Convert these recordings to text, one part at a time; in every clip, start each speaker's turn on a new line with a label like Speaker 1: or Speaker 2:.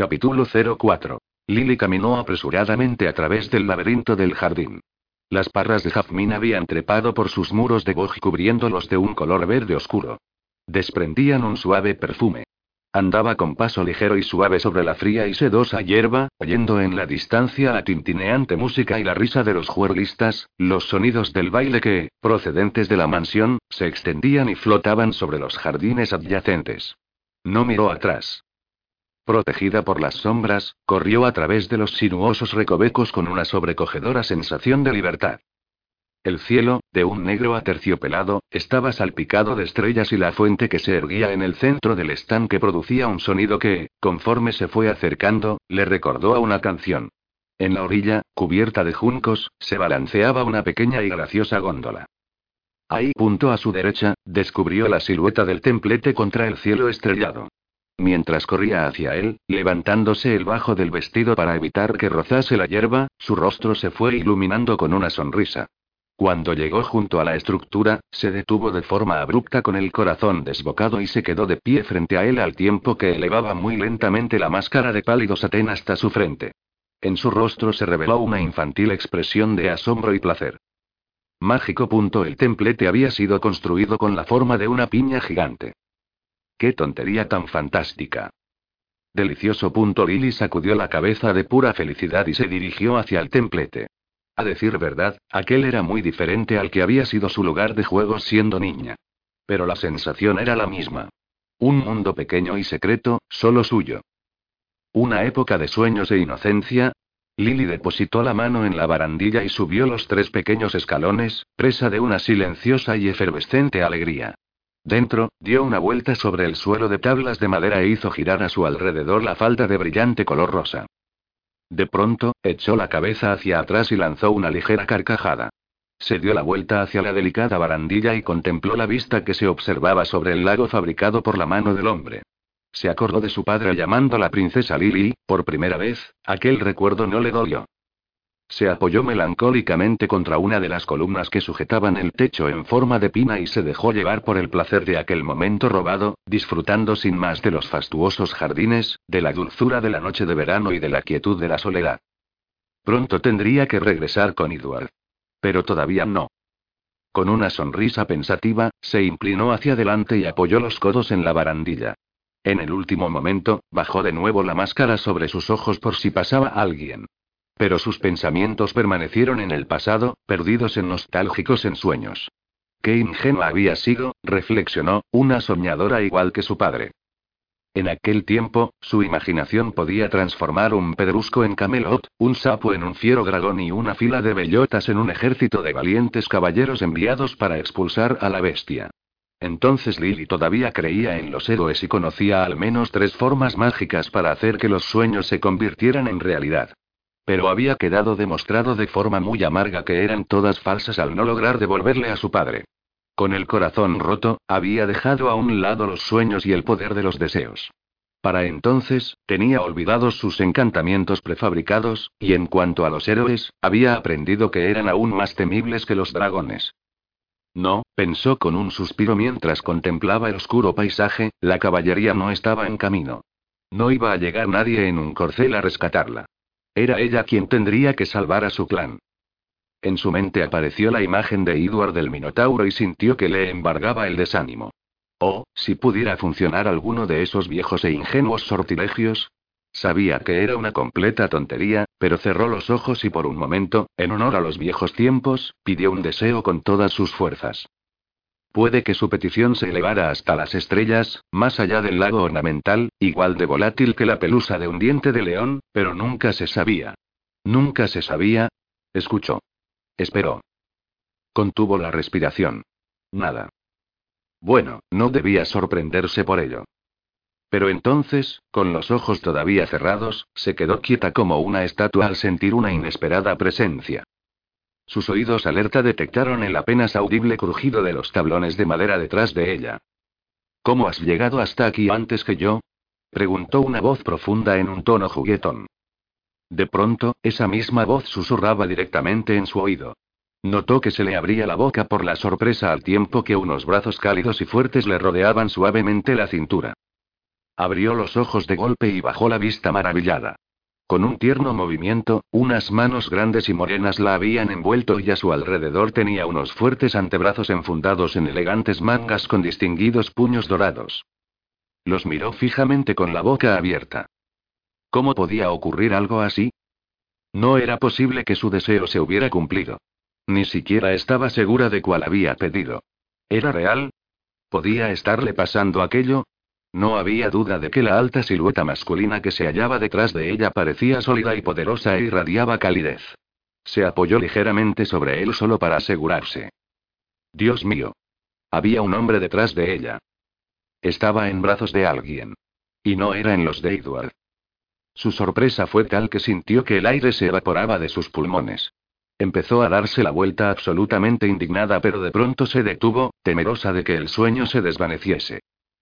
Speaker 1: Capítulo 04. Lily caminó apresuradamente a través del laberinto del jardín. Las parras de jazmín habían trepado por sus muros de boj cubriéndolos de un color verde oscuro. Desprendían un suave perfume. Andaba con paso ligero y suave sobre la fría y sedosa hierba, oyendo en la distancia la tintineante música y la risa de los juerlistas, los sonidos del baile que, procedentes de la mansión, se extendían y flotaban sobre los jardines adyacentes. No miró atrás. Protegida por las sombras, corrió a través de los sinuosos recovecos con una sobrecogedora sensación de libertad. El cielo, de un negro aterciopelado, estaba salpicado de estrellas y la fuente que se erguía en el centro del estanque producía un sonido que, conforme se fue acercando, le recordó a una canción. En la orilla, cubierta de juncos, se balanceaba una pequeña y graciosa góndola. Ahí, punto a su derecha, descubrió la silueta del templete contra el cielo estrellado. Mientras corría hacia él, levantándose el bajo del vestido para evitar que rozase la hierba, su rostro se fue iluminando con una sonrisa. Cuando llegó junto a la estructura, se detuvo de forma abrupta con el corazón desbocado y se quedó de pie frente a él al tiempo que elevaba muy lentamente la máscara de pálido satén hasta su frente. En su rostro se reveló una infantil expresión de asombro y placer. Mágico. Punto. El templete había sido construido con la forma de una piña gigante. ¡Qué tontería tan fantástica! Delicioso. Punto. Lily sacudió la cabeza de pura felicidad y se dirigió hacia el templete. A decir verdad, aquel era muy diferente al que había sido su lugar de juegos siendo niña. Pero la sensación era la misma. Un mundo pequeño y secreto, solo suyo. Una época de sueños e inocencia. Lily depositó la mano en la barandilla y subió los tres pequeños escalones, presa de una silenciosa y efervescente alegría. Dentro, dio una vuelta sobre el suelo de tablas de madera e hizo girar a su alrededor la falda de brillante color rosa. De pronto, echó la cabeza hacia atrás y lanzó una ligera carcajada. Se dio la vuelta hacia la delicada barandilla y contempló la vista que se observaba sobre el lago fabricado por la mano del hombre. Se acordó de su padre llamando a la princesa Lily, por primera vez, aquel recuerdo no le dolió. Se apoyó melancólicamente contra una de las columnas que sujetaban el techo en forma de pina y se dejó llevar por el placer de aquel momento robado, disfrutando sin más de los fastuosos jardines, de la dulzura de la noche de verano y de la quietud de la soledad. Pronto tendría que regresar con Edward. Pero todavía no. Con una sonrisa pensativa, se inclinó hacia adelante y apoyó los codos en la barandilla. En el último momento, bajó de nuevo la máscara sobre sus ojos por si pasaba alguien. Pero sus pensamientos permanecieron en el pasado, perdidos en nostálgicos ensueños. Qué ingenua había sido, reflexionó, una soñadora igual que su padre. En aquel tiempo, su imaginación podía transformar un pedrusco en Camelot, un sapo en un fiero dragón y una fila de bellotas en un ejército de valientes caballeros enviados para expulsar a la bestia. Entonces Lily todavía creía en los héroes y conocía al menos tres formas mágicas para hacer que los sueños se convirtieran en realidad. Pero había quedado demostrado de forma muy amarga que eran todas falsas al no lograr devolverle a su padre. Con el corazón roto, había dejado a un lado los sueños y el poder de los deseos. Para entonces, tenía olvidados sus encantamientos prefabricados, y en cuanto a los héroes, había aprendido que eran aún más temibles que los dragones. No, pensó con un suspiro mientras contemplaba el oscuro paisaje, la caballería no estaba en camino. No iba a llegar nadie en un corcel a rescatarla. Era ella quien tendría que salvar a su clan. En su mente apareció la imagen de Edward del Minotauro y sintió que le embargaba el desánimo. Oh, si pudiera funcionar alguno de esos viejos e ingenuos sortilegios. Sabía que era una completa tontería, pero cerró los ojos y por un momento, en honor a los viejos tiempos, pidió un deseo con todas sus fuerzas. Puede que su petición se elevara hasta las estrellas, más allá del lago ornamental, igual de volátil que la pelusa de un diente de león, pero nunca se sabía. Nunca se sabía. Escuchó. Esperó. Contuvo la respiración. Nada. Bueno, no debía sorprenderse por ello. Pero entonces, con los ojos todavía cerrados, se quedó quieta como una estatua al sentir una inesperada presencia. Sus oídos alerta detectaron el apenas audible crujido de los tablones de madera detrás de ella. ¿Cómo has llegado hasta aquí antes que yo? preguntó una voz profunda en un tono juguetón. De pronto, esa misma voz susurraba directamente en su oído. Notó que se le abría la boca por la sorpresa al tiempo que unos brazos cálidos y fuertes le rodeaban suavemente la cintura. Abrió los ojos de golpe y bajó la vista maravillada. Con un tierno movimiento, unas manos grandes y morenas la habían envuelto y a su alrededor tenía unos fuertes antebrazos enfundados en elegantes mangas con distinguidos puños dorados. Los miró fijamente con la boca abierta. ¿Cómo podía ocurrir algo así? No era posible que su deseo se hubiera cumplido. Ni siquiera estaba segura de cuál había pedido. ¿Era real? ¿Podía estarle pasando aquello? No había duda de que la alta silueta masculina que se hallaba detrás de ella parecía sólida y poderosa e irradiaba calidez. Se apoyó ligeramente sobre él solo para asegurarse. Dios mío. Había un hombre detrás de ella. Estaba en brazos de alguien. Y no era en los de Edward. Su sorpresa fue tal que sintió que el aire se evaporaba de sus pulmones. Empezó a darse la vuelta absolutamente indignada, pero de pronto se detuvo, temerosa de que el sueño se desvaneciese.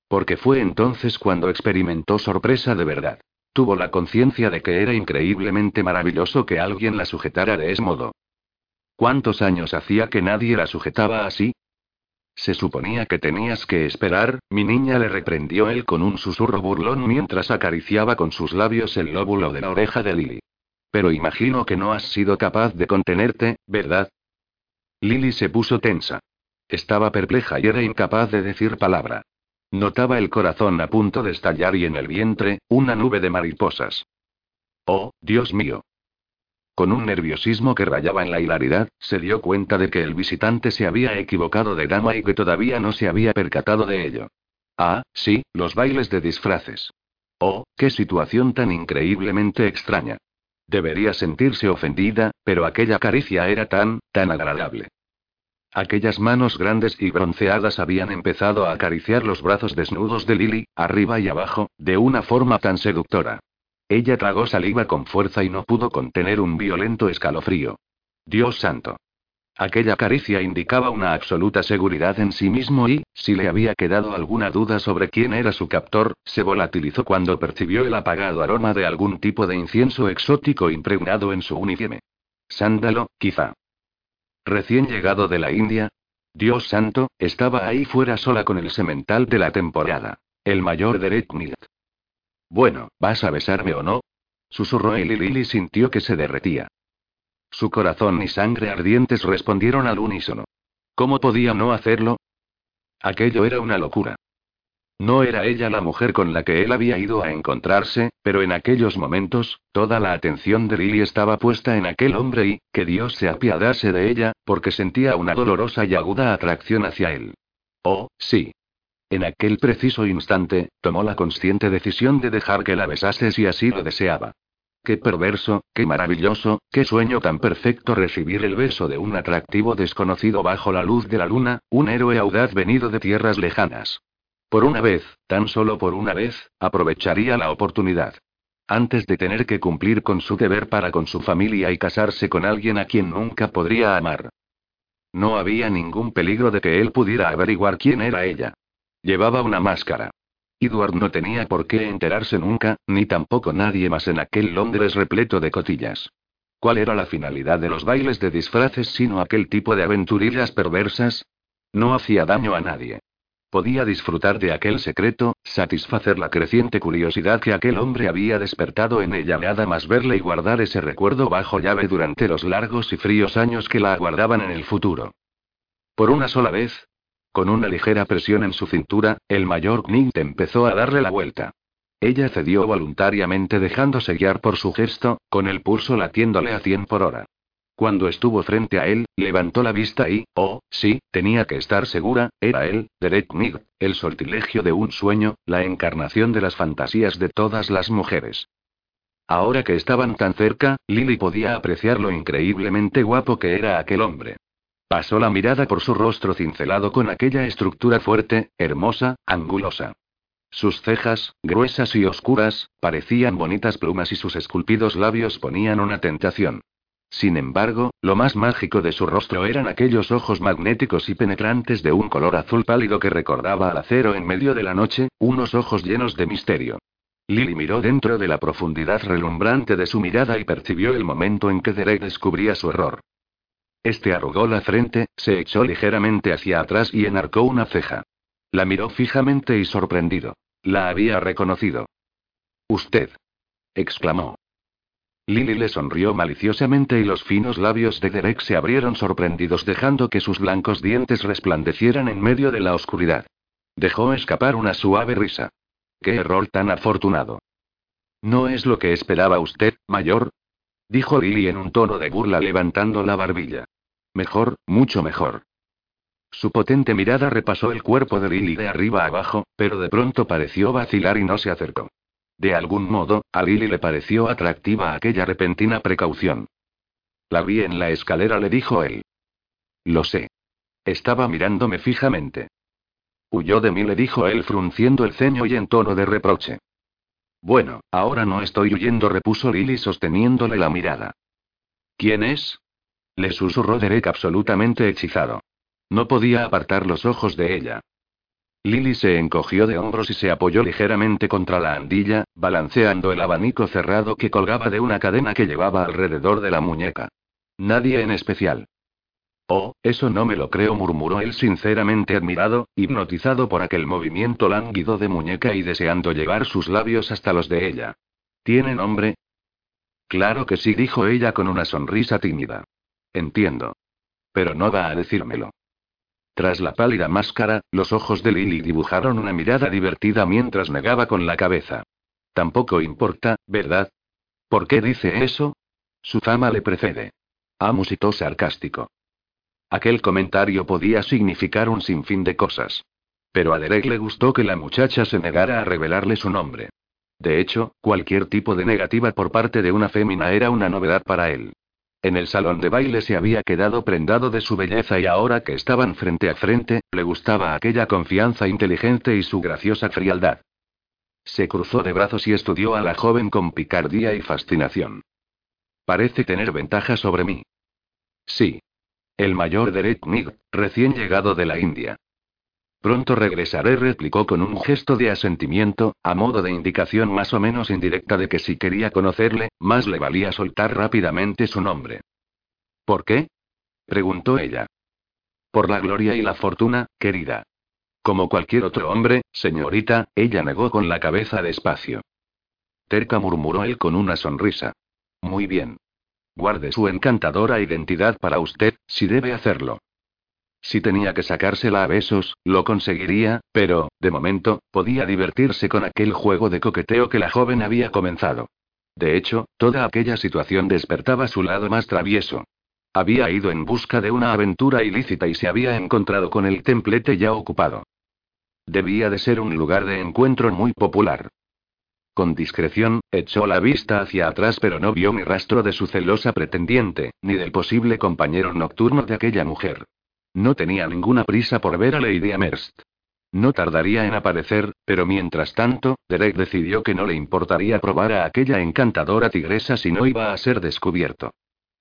Speaker 1: Porque fue entonces cuando experimentó sorpresa de verdad. Tuvo la conciencia de que era increíblemente maravilloso que alguien la sujetara de ese modo. ¿Cuántos años hacía que nadie la sujetaba así? Se suponía que tenías que esperar, mi niña le reprendió él con un susurro burlón mientras acariciaba con sus labios el lóbulo de la oreja de Lily. Pero imagino que no has sido capaz de contenerte, ¿verdad? Lily se puso tensa. Estaba perpleja y era incapaz de decir palabra. Notaba el corazón a punto de estallar y en el vientre, una nube de mariposas. Oh, Dios mío. Con un nerviosismo que rayaba en la hilaridad, se dio cuenta de que el visitante se había equivocado de dama y que todavía no se había percatado de ello. Ah, sí, los bailes de disfraces. Oh, qué situación tan increíblemente extraña. Debería sentirse ofendida, pero aquella caricia era tan, tan agradable. Aquellas manos grandes y bronceadas habían empezado a acariciar los brazos desnudos de Lily, arriba y abajo, de una forma tan seductora. Ella tragó saliva con fuerza y no pudo contener un violento escalofrío. Dios santo. Aquella caricia indicaba una absoluta seguridad en sí mismo y, si le había quedado alguna duda sobre quién era su captor, se volatilizó cuando percibió el apagado aroma de algún tipo de incienso exótico impregnado en su uniforme. Sándalo, quizá. Recién llegado de la India. Dios santo, estaba ahí fuera sola con el semental de la temporada. El mayor Derek Bueno, ¿vas a besarme o no? Susurró él y sintió que se derretía. Su corazón y sangre ardientes respondieron al unísono. ¿Cómo podía no hacerlo? Aquello era una locura. No era ella la mujer con la que él había ido a encontrarse, pero en aquellos momentos, toda la atención de Lily estaba puesta en aquel hombre y, que Dios se apiadase de ella, porque sentía una dolorosa y aguda atracción hacia él. Oh, sí. En aquel preciso instante, tomó la consciente decisión de dejar que la besase si así lo deseaba. Qué perverso, qué maravilloso, qué sueño tan perfecto recibir el beso de un atractivo desconocido bajo la luz de la luna, un héroe audaz venido de tierras lejanas. Por una vez, tan solo por una vez, aprovecharía la oportunidad. Antes de tener que cumplir con su deber para con su familia y casarse con alguien a quien nunca podría amar. No había ningún peligro de que él pudiera averiguar quién era ella. Llevaba una máscara. Edward no tenía por qué enterarse nunca, ni tampoco nadie más en aquel Londres repleto de cotillas. ¿Cuál era la finalidad de los bailes de disfraces sino aquel tipo de aventurillas perversas? No hacía daño a nadie. Podía disfrutar de aquel secreto, satisfacer la creciente curiosidad que aquel hombre había despertado en ella, nada más verle y guardar ese recuerdo bajo llave durante los largos y fríos años que la aguardaban en el futuro. Por una sola vez, con una ligera presión en su cintura, el mayor Knight empezó a darle la vuelta. Ella cedió voluntariamente dejándose guiar por su gesto, con el pulso latiéndole a cien por hora. Cuando estuvo frente a él, levantó la vista y, oh, sí, tenía que estar segura, era él, Derek Mig, el sortilegio de un sueño, la encarnación de las fantasías de todas las mujeres. Ahora que estaban tan cerca, Lily podía apreciar lo increíblemente guapo que era aquel hombre. Pasó la mirada por su rostro cincelado con aquella estructura fuerte, hermosa, angulosa. Sus cejas, gruesas y oscuras, parecían bonitas plumas y sus esculpidos labios ponían una tentación. Sin embargo, lo más mágico de su rostro eran aquellos ojos magnéticos y penetrantes de un color azul pálido que recordaba al acero en medio de la noche, unos ojos llenos de misterio. Lily miró dentro de la profundidad relumbrante de su mirada y percibió el momento en que Derek descubría su error. Este arrugó la frente, se echó ligeramente hacia atrás y enarcó una ceja. La miró fijamente y sorprendido. La había reconocido. Usted. exclamó. Lily le sonrió maliciosamente y los finos labios de Derek se abrieron sorprendidos dejando que sus blancos dientes resplandecieran en medio de la oscuridad. Dejó escapar una suave risa. ¡Qué error tan afortunado! ¿No es lo que esperaba usted, mayor? dijo Lily en un tono de burla levantando la barbilla. Mejor, mucho mejor. Su potente mirada repasó el cuerpo de Lily de arriba abajo, pero de pronto pareció vacilar y no se acercó. De algún modo, a Lily le pareció atractiva aquella repentina precaución. La vi en la escalera, le dijo él. Lo sé. Estaba mirándome fijamente. Huyó de mí, le dijo él frunciendo el ceño y en tono de reproche. Bueno, ahora no estoy huyendo, repuso Lily sosteniéndole la mirada. ¿Quién es? Le susurró Derek absolutamente hechizado. No podía apartar los ojos de ella. Lily se encogió de hombros y se apoyó ligeramente contra la andilla, balanceando el abanico cerrado que colgaba de una cadena que llevaba alrededor de la muñeca. Nadie en especial. Oh, eso no me lo creo, murmuró él sinceramente admirado, hipnotizado por aquel movimiento lánguido de muñeca y deseando llevar sus labios hasta los de ella. ¿Tiene nombre? Claro que sí, dijo ella con una sonrisa tímida. Entiendo. Pero no va a decírmelo. Tras la pálida máscara, los ojos de Lily dibujaron una mirada divertida mientras negaba con la cabeza. Tampoco importa, ¿verdad? ¿Por qué dice eso? Su fama le precede. Ah, musitó sarcástico. Aquel comentario podía significar un sinfín de cosas. Pero a Derek le gustó que la muchacha se negara a revelarle su nombre. De hecho, cualquier tipo de negativa por parte de una fémina era una novedad para él. En el salón de baile se había quedado prendado de su belleza y ahora que estaban frente a frente, le gustaba aquella confianza inteligente y su graciosa frialdad. Se cruzó de brazos y estudió a la joven con picardía y fascinación. Parece tener ventaja sobre mí. Sí. El mayor Derek Mig, recién llegado de la India. Pronto regresaré, replicó con un gesto de asentimiento, a modo de indicación más o menos indirecta de que si quería conocerle, más le valía soltar rápidamente su nombre. ¿Por qué? preguntó ella. Por la gloria y la fortuna, querida. Como cualquier otro hombre, señorita, ella negó con la cabeza despacio. Terca murmuró él con una sonrisa. Muy bien. Guarde su encantadora identidad para usted, si debe hacerlo. Si tenía que sacársela a besos, lo conseguiría, pero, de momento, podía divertirse con aquel juego de coqueteo que la joven había comenzado. De hecho, toda aquella situación despertaba su lado más travieso. Había ido en busca de una aventura ilícita y se había encontrado con el templete ya ocupado. Debía de ser un lugar de encuentro muy popular. Con discreción, echó la vista hacia atrás pero no vio ni rastro de su celosa pretendiente, ni del posible compañero nocturno de aquella mujer. No tenía ninguna prisa por ver a Lady Amherst. No tardaría en aparecer, pero mientras tanto, Derek decidió que no le importaría probar a aquella encantadora tigresa si no iba a ser descubierto.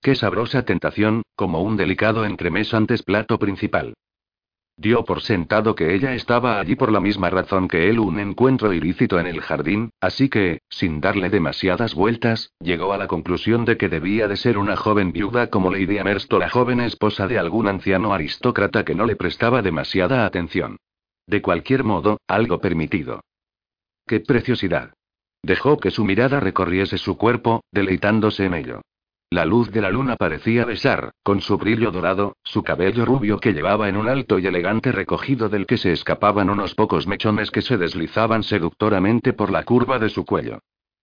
Speaker 1: Qué sabrosa tentación, como un delicado entremés antes plato principal. Dio por sentado que ella estaba allí por la misma razón que él un encuentro ilícito en el jardín, así que, sin darle demasiadas vueltas, llegó a la conclusión de que debía de ser una joven viuda como Lady Amherst o la joven esposa de algún anciano aristócrata que no le prestaba demasiada atención. De cualquier modo, algo permitido. ¡Qué preciosidad! Dejó que su mirada recorriese su cuerpo, deleitándose en ello. La luz de la luna parecía besar, con su brillo dorado, su cabello rubio que llevaba en un alto y elegante recogido del que se escapaban unos pocos mechones que se deslizaban seductoramente por la curva de su cuello.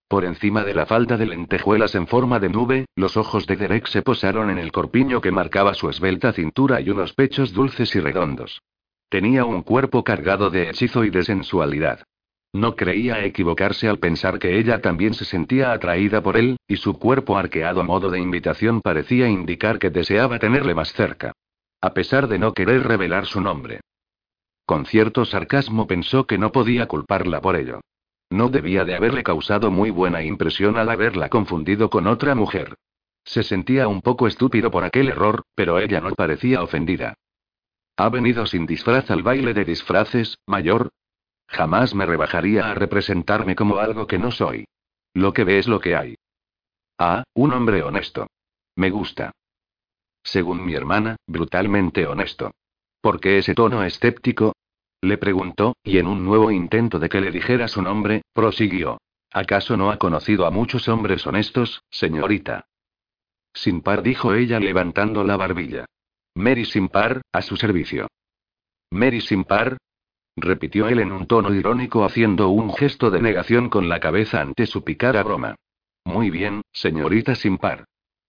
Speaker 1: Por encima de la falda de lentejuelas en forma de nube, los ojos de Derek se posaron en el corpiño que marcaba su esbelta cintura y unos pechos dulces y redondos. Tenía un cuerpo cargado de hechizo y de sensualidad. No creía equivocarse al pensar que ella también se sentía atraída por él, y su cuerpo arqueado a modo de invitación parecía indicar que deseaba tenerle más cerca. A pesar de no querer revelar su nombre. Con cierto sarcasmo pensó que no podía culparla por ello. No debía de haberle causado muy buena impresión al haberla confundido con otra mujer. Se sentía un poco estúpido por aquel error, pero ella no parecía ofendida. ¿Ha venido sin disfraz al baile de disfraces, mayor? Jamás me rebajaría a representarme como algo que no soy. Lo que ve es lo que hay. Ah, un hombre honesto. Me gusta. Según mi hermana, brutalmente honesto. ¿Por qué ese tono escéptico? Le preguntó, y en un nuevo intento de que le dijera su nombre, prosiguió. ¿Acaso no ha conocido a muchos hombres honestos, señorita? Sin par dijo ella levantando la barbilla. Mary sin par, a su servicio. Mary sin par, repitió él en un tono irónico haciendo un gesto de negación con la cabeza ante su picada broma. Muy bien, señorita sin par.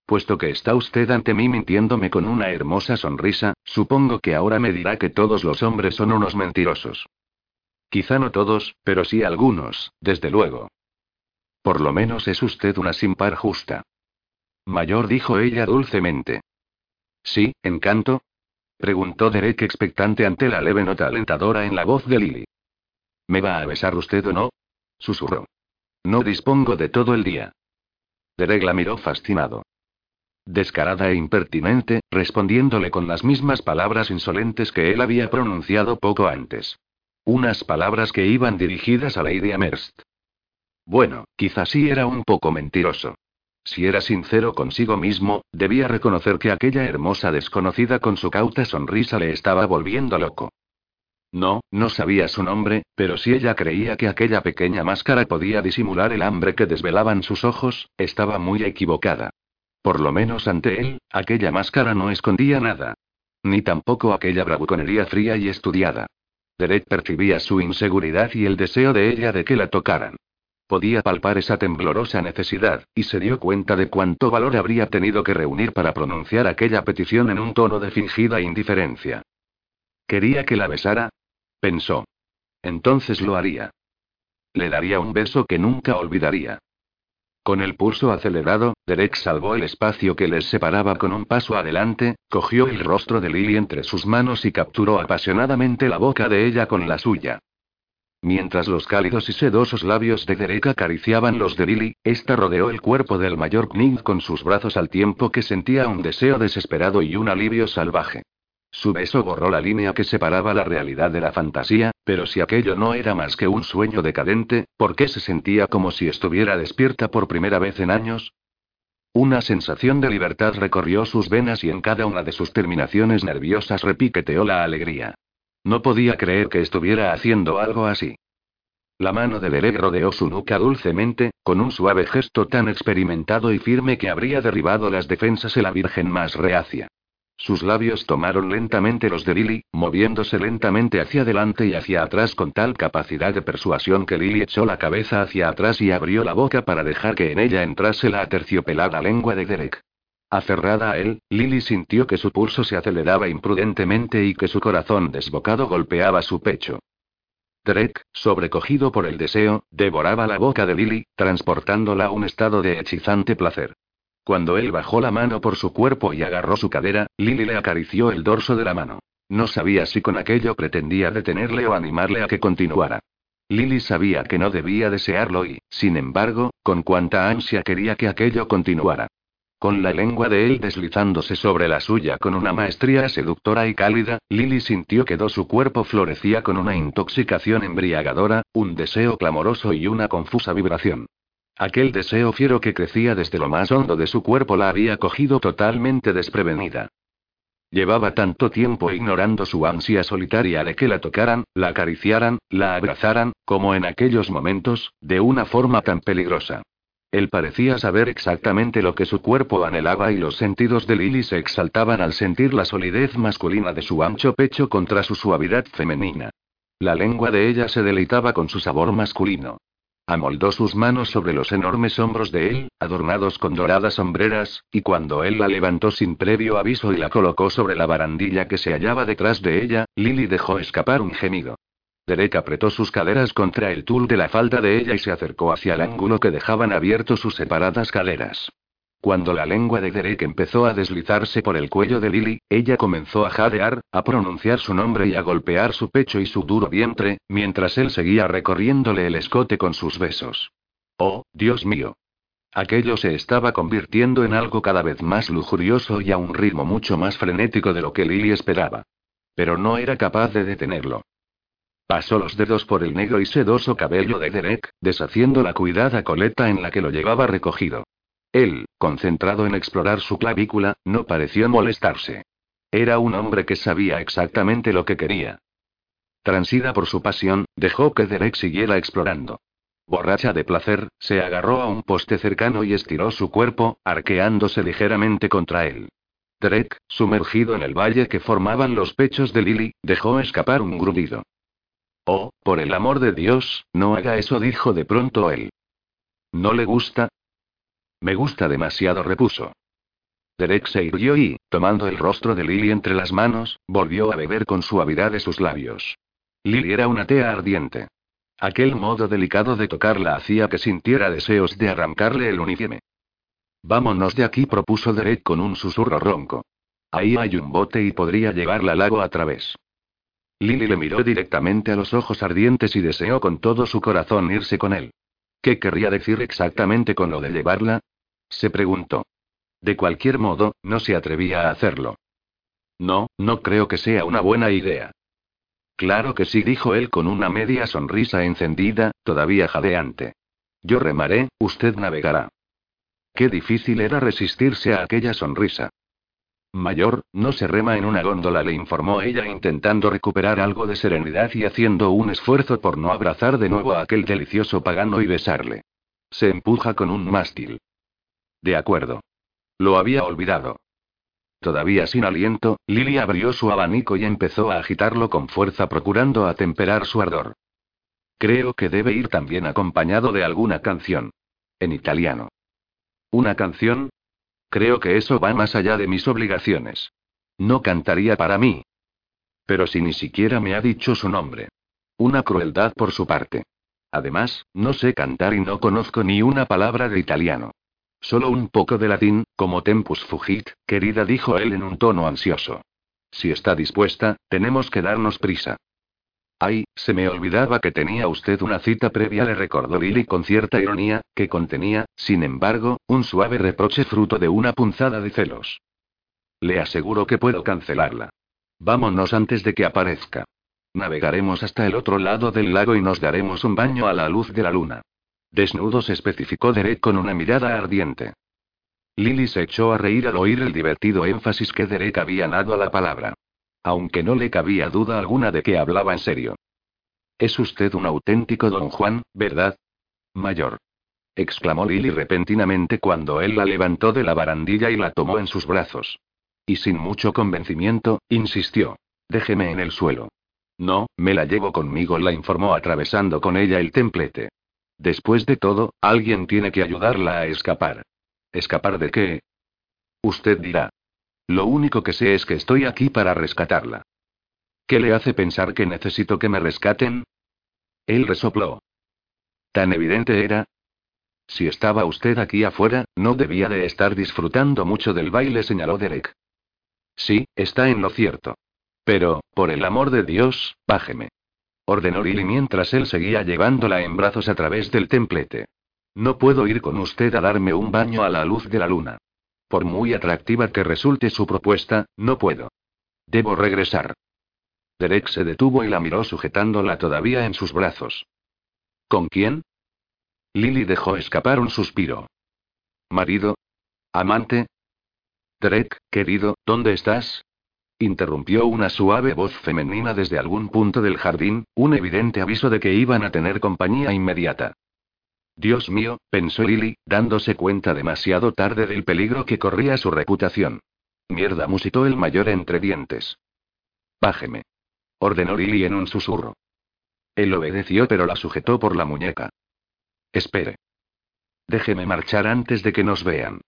Speaker 1: Puesto que está usted ante mí mintiéndome con una hermosa sonrisa, supongo que ahora me dirá que todos los hombres son unos mentirosos. Quizá no todos, pero sí algunos, desde luego. Por lo menos es usted una sin par justa. Mayor dijo ella dulcemente. Sí, encanto, Preguntó Derek expectante ante la leve nota alentadora en la voz de Lily. ¿Me va a besar usted o no? Susurró. No dispongo de todo el día. Derek la miró fascinado. Descarada e impertinente, respondiéndole con las mismas palabras insolentes que él había pronunciado poco antes. Unas palabras que iban dirigidas a Lady Amherst. Bueno, quizás sí era un poco mentiroso. Si era sincero consigo mismo, debía reconocer que aquella hermosa desconocida con su cauta sonrisa le estaba volviendo loco. No, no sabía su nombre, pero si ella creía que aquella pequeña máscara podía disimular el hambre que desvelaban sus ojos, estaba muy equivocada. Por lo menos ante él, aquella máscara no escondía nada. Ni tampoco aquella bravuconería fría y estudiada. Derek percibía su inseguridad y el deseo de ella de que la tocaran. Podía palpar esa temblorosa necesidad, y se dio cuenta de cuánto valor habría tenido que reunir para pronunciar aquella petición en un tono de fingida indiferencia. ¿Quería que la besara? Pensó. Entonces lo haría. Le daría un beso que nunca olvidaría. Con el pulso acelerado, Derek salvó el espacio que les separaba con un paso adelante, cogió el rostro de Lily entre sus manos y capturó apasionadamente la boca de ella con la suya. Mientras los cálidos y sedosos labios de Derek acariciaban los de Lily, esta rodeó el cuerpo del mayor Kning con sus brazos al tiempo que sentía un deseo desesperado y un alivio salvaje. Su beso borró la línea que separaba la realidad de la fantasía, pero si aquello no era más que un sueño decadente, ¿por qué se sentía como si estuviera despierta por primera vez en años? Una sensación de libertad recorrió sus venas y en cada una de sus terminaciones nerviosas repiqueteó la alegría. No podía creer que estuviera haciendo algo así. La mano de Derek rodeó su nuca dulcemente, con un suave gesto tan experimentado y firme que habría derribado las defensas de la Virgen más reacia. Sus labios tomaron lentamente los de Lily, moviéndose lentamente hacia adelante y hacia atrás con tal capacidad de persuasión que Lily echó la cabeza hacia atrás y abrió la boca para dejar que en ella entrase la aterciopelada lengua de Derek. Aferrada a él, Lily sintió que su pulso se aceleraba imprudentemente y que su corazón desbocado golpeaba su pecho. Drake, sobrecogido por el deseo, devoraba la boca de Lily, transportándola a un estado de hechizante placer. Cuando él bajó la mano por su cuerpo y agarró su cadera, Lily le acarició el dorso de la mano. No sabía si con aquello pretendía detenerle o animarle a que continuara. Lily sabía que no debía desearlo y, sin embargo, con cuánta ansia quería que aquello continuara. Con la lengua de él deslizándose sobre la suya con una maestría seductora y cálida, Lily sintió que todo su cuerpo florecía con una intoxicación embriagadora, un deseo clamoroso y una confusa vibración. Aquel deseo fiero que crecía desde lo más hondo de su cuerpo la había cogido totalmente desprevenida. Llevaba tanto tiempo ignorando su ansia solitaria de que la tocaran, la acariciaran, la abrazaran, como en aquellos momentos, de una forma tan peligrosa. Él parecía saber exactamente lo que su cuerpo anhelaba y los sentidos de Lily se exaltaban al sentir la solidez masculina de su ancho pecho contra su suavidad femenina. La lengua de ella se deleitaba con su sabor masculino. Amoldó sus manos sobre los enormes hombros de él, adornados con doradas sombreras, y cuando él la levantó sin previo aviso y la colocó sobre la barandilla que se hallaba detrás de ella, Lily dejó escapar un gemido. Derek apretó sus caderas contra el tul de la falda de ella y se acercó hacia el ángulo que dejaban abiertos sus separadas caderas. Cuando la lengua de Derek empezó a deslizarse por el cuello de Lily, ella comenzó a jadear, a pronunciar su nombre y a golpear su pecho y su duro vientre, mientras él seguía recorriéndole el escote con sus besos. Oh, Dios mío. Aquello se estaba convirtiendo en algo cada vez más lujurioso y a un ritmo mucho más frenético de lo que Lily esperaba. Pero no era capaz de detenerlo. Pasó los dedos por el negro y sedoso cabello de Derek, deshaciendo la cuidada coleta en la que lo llevaba recogido. Él, concentrado en explorar su clavícula, no pareció molestarse. Era un hombre que sabía exactamente lo que quería. Transida por su pasión, dejó que Derek siguiera explorando. Borracha de placer, se agarró a un poste cercano y estiró su cuerpo, arqueándose ligeramente contra él. Derek, sumergido en el valle que formaban los pechos de Lily, dejó escapar un grudido. Oh, por el amor de Dios, no haga eso, dijo de pronto él. ¿No le gusta? Me gusta demasiado, repuso. Derek se irguió y, tomando el rostro de Lily entre las manos, volvió a beber con suavidad de sus labios. Lily era una tea ardiente. Aquel modo delicado de tocarla hacía que sintiera deseos de arrancarle el uniforme. Vámonos de aquí, propuso Derek con un susurro ronco. Ahí hay un bote y podría llevarla al lago a través. Lily le miró directamente a los ojos ardientes y deseó con todo su corazón irse con él. ¿Qué querría decir exactamente con lo de llevarla? Se preguntó. De cualquier modo, no se atrevía a hacerlo. No, no creo que sea una buena idea. Claro que sí, dijo él con una media sonrisa encendida, todavía jadeante. Yo remaré, usted navegará. Qué difícil era resistirse a aquella sonrisa. Mayor, no se rema en una góndola, le informó ella intentando recuperar algo de serenidad y haciendo un esfuerzo por no abrazar de nuevo a aquel delicioso pagano y besarle. Se empuja con un mástil. De acuerdo. Lo había olvidado. Todavía sin aliento, Lily abrió su abanico y empezó a agitarlo con fuerza procurando atemperar su ardor. Creo que debe ir también acompañado de alguna canción. En italiano. ¿Una canción? Creo que eso va más allá de mis obligaciones. No cantaría para mí. Pero si ni siquiera me ha dicho su nombre. Una crueldad por su parte. Además, no sé cantar y no conozco ni una palabra de italiano. Solo un poco de latín, como tempus fugit, querida, dijo él en un tono ansioso. Si está dispuesta, tenemos que darnos prisa. Ay, se me olvidaba que tenía usted una cita previa, le recordó Lily con cierta ironía, que contenía, sin embargo, un suave reproche fruto de una punzada de celos. Le aseguro que puedo cancelarla. Vámonos antes de que aparezca. Navegaremos hasta el otro lado del lago y nos daremos un baño a la luz de la luna. Desnudos especificó Derek con una mirada ardiente. Lily se echó a reír al oír el divertido énfasis que Derek había dado a la palabra aunque no le cabía duda alguna de que hablaba en serio. Es usted un auténtico don Juan, ¿verdad? Mayor. exclamó Lily repentinamente cuando él la levantó de la barandilla y la tomó en sus brazos. Y sin mucho convencimiento, insistió. Déjeme en el suelo. No, me la llevo conmigo, la informó atravesando con ella el templete. Después de todo, alguien tiene que ayudarla a escapar. ¿Escapar de qué? Usted dirá. Lo único que sé es que estoy aquí para rescatarla. ¿Qué le hace pensar que necesito que me rescaten? Él resopló. ¿Tan evidente era? Si estaba usted aquí afuera, no debía de estar disfrutando mucho del baile, señaló Derek. Sí, está en lo cierto. Pero, por el amor de Dios, bájeme. Ordenó Lily mientras él seguía llevándola en brazos a través del templete. No puedo ir con usted a darme un baño a la luz de la luna. Por muy atractiva que resulte su propuesta, no puedo. Debo regresar. Derek se detuvo y la miró sujetándola todavía en sus brazos. ¿Con quién? Lily dejó escapar un suspiro. ¿Marido? ¿Amante? Derek, querido, ¿dónde estás? Interrumpió una suave voz femenina desde algún punto del jardín, un evidente aviso de que iban a tener compañía inmediata. Dios mío, pensó Lily, dándose cuenta demasiado tarde del peligro que corría su reputación. Mierda, musitó el mayor entre dientes. Bájeme. Ordenó Lily en un susurro. Él obedeció pero la sujetó por la muñeca. Espere. Déjeme marchar antes de que nos vean.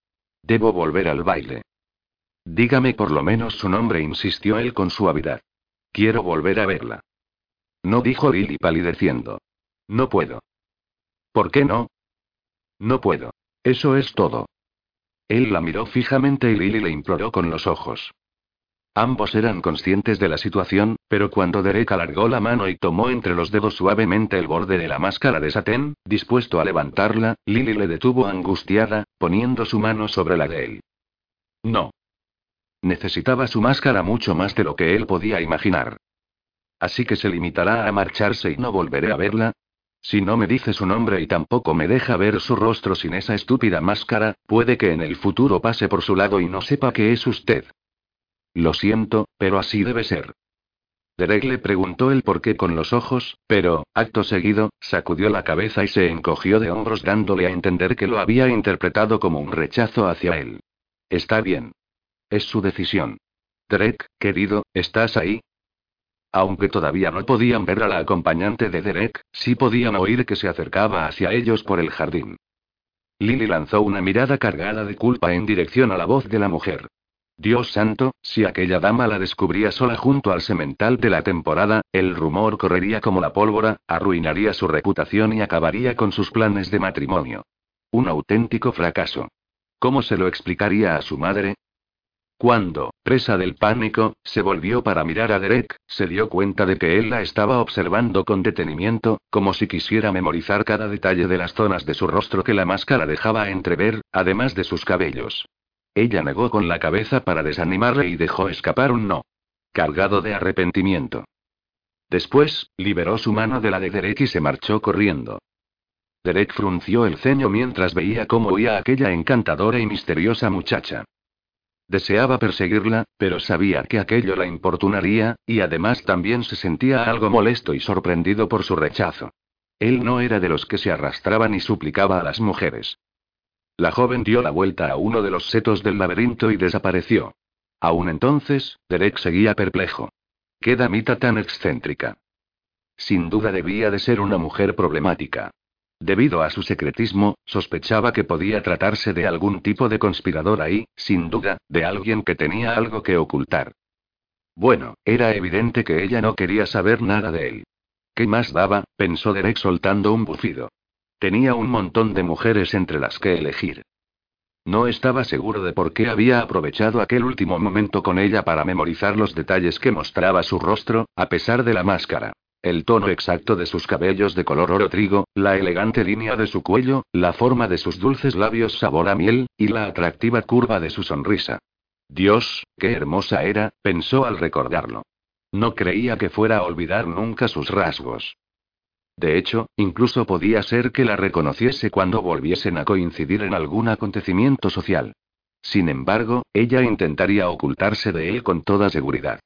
Speaker 1: Debo volver al baile. Dígame por lo menos su nombre, insistió él con suavidad. Quiero volver a verla. No dijo Lily palideciendo. No puedo. ¿Por qué no? No puedo. Eso es todo. Él la miró fijamente y Lily le imploró con los ojos. Ambos eran conscientes de la situación, pero cuando Derek alargó la mano y tomó entre los dedos suavemente el borde de la máscara de satén, dispuesto a levantarla, Lily le detuvo angustiada, poniendo su mano sobre la de él. No. Necesitaba su máscara mucho más de lo que él podía imaginar. Así que se limitará a marcharse y no volveré a verla, si no me dice su nombre y tampoco me deja ver su rostro sin esa estúpida máscara, puede que en el futuro pase por su lado y no sepa que es usted. Lo siento, pero así debe ser. Derek le preguntó el por qué con los ojos, pero, acto seguido, sacudió la cabeza y se encogió de hombros dándole a entender que lo había interpretado como un rechazo hacia él. Está bien. Es su decisión. Derek, querido, ¿estás ahí? Aunque todavía no podían ver a la acompañante de Derek, sí podían oír que se acercaba hacia ellos por el jardín. Lily lanzó una mirada cargada de culpa en dirección a la voz de la mujer. Dios santo, si aquella dama la descubría sola junto al semental de la temporada, el rumor correría como la pólvora, arruinaría su reputación y acabaría con sus planes de matrimonio. Un auténtico fracaso. ¿Cómo se lo explicaría a su madre? Cuando, presa del pánico, se volvió para mirar a Derek, se dio cuenta de que él la estaba observando con detenimiento, como si quisiera memorizar cada detalle de las zonas de su rostro que la máscara dejaba entrever, además de sus cabellos. Ella negó con la cabeza para desanimarle y dejó escapar un no. Cargado de arrepentimiento. Después, liberó su mano de la de Derek y se marchó corriendo. Derek frunció el ceño mientras veía cómo huía aquella encantadora y misteriosa muchacha. Deseaba perseguirla, pero sabía que aquello la importunaría, y además también se sentía algo molesto y sorprendido por su rechazo. Él no era de los que se arrastraban y suplicaba a las mujeres. La joven dio la vuelta a uno de los setos del laberinto y desapareció. Aún entonces, Derek seguía perplejo. ¿Qué damita tan excéntrica? Sin duda debía de ser una mujer problemática. Debido a su secretismo, sospechaba que podía tratarse de algún tipo de conspirador ahí, sin duda, de alguien que tenía algo que ocultar. Bueno, era evidente que ella no quería saber nada de él. ¿Qué más daba? pensó Derek soltando un bufido. Tenía un montón de mujeres entre las que elegir. No estaba seguro de por qué había aprovechado aquel último momento con ella para memorizar los detalles que mostraba su rostro, a pesar de la máscara. El tono exacto de sus cabellos de color oro trigo, la elegante línea de su cuello, la forma de sus dulces labios sabor a miel, y la atractiva curva de su sonrisa. Dios, qué hermosa era, pensó al recordarlo. No creía que fuera a olvidar nunca sus rasgos. De hecho, incluso podía ser que la reconociese cuando volviesen a coincidir en algún acontecimiento social. Sin embargo, ella intentaría ocultarse de él con toda seguridad.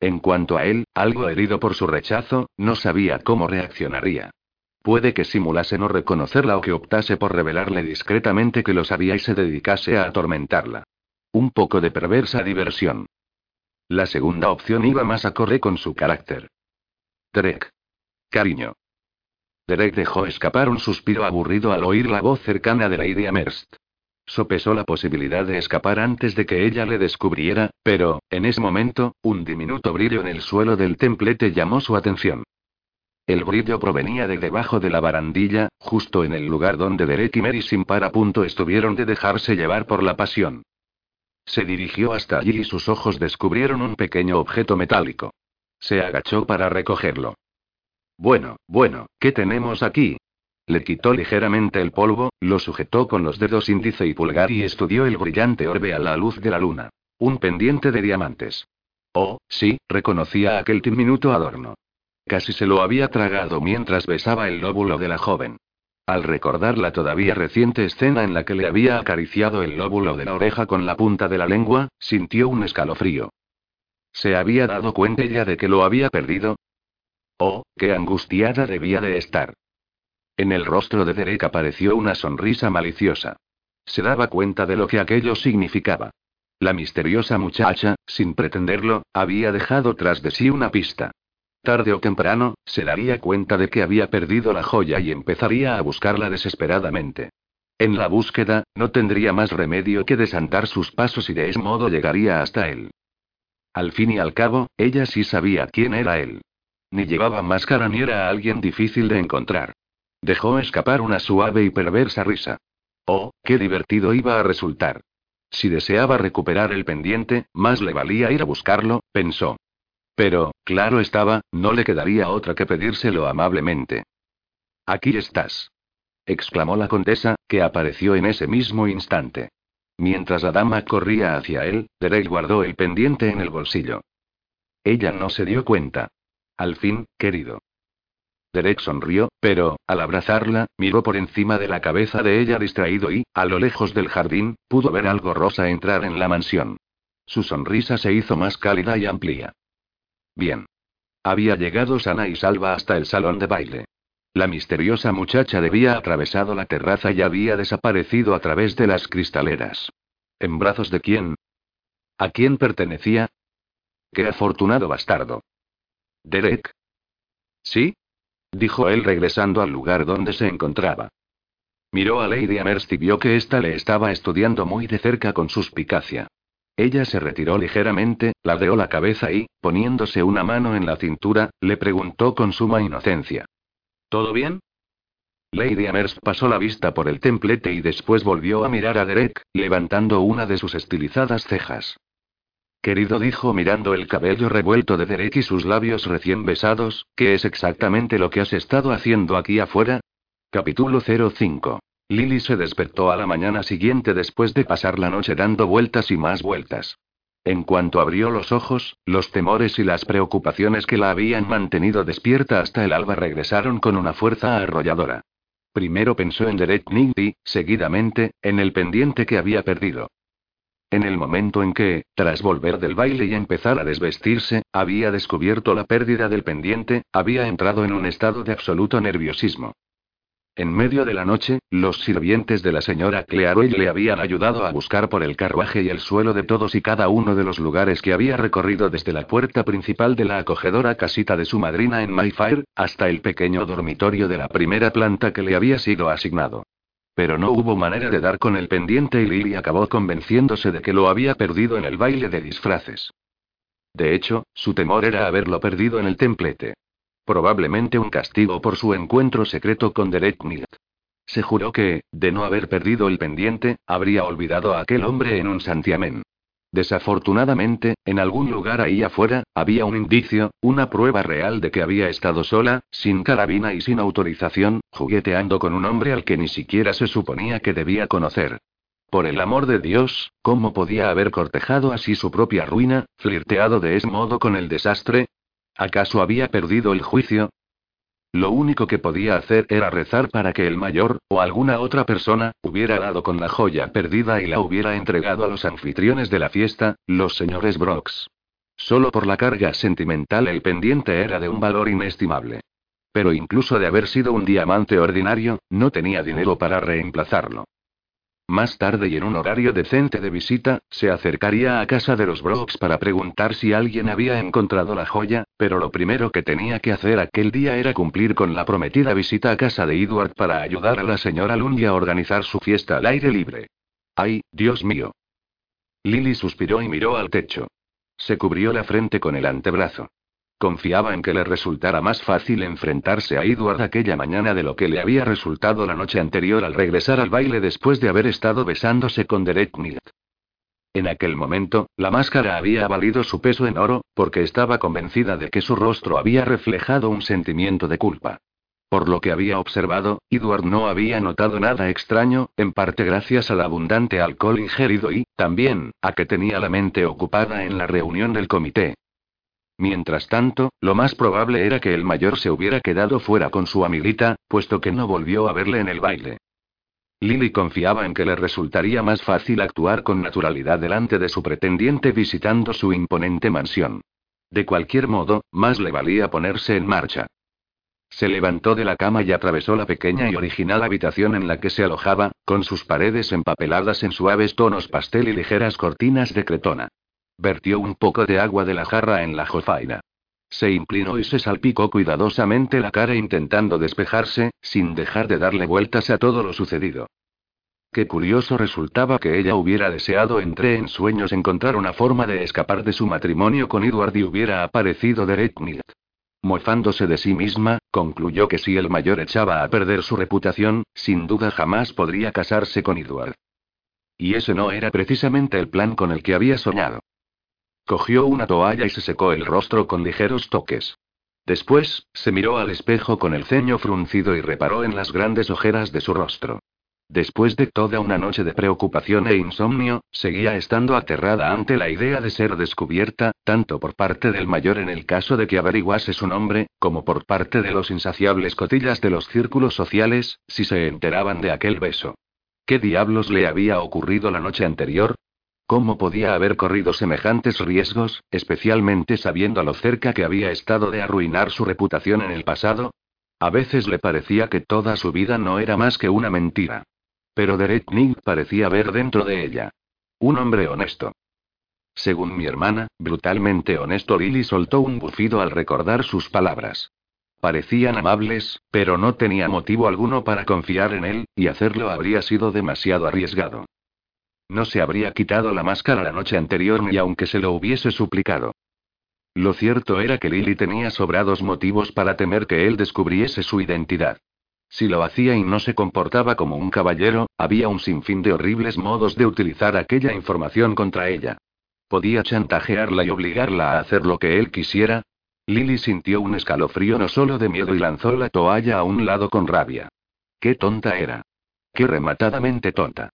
Speaker 1: En cuanto a él, algo herido por su rechazo, no sabía cómo reaccionaría. Puede que simulase no reconocerla o que optase por revelarle discretamente que lo sabía y se dedicase a atormentarla. Un poco de perversa diversión. La segunda opción iba más acorde con su carácter. Derek. Cariño. Derek dejó escapar un suspiro aburrido al oír la voz cercana de Lady Amherst. Sopesó la posibilidad de escapar antes de que ella le descubriera, pero, en ese momento, un diminuto brillo en el suelo del templete llamó su atención. El brillo provenía de debajo de la barandilla, justo en el lugar donde Derek y Mary sin par a punto estuvieron de dejarse llevar por la pasión. Se dirigió hasta allí y sus ojos descubrieron un pequeño objeto metálico. Se agachó para recogerlo. Bueno, bueno, ¿qué tenemos aquí? Le quitó ligeramente el polvo, lo sujetó con los dedos índice y pulgar y estudió el brillante orbe a la luz de la luna. Un pendiente de diamantes. Oh, sí, reconocía aquel diminuto adorno. Casi se lo había tragado mientras besaba el lóbulo de la joven. Al recordar la todavía reciente escena en la que le había acariciado el lóbulo de la oreja con la punta de la lengua, sintió un escalofrío. ¿Se había dado cuenta ya de que lo había perdido? Oh, qué angustiada debía de estar. En el rostro de Derek apareció una sonrisa maliciosa. Se daba cuenta de lo que aquello significaba. La misteriosa muchacha, sin pretenderlo, había dejado tras de sí una pista. Tarde o temprano, se daría cuenta de que había perdido la joya y empezaría a buscarla desesperadamente. En la búsqueda, no tendría más remedio que desandar sus pasos y de ese modo llegaría hasta él. Al fin y al cabo, ella sí sabía quién era él. Ni llevaba máscara ni era alguien difícil de encontrar. Dejó escapar una suave y perversa risa. Oh, qué divertido iba a resultar. Si deseaba recuperar el pendiente, más le valía ir a buscarlo, pensó. Pero, claro estaba, no le quedaría otra que pedírselo amablemente. Aquí estás. exclamó la condesa, que apareció en ese mismo instante. Mientras la dama corría hacia él, Derek guardó el pendiente en el bolsillo. Ella no se dio cuenta. Al fin, querido. Derek sonrió, pero, al abrazarla, miró por encima de la cabeza de ella distraído y, a lo lejos del jardín, pudo ver algo rosa entrar en la mansión. Su sonrisa se hizo más cálida y amplia. Bien. había llegado sana y salva hasta el salón de baile. La misteriosa muchacha debía atravesado la terraza y había desaparecido a través de las cristaleras. ¿En brazos de quién? ¿A quién pertenecía? Qué afortunado bastardo. Derek. ¿Sí? Dijo él regresando al lugar donde se encontraba. Miró a Lady Amherst y vio que ésta le estaba estudiando muy de cerca con suspicacia. Ella se retiró ligeramente, ladeó la cabeza y, poniéndose una mano en la cintura, le preguntó con suma inocencia. ¿Todo bien? Lady Amherst pasó la vista por el templete y después volvió a mirar a Derek, levantando una de sus estilizadas cejas. Querido dijo mirando el cabello revuelto de Derek y sus labios recién besados, ¿qué es exactamente lo que has estado haciendo aquí afuera? Capítulo 05. Lily se despertó a la mañana siguiente después de pasar la noche dando vueltas y más vueltas. En cuanto abrió los ojos, los temores y las preocupaciones que la habían mantenido despierta hasta el alba regresaron con una fuerza arrolladora. Primero pensó en Derek Nigby, seguidamente, en el pendiente que había perdido. En el momento en que, tras volver del baile y empezar a desvestirse, había descubierto la pérdida del pendiente, había entrado en un estado de absoluto nerviosismo. En medio de la noche, los sirvientes de la señora Clearoy le habían ayudado a buscar por el carruaje y el suelo de todos y cada uno de los lugares que había recorrido desde la puerta principal de la acogedora casita de su madrina en Mayfair, hasta el pequeño dormitorio de la primera planta que le había sido asignado. Pero no hubo manera de dar con el pendiente y Lily acabó convenciéndose de que lo había perdido en el baile de disfraces. De hecho, su temor era haberlo perdido en el templete. Probablemente un castigo por su encuentro secreto con Derek Milt. Se juró que, de no haber perdido el pendiente, habría olvidado a aquel hombre en un santiamén. Desafortunadamente, en algún lugar ahí afuera, había un indicio, una prueba real de que había estado sola, sin carabina y sin autorización, jugueteando con un hombre al que ni siquiera se suponía que debía conocer. Por el amor de Dios, ¿cómo podía haber cortejado así su propia ruina, flirteado de ese modo con el desastre? ¿Acaso había perdido el juicio? Lo único que podía hacer era rezar para que el mayor, o alguna otra persona, hubiera dado con la joya perdida y la hubiera entregado a los anfitriones de la fiesta, los señores Brooks. Solo por la carga sentimental el pendiente era de un valor inestimable. Pero incluso de haber sido un diamante ordinario, no tenía dinero para reemplazarlo. Más tarde y en un horario decente de visita, se acercaría a casa de los Brooks para preguntar si alguien había encontrado la joya, pero lo primero que tenía que hacer aquel día era cumplir con la prometida visita a casa de Edward para ayudar a la señora Lundy a organizar su fiesta al aire libre. ¡Ay, Dios mío! Lily suspiró y miró al techo. Se cubrió la frente con el antebrazo. Confiaba en que le resultara más fácil enfrentarse a Edward aquella mañana de lo que le había resultado la noche anterior al regresar al baile después de haber estado besándose con Derek Milt. En aquel momento, la máscara había valido su peso en oro, porque estaba convencida de que su rostro había reflejado un sentimiento de culpa. Por lo que había observado, Edward no había notado nada extraño, en parte gracias al abundante alcohol ingerido y, también, a que tenía la mente ocupada en la reunión del comité, Mientras tanto, lo más probable era que el mayor se hubiera quedado fuera con su amiguita, puesto que no volvió a verle en el baile. Lily confiaba en que le resultaría más fácil actuar con naturalidad delante de su pretendiente visitando su imponente mansión. De cualquier modo, más le valía ponerse en marcha. Se levantó de la cama y atravesó la pequeña y original habitación en la que se alojaba, con sus paredes empapeladas en suaves tonos pastel y ligeras cortinas de cretona. Vertió un poco de agua de la jarra en la jofaina. Se inclinó y se salpicó cuidadosamente la cara intentando despejarse, sin dejar de darle vueltas a todo lo sucedido. Qué curioso resultaba que ella hubiera deseado entre en sueños encontrar una forma de escapar de su matrimonio con Edward y hubiera aparecido Derek Milt. Mofándose de sí misma, concluyó que si el mayor echaba a perder su reputación, sin duda jamás podría casarse con Edward. Y ese no era precisamente el plan con el que había soñado. Cogió una toalla y se secó el rostro con ligeros toques. Después, se miró al espejo con el ceño fruncido y reparó en las grandes ojeras de su rostro. Después de toda una noche de preocupación e insomnio, seguía estando aterrada ante la idea de ser descubierta, tanto por parte del mayor en el caso de que averiguase su nombre, como por parte de los insaciables cotillas de los círculos sociales, si se enteraban de aquel beso. ¿Qué diablos le había ocurrido la noche anterior? ¿Cómo podía haber corrido semejantes riesgos, especialmente sabiendo lo cerca que había estado de arruinar su reputación en el pasado? A veces le parecía que toda su vida no era más que una mentira. Pero Derek Ning parecía ver dentro de ella. Un hombre honesto. Según mi hermana, brutalmente honesto, Lily soltó un bufido al recordar sus palabras. Parecían amables, pero no tenía motivo alguno para confiar en él, y hacerlo habría sido demasiado arriesgado. No se habría quitado la máscara la noche anterior ni aunque se lo hubiese suplicado. Lo cierto era que Lily tenía sobrados motivos para temer que él descubriese su identidad. Si lo hacía y no se comportaba como un caballero, había un sinfín de horribles modos de utilizar aquella información contra ella. Podía chantajearla y obligarla a hacer lo que él quisiera. Lily sintió un escalofrío no solo de miedo y lanzó la toalla a un lado con rabia. Qué tonta era. Qué rematadamente tonta.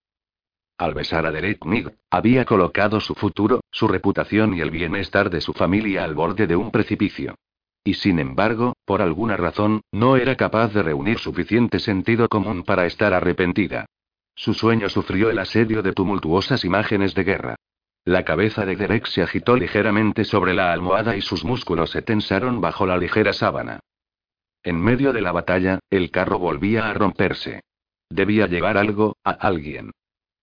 Speaker 1: Al besar a Derek Mig, había colocado su futuro, su reputación y el bienestar de su familia al borde de un precipicio. Y sin embargo, por alguna razón, no era capaz de reunir suficiente sentido común para estar arrepentida. Su sueño sufrió el asedio de tumultuosas imágenes de guerra. La cabeza de Derek se agitó ligeramente sobre la almohada y sus músculos se tensaron bajo la ligera sábana. En medio de la batalla, el carro volvía a romperse. Debía llevar algo, a alguien.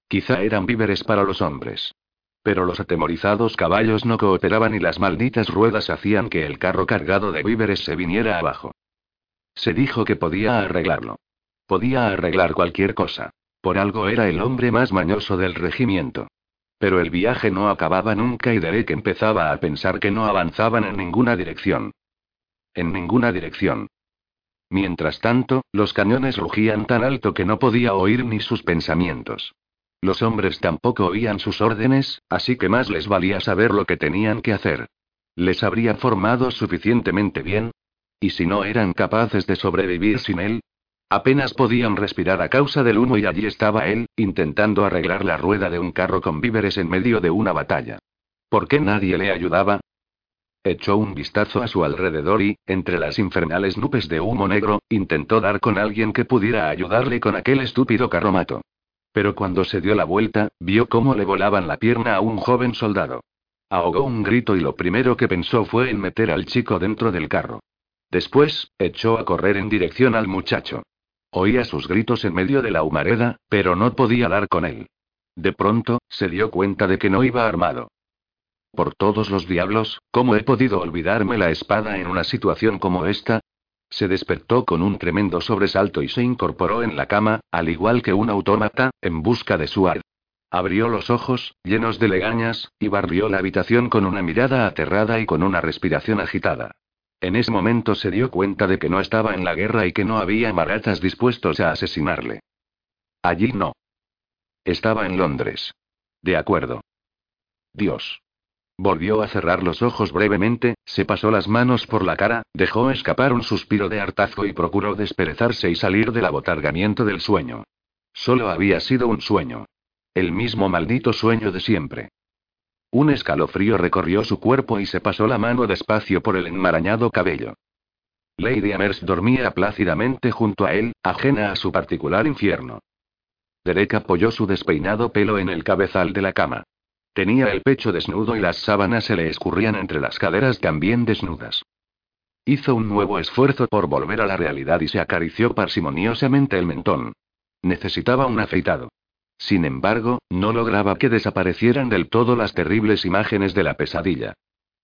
Speaker 1: Quizá eran víveres para los hombres. Pero los atemorizados caballos no cooperaban y las malditas ruedas hacían que el carro cargado de víveres se viniera abajo. Se dijo que podía arreglarlo. Podía arreglar cualquier cosa. Por algo era el hombre más mañoso del regimiento. Pero el viaje no acababa nunca y Derek empezaba a pensar que no avanzaban en ninguna dirección. En ninguna dirección. Mientras tanto, los cañones rugían tan alto que no podía oír ni sus pensamientos. Los hombres tampoco oían sus órdenes, así que más les valía saber lo que tenían que hacer. ¿Les habría formado suficientemente bien? ¿Y si no eran capaces de sobrevivir sin él? Apenas podían respirar a causa del humo y allí estaba él, intentando arreglar la rueda de un carro con víveres en medio de una batalla. ¿Por qué nadie le ayudaba? Echó un vistazo a su alrededor y, entre las infernales nubes de humo negro, intentó dar con alguien que pudiera ayudarle con aquel estúpido carromato. Pero cuando se dio la vuelta, vio cómo le volaban la pierna a un joven soldado. Ahogó un grito y lo primero que pensó fue en meter al chico dentro del carro. Después, echó a correr en dirección al muchacho. Oía sus gritos en medio de la humareda, pero no podía dar con él. De pronto, se dio cuenta de que no iba armado. Por todos los diablos, ¿cómo he podido olvidarme la espada en una situación como esta? Se despertó con un tremendo sobresalto y se incorporó en la cama, al igual que un autómata, en busca de su ar. Abrió los ojos, llenos de legañas, y barrió la habitación con una mirada aterrada y con una respiración agitada. En ese momento se dio cuenta de que no estaba en la guerra y que no había maratas dispuestos a asesinarle. Allí no. Estaba en Londres. De acuerdo. Dios. Volvió a cerrar los ojos brevemente, se pasó las manos por la cara, dejó escapar un suspiro de hartazgo y procuró desperezarse y salir del abotargamiento del sueño. Solo había sido un sueño. El mismo maldito sueño de siempre. Un escalofrío recorrió su cuerpo y se pasó la mano despacio por el enmarañado cabello. Lady Amherst dormía plácidamente junto a él, ajena a su particular infierno. Derek apoyó su despeinado pelo en el cabezal de la cama. Tenía el pecho desnudo y las sábanas se le escurrían entre las caderas también desnudas. Hizo un nuevo esfuerzo por volver a la realidad y se acarició parsimoniosamente el mentón. Necesitaba un afeitado. Sin embargo, no lograba que desaparecieran del todo las terribles imágenes de la pesadilla.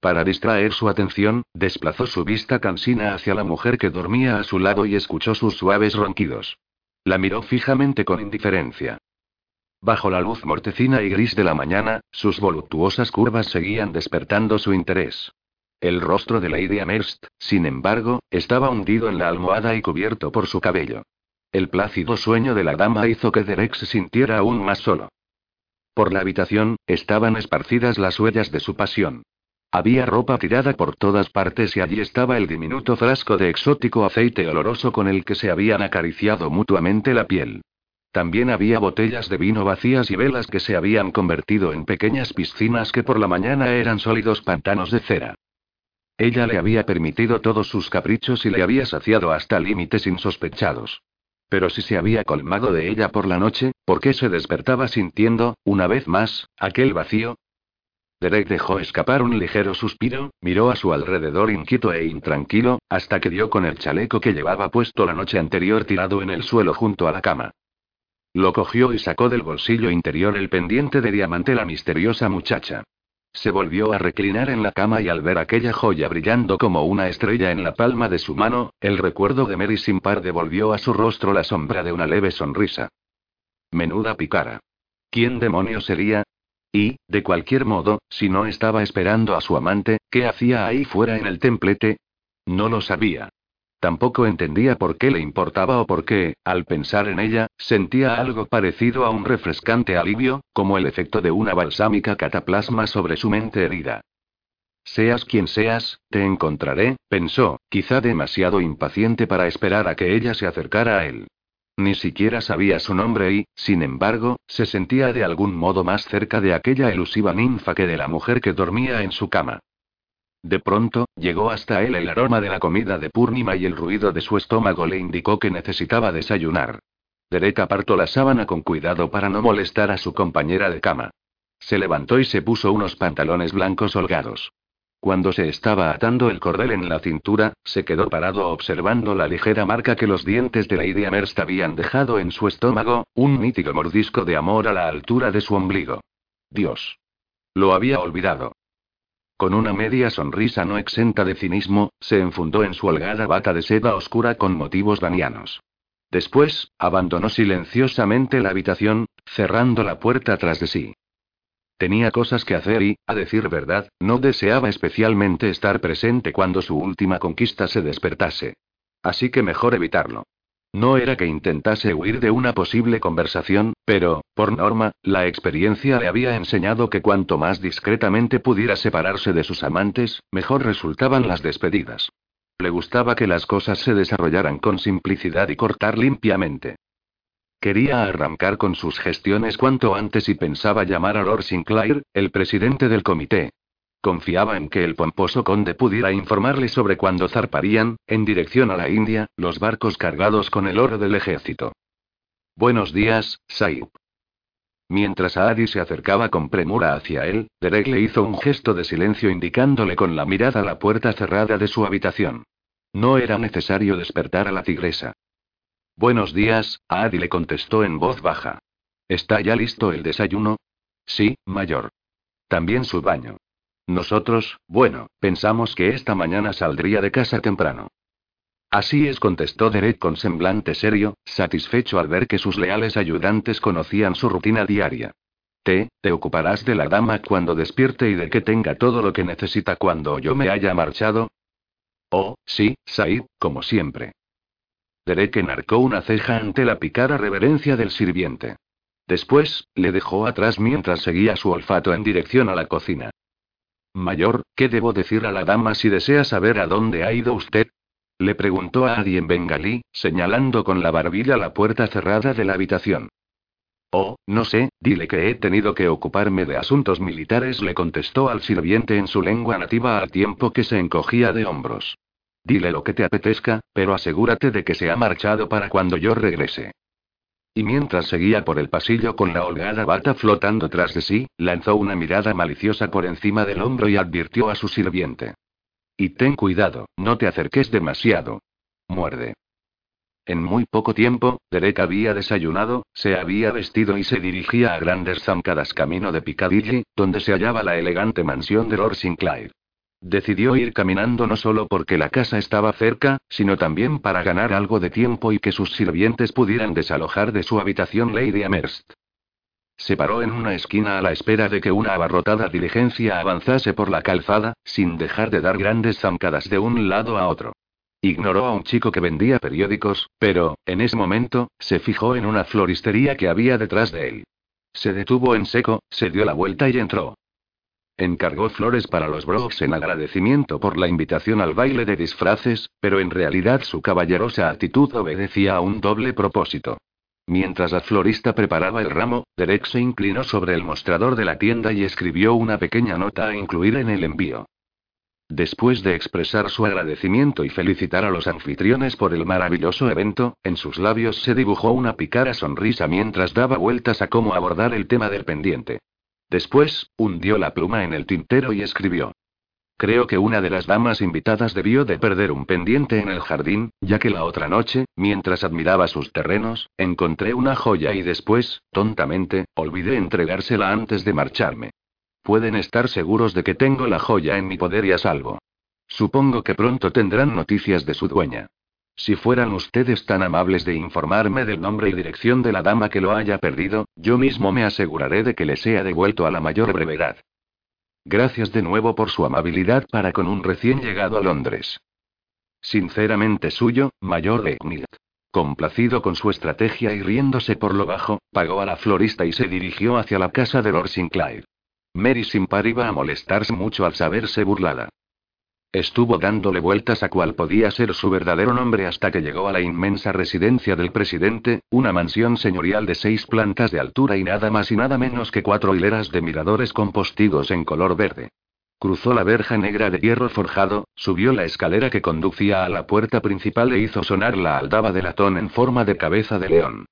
Speaker 1: Para distraer su atención, desplazó su vista cansina hacia la mujer que dormía a su lado y escuchó sus suaves ronquidos. La miró fijamente con indiferencia. Bajo la luz mortecina y gris de la mañana, sus voluptuosas curvas seguían despertando su interés. El rostro de Lady Amherst, sin embargo, estaba hundido en la almohada y cubierto por su cabello. El plácido sueño de la dama hizo que Derek se sintiera aún más solo. Por la habitación, estaban esparcidas las huellas de su pasión. Había ropa tirada por todas partes y allí estaba el diminuto frasco de exótico aceite oloroso con el que se habían acariciado mutuamente la piel. También había botellas de vino vacías y velas que se habían convertido en pequeñas piscinas que por la mañana eran sólidos pantanos de cera. Ella le había permitido todos sus caprichos y le había saciado hasta límites insospechados. Pero si se había colmado de ella por la noche, ¿por qué se despertaba sintiendo, una vez más, aquel vacío? Derek dejó escapar un ligero suspiro, miró a su alrededor inquieto e intranquilo, hasta que dio con el chaleco que llevaba puesto la noche anterior tirado en el suelo junto a la cama. Lo cogió y sacó del bolsillo interior el pendiente de diamante la misteriosa muchacha. Se volvió a reclinar en la cama y al ver aquella joya brillando como una estrella en la palma de su mano, el recuerdo de Mary sin par devolvió a su rostro la sombra de una leve sonrisa. Menuda picara. ¿Quién demonios sería? Y, de cualquier modo, si no estaba esperando a su amante, ¿qué hacía ahí fuera en el templete? No lo sabía. Tampoco entendía por qué le importaba o por qué, al pensar en ella, sentía algo parecido a un refrescante alivio, como el efecto de una balsámica cataplasma sobre su mente herida. Seas quien seas, te encontraré, pensó, quizá demasiado impaciente para esperar a que ella se acercara a él. Ni siquiera sabía su nombre y, sin embargo, se sentía de algún modo más cerca de aquella elusiva ninfa que de la mujer que dormía en su cama. De pronto, llegó hasta él el aroma de la comida de Purnima y el ruido de su estómago le indicó que necesitaba desayunar. Derek apartó la sábana con cuidado para no molestar a su compañera de cama. Se levantó y se puso unos pantalones blancos holgados. Cuando se estaba atando el cordel en la cintura, se quedó parado observando la ligera marca que los dientes de Lady Amherst habían dejado en su estómago, un nítido mordisco de amor a la altura de su ombligo. Dios. Lo había olvidado. Con una media sonrisa no exenta de cinismo, se enfundó en su holgada bata de seda oscura con motivos danianos. Después, abandonó silenciosamente la habitación, cerrando la puerta tras de sí. Tenía cosas que hacer y, a decir verdad, no deseaba especialmente estar presente cuando su última conquista se despertase. Así que mejor evitarlo. No era que intentase huir de una posible conversación, pero, por norma, la experiencia le había enseñado que cuanto más discretamente pudiera separarse de sus amantes, mejor resultaban las despedidas. Le gustaba que las cosas se desarrollaran con simplicidad y cortar limpiamente. Quería arrancar con sus gestiones cuanto antes y pensaba llamar a Lord Sinclair, el presidente del comité. Confiaba en que el pomposo conde pudiera informarle sobre cuándo zarparían, en dirección a la India, los barcos cargados con el oro del ejército. Buenos días, Saib. Mientras Adi se acercaba con premura hacia él, Derek le hizo un gesto de silencio indicándole con la mirada la puerta cerrada de su habitación. No era necesario despertar a la tigresa. Buenos días, Adi le contestó en voz baja. ¿Está ya listo el desayuno? Sí, mayor. También su baño. Nosotros, bueno, pensamos que esta mañana saldría de casa temprano. Así es, contestó Derek con semblante serio, satisfecho al ver que sus leales ayudantes conocían su rutina diaria. Te, te ocuparás de la dama cuando despierte y de que tenga todo lo que necesita cuando yo me haya marchado. Oh, sí, Said, como siempre. Derek enarcó una ceja ante la picada reverencia del sirviente. Después, le dejó atrás mientras seguía su olfato en dirección a la cocina. Mayor, ¿qué debo decir a la dama si desea saber a dónde ha ido usted? Le preguntó a Adi en bengalí, señalando con la barbilla la puerta cerrada de la habitación. Oh, no sé, dile que he tenido que ocuparme de asuntos militares, le contestó al sirviente en su lengua nativa al tiempo que se encogía de hombros. Dile lo que te apetezca, pero asegúrate de que se ha marchado para cuando yo regrese. Y mientras seguía por el pasillo con la holgada bata flotando tras de sí, lanzó una mirada maliciosa por encima del hombro y advirtió a su sirviente. Y ten cuidado, no te acerques demasiado. Muerde. En muy poco tiempo, Derek había desayunado, se había vestido y se dirigía a grandes zancadas camino de Piccadilly, donde se hallaba la elegante mansión de Lord Sinclair. Decidió ir caminando no solo porque la casa estaba cerca, sino también para ganar algo de tiempo y que sus sirvientes pudieran desalojar de su habitación Lady Amherst. Se paró en una esquina a la espera de que una abarrotada diligencia avanzase por la calzada, sin dejar de dar grandes zancadas de un lado a otro. Ignoró a un chico que vendía periódicos, pero, en ese momento, se fijó en una floristería que había detrás de él. Se detuvo en seco, se dio la vuelta y entró. Encargó flores para los Brooks en agradecimiento por la invitación al baile de disfraces, pero en realidad su caballerosa actitud obedecía a un doble propósito. Mientras la florista preparaba el ramo, Derek se inclinó sobre el mostrador de la tienda y escribió una pequeña nota a incluir en el envío. Después de expresar su agradecimiento y felicitar a los anfitriones por el maravilloso evento, en sus labios se dibujó una picada sonrisa mientras daba vueltas a cómo abordar el tema del pendiente. Después, hundió la pluma en el tintero y escribió. Creo que una de las damas invitadas debió de perder un pendiente en el jardín, ya que la otra noche, mientras admiraba sus terrenos, encontré una joya y después, tontamente, olvidé entregársela antes de marcharme. Pueden estar seguros de que tengo la joya en mi poder y a salvo. Supongo que pronto tendrán noticias de su dueña. Si fueran ustedes tan amables de informarme del nombre y dirección de la dama que lo haya perdido, yo mismo me aseguraré de que le sea devuelto a la mayor brevedad. Gracias de nuevo por su amabilidad para con un recién llegado a Londres. Sinceramente suyo, Mayor Eckmilt. Complacido con su estrategia y riéndose por lo bajo, pagó a la florista y se dirigió hacia la casa de Lord Sinclair. Mary Simpar iba a molestarse mucho al saberse burlada. Estuvo dándole vueltas a cuál podía ser su verdadero nombre hasta que llegó a la inmensa residencia del presidente, una mansión señorial de seis plantas de altura y nada más y nada menos que cuatro hileras de miradores con postigos en color verde. Cruzó la verja negra de hierro forjado, subió la escalera que conducía a la puerta principal e hizo sonar la aldaba de latón en forma de cabeza de león.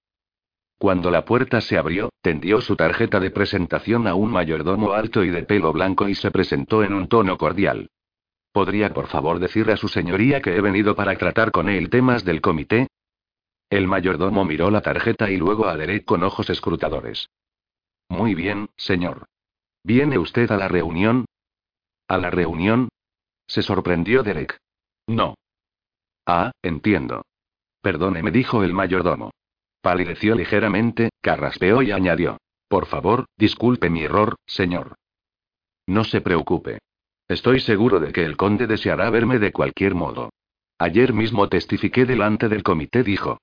Speaker 1: Cuando la puerta se abrió, tendió su tarjeta de presentación a un mayordomo alto y de pelo blanco y se presentó en un tono cordial. ¿Podría por favor decirle a su señoría que he venido para tratar con él temas del comité? El mayordomo miró la tarjeta y luego a Derek con ojos escrutadores. Muy bien, señor. ¿Viene usted a la reunión? ¿A la reunión? Se sorprendió Derek. No. Ah, entiendo. Perdone, me dijo el mayordomo. Palideció ligeramente, carraspeó y añadió. Por favor, disculpe mi error, señor. No se preocupe. Estoy seguro de que el conde deseará verme de cualquier modo. Ayer mismo testifiqué delante del comité, dijo.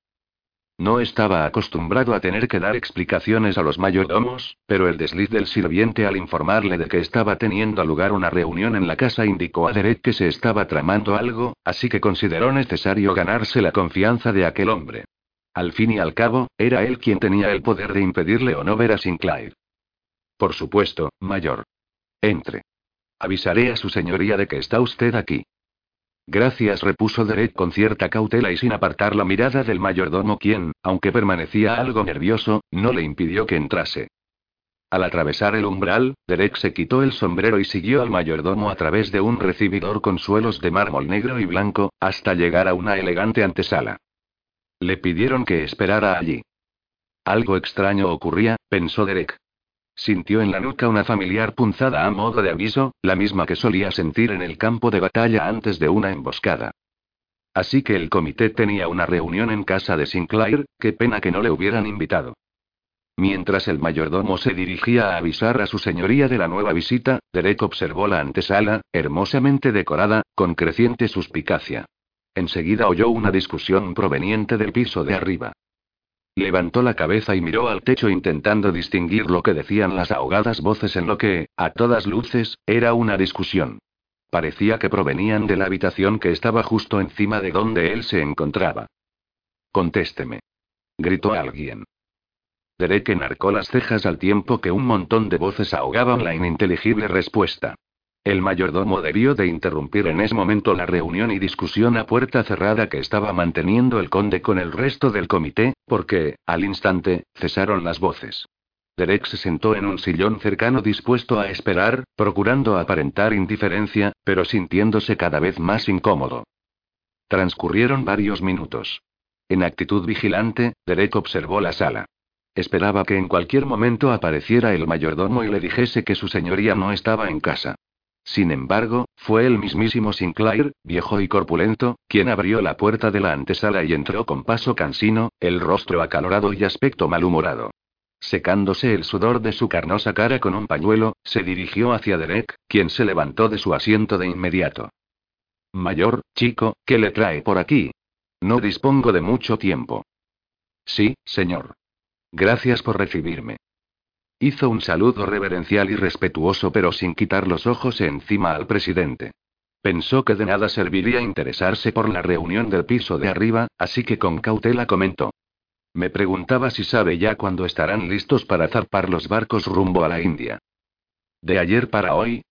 Speaker 1: No estaba acostumbrado a tener que dar explicaciones a los mayordomos, pero el desliz del sirviente al informarle de que estaba teniendo lugar una reunión en la casa indicó a Derek que se estaba tramando algo, así que consideró necesario ganarse la confianza de aquel hombre. Al fin y al cabo, era él quien tenía el poder de impedirle o no ver a Sinclair. Por supuesto, mayor. Entre. Avisaré a su señoría de que está usted aquí. Gracias, repuso Derek con cierta cautela y sin apartar la mirada del mayordomo, quien, aunque permanecía algo nervioso, no le impidió que entrase. Al atravesar el umbral, Derek se quitó el sombrero y siguió al mayordomo a través de un recibidor con suelos de mármol negro y blanco, hasta llegar a una elegante antesala. Le pidieron que esperara allí. Algo extraño ocurría, pensó Derek. Sintió en la nuca una familiar punzada a modo de aviso, la misma que solía sentir en el campo de batalla antes de una emboscada. Así que el comité tenía una reunión en casa de Sinclair, qué pena que no le hubieran invitado. Mientras el mayordomo se dirigía a avisar a su señoría de la nueva visita, Derek observó la antesala, hermosamente decorada, con creciente suspicacia. Enseguida oyó una discusión proveniente del piso de arriba. Levantó la cabeza y miró al techo intentando distinguir lo que decían las ahogadas voces en lo que, a todas luces, era una discusión. Parecía que provenían de la habitación que estaba justo encima de donde él se encontraba. Contésteme. Gritó alguien. Derek enarcó las cejas al tiempo que un montón de voces ahogaban la ininteligible respuesta. El mayordomo debió de interrumpir en ese momento la reunión y discusión a puerta cerrada que estaba manteniendo el conde con el resto del comité, porque, al instante, cesaron las voces. Derek se sentó en un sillón cercano dispuesto a esperar, procurando aparentar indiferencia, pero sintiéndose cada vez más incómodo. Transcurrieron varios minutos. En actitud vigilante, Derek observó la sala. Esperaba que en cualquier momento apareciera el mayordomo y le dijese que su señoría no estaba en casa. Sin embargo, fue el mismísimo Sinclair, viejo y corpulento, quien abrió la puerta de la antesala y entró con paso cansino, el rostro acalorado y aspecto malhumorado. Secándose el sudor de su carnosa cara con un pañuelo, se dirigió hacia Derek, quien se levantó de su asiento de inmediato. Mayor, chico, ¿qué le trae por aquí? No dispongo de mucho tiempo. Sí, señor. Gracias por recibirme. Hizo un saludo reverencial y respetuoso pero sin quitar los ojos encima al presidente. Pensó que de nada serviría interesarse por la reunión del piso de arriba, así que con cautela comentó. Me preguntaba si sabe ya cuándo estarán listos para zarpar los barcos rumbo a la India. ¿De ayer para hoy?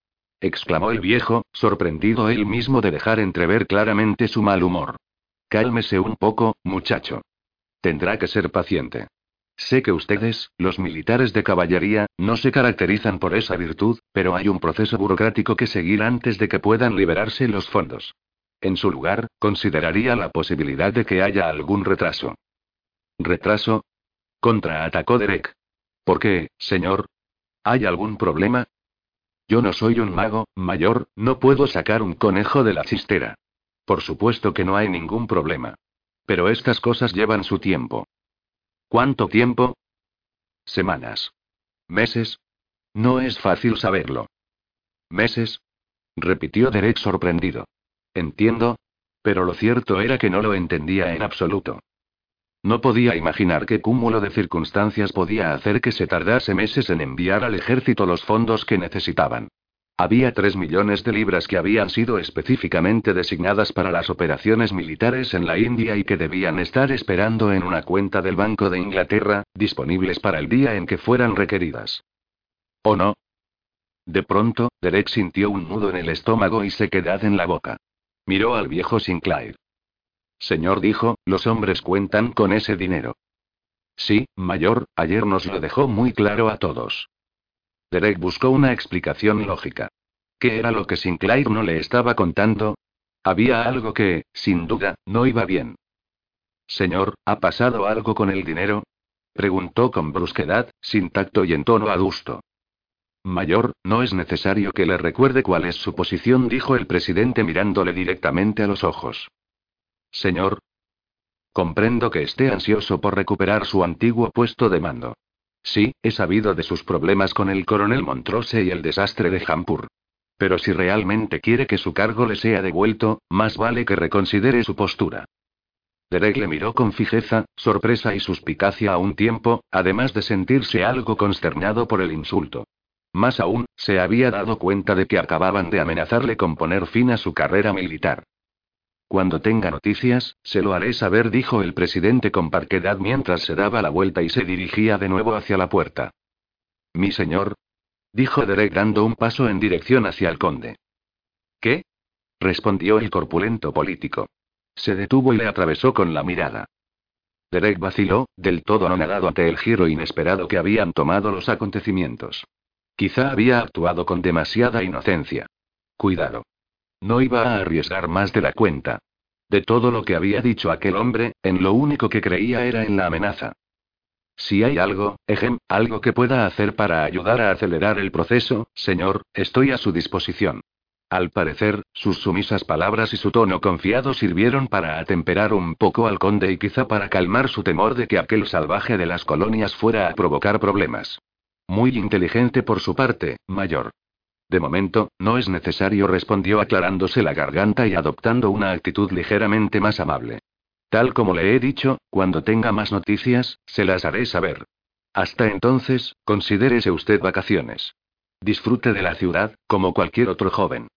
Speaker 1: exclamó el viejo, sorprendido él mismo de dejar entrever claramente su mal humor. Cálmese un poco, muchacho. Tendrá que ser paciente. Sé que ustedes, los militares de caballería, no se caracterizan por esa virtud, pero hay un proceso burocrático que seguir antes de que puedan liberarse los fondos. En su lugar, consideraría la posibilidad de que haya algún retraso. ¿Retraso? Contraatacó Derek. ¿Por qué, señor? ¿Hay algún problema? Yo no soy un mago, mayor, no puedo sacar un conejo de la chistera. Por supuesto que no hay ningún problema. Pero estas cosas llevan su tiempo. ¿Cuánto tiempo? Semanas. ¿Meses? No es fácil saberlo. ¿Meses? repitió Derek sorprendido. Entiendo. Pero lo cierto era que no lo entendía en absoluto. No podía imaginar qué cúmulo de circunstancias podía hacer que se tardase meses en enviar al ejército los fondos que necesitaban. Había tres millones de libras que habían sido específicamente designadas para las operaciones militares en la India y que debían estar esperando en una cuenta del Banco de Inglaterra, disponibles para el día en que fueran requeridas. ¿O no? De pronto, Derek sintió un nudo en el estómago y sequedad en la boca. Miró al viejo Sinclair. Señor dijo, los hombres cuentan con ese dinero. Sí, mayor, ayer nos lo dejó muy claro a todos. Derek buscó una explicación lógica. ¿Qué era lo que Sinclair no le estaba contando? Había algo que, sin duda, no iba bien. Señor, ¿ha pasado algo con el dinero? Preguntó con brusquedad, sin tacto y en tono adusto. Mayor, no es necesario que le recuerde cuál es su posición, dijo el presidente mirándole directamente a los ojos. Señor. Comprendo que esté ansioso por recuperar su antiguo puesto de mando. Sí, he sabido de sus problemas con el coronel Montrose y el desastre de Jampur. Pero si realmente quiere que su cargo le sea devuelto, más vale que reconsidere su postura. Derek le miró con fijeza, sorpresa y suspicacia a un tiempo, además de sentirse algo consternado por el insulto. Más aún, se había dado cuenta de que acababan de amenazarle con poner fin a su carrera militar. Cuando tenga noticias, se lo haré saber, dijo el presidente con parquedad mientras se daba la vuelta y se dirigía de nuevo hacia la puerta. Mi señor. Dijo Derek dando un paso en dirección hacia el conde. ¿Qué? respondió el corpulento político. Se detuvo y le atravesó con la mirada. Derek vaciló, del todo anonadado ante el giro inesperado que habían tomado los acontecimientos. Quizá había actuado con demasiada inocencia. Cuidado. No iba a arriesgar más de la cuenta. De todo lo que había dicho aquel hombre, en lo único que creía era en la amenaza. Si hay algo, ejem, algo que pueda hacer para ayudar a acelerar el proceso, señor, estoy a su disposición. Al parecer, sus sumisas palabras y su tono confiado sirvieron para atemperar un poco al conde y quizá para calmar su temor de que aquel salvaje de las colonias fuera a provocar problemas. Muy inteligente por su parte, mayor. De momento, no es necesario, respondió aclarándose la garganta y adoptando una actitud ligeramente más amable. Tal como le he dicho, cuando tenga más noticias, se las haré saber. Hasta entonces, considérese usted vacaciones. Disfrute de la ciudad, como cualquier otro joven.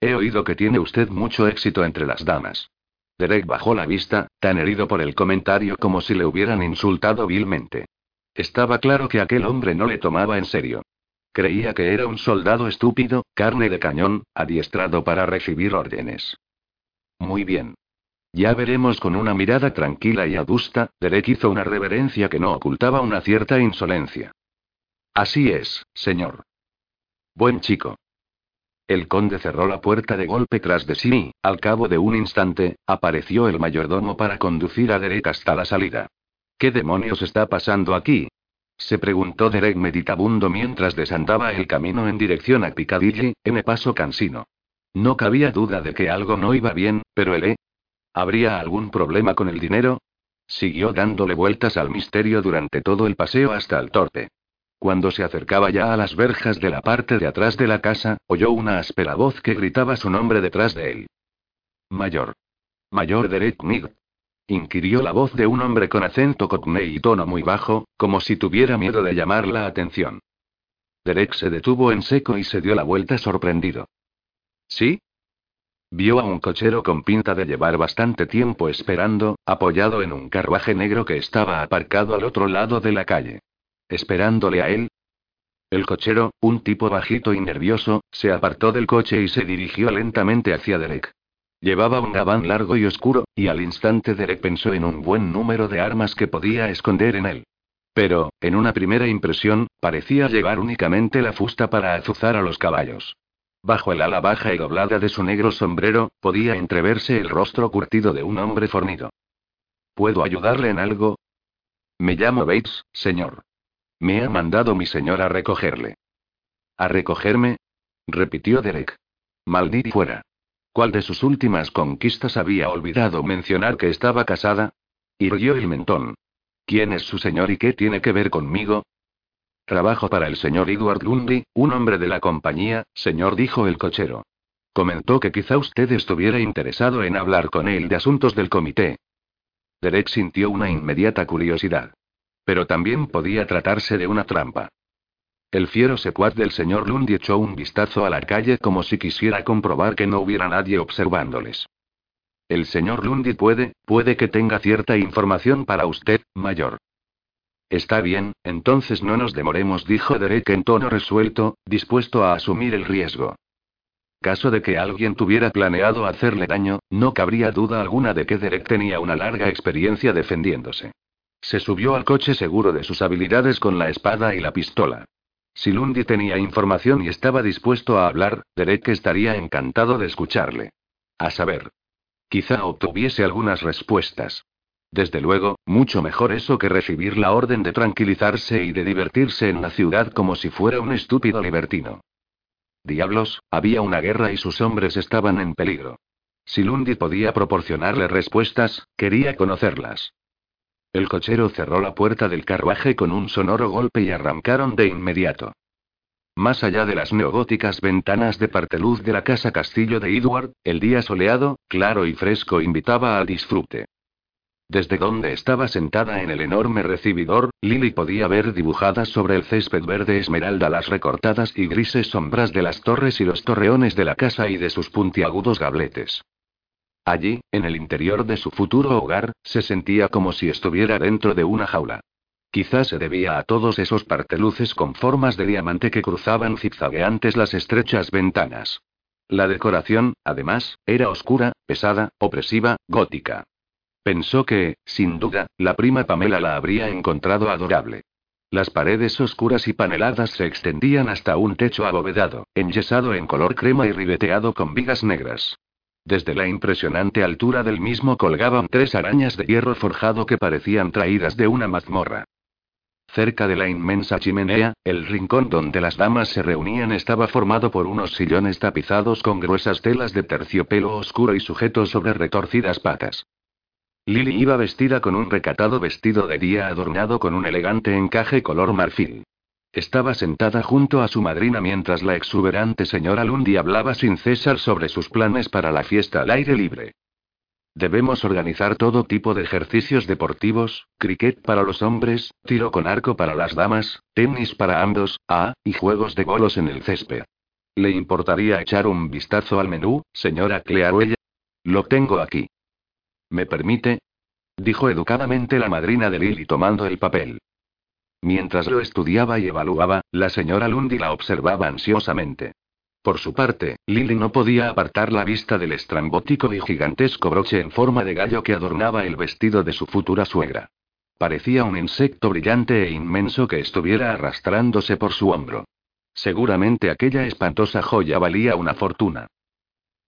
Speaker 1: He oído que tiene usted mucho éxito entre las damas. Derek bajó la vista, tan herido por el comentario como si le hubieran insultado vilmente. Estaba claro que aquel hombre no le tomaba en serio. Creía que era un soldado estúpido, carne de cañón, adiestrado para recibir órdenes. Muy bien. Ya veremos con una mirada tranquila y adusta, Derek hizo una reverencia que no ocultaba una cierta insolencia. Así es, señor. Buen chico. El conde cerró la puerta de golpe tras de sí y, al cabo de un instante, apareció el mayordomo para conducir a Derek hasta la salida. ¿Qué demonios está pasando aquí? Se preguntó Derek meditabundo mientras desandaba el camino en dirección a Piccadilly, en paso cansino. No cabía duda de que algo no iba bien, pero el E. ¿Habría algún problema con el dinero? Siguió dándole vueltas al misterio durante todo el paseo hasta el torpe. Cuando se acercaba ya a las verjas de la parte de atrás de la casa, oyó una áspera voz que gritaba su nombre detrás de él. Mayor. Mayor Derek Mead inquirió la voz de un hombre con acento cockney y tono muy bajo, como si tuviera miedo de llamar la atención. Derek se detuvo en seco y se dio la vuelta sorprendido. ¿Sí? Vio a un cochero con pinta de llevar bastante tiempo esperando, apoyado en un carruaje negro que estaba aparcado al otro lado de la calle. ¿Esperándole a él? El cochero, un tipo bajito y nervioso, se apartó del coche y se dirigió lentamente hacia Derek. Llevaba un gabán largo y oscuro, y al instante Derek pensó en un buen número de armas que podía esconder en él. Pero, en una primera impresión, parecía llevar únicamente la fusta para azuzar a los caballos. Bajo el ala baja y doblada de su negro sombrero, podía entreverse el rostro curtido de un hombre fornido. ¿Puedo ayudarle en algo? Me llamo Bates, señor. Me ha mandado mi señor a recogerle. ¿A recogerme? repitió Derek. Maldito fuera. ¿Cuál de sus últimas conquistas había olvidado mencionar que estaba casada? Irguió el mentón. ¿Quién es su señor y qué tiene que ver conmigo? Trabajo para el señor Edward Lundy, un hombre de la compañía, señor, dijo el cochero. Comentó que quizá usted estuviera interesado en hablar con él de asuntos del comité. Derek sintió una inmediata curiosidad. Pero también podía tratarse de una trampa. El fiero secuaz del señor Lundy echó un vistazo a la calle como si quisiera comprobar que no hubiera nadie observándoles. El señor Lundy puede, puede que tenga cierta información para usted, mayor. Está bien, entonces no nos demoremos, dijo Derek en tono resuelto, dispuesto a asumir el riesgo. Caso de que alguien tuviera planeado hacerle daño, no cabría duda alguna de que Derek tenía una larga experiencia defendiéndose. Se subió al coche seguro de sus habilidades con la espada y la pistola. Si Lundy tenía información y estaba dispuesto a hablar, Derek estaría encantado de escucharle. A saber. Quizá obtuviese algunas respuestas. Desde luego, mucho mejor eso que recibir la orden de tranquilizarse y de divertirse en la ciudad como si fuera un estúpido libertino. Diablos, había una guerra y sus hombres estaban en peligro. Si Lundy podía proporcionarle respuestas, quería conocerlas. El cochero cerró la puerta del carruaje con un sonoro golpe y arrancaron de inmediato. Más allá de las neogóticas ventanas de parteluz de la casa castillo de Edward, el día soleado, claro y fresco invitaba al disfrute. Desde donde estaba sentada en el enorme recibidor, Lily podía ver dibujadas sobre el césped verde esmeralda las recortadas y grises sombras de las torres y los torreones de la casa y de sus puntiagudos gabletes. Allí, en el interior de su futuro hogar, se sentía como si estuviera dentro de una jaula. Quizás se debía a todos esos parteluces con formas de diamante que cruzaban zigzagueantes las estrechas ventanas. La decoración, además, era oscura, pesada, opresiva, gótica. Pensó que, sin duda, la prima Pamela la habría encontrado adorable. Las paredes oscuras y paneladas se extendían hasta un techo abovedado, enyesado en color crema y ribeteado con vigas negras. Desde la impresionante altura del mismo colgaban tres arañas de hierro forjado que parecían traídas de una mazmorra. Cerca de la inmensa chimenea, el rincón donde las damas se reunían estaba formado por unos sillones tapizados con gruesas telas de terciopelo oscuro y sujetos sobre retorcidas patas. Lily iba vestida con un recatado vestido de día adornado con un elegante encaje color marfil. Estaba sentada junto a su madrina mientras la exuberante señora Lundy hablaba sin cesar sobre sus planes para la fiesta al aire libre. Debemos organizar todo tipo de ejercicios deportivos, cricket para los hombres, tiro con arco para las damas, tenis para ambos, ah, y juegos de bolos en el césped. ¿Le importaría echar un vistazo al menú, señora Clearuella? Lo tengo aquí. ¿Me permite? Dijo educadamente la madrina de Lily tomando el papel. Mientras lo estudiaba y evaluaba, la señora Lundy la observaba ansiosamente. Por su parte, Lily no podía apartar la vista del estrambótico y gigantesco broche en forma de gallo que adornaba el vestido de su futura suegra. Parecía un insecto brillante e inmenso que estuviera arrastrándose por su hombro. Seguramente aquella espantosa joya valía una fortuna.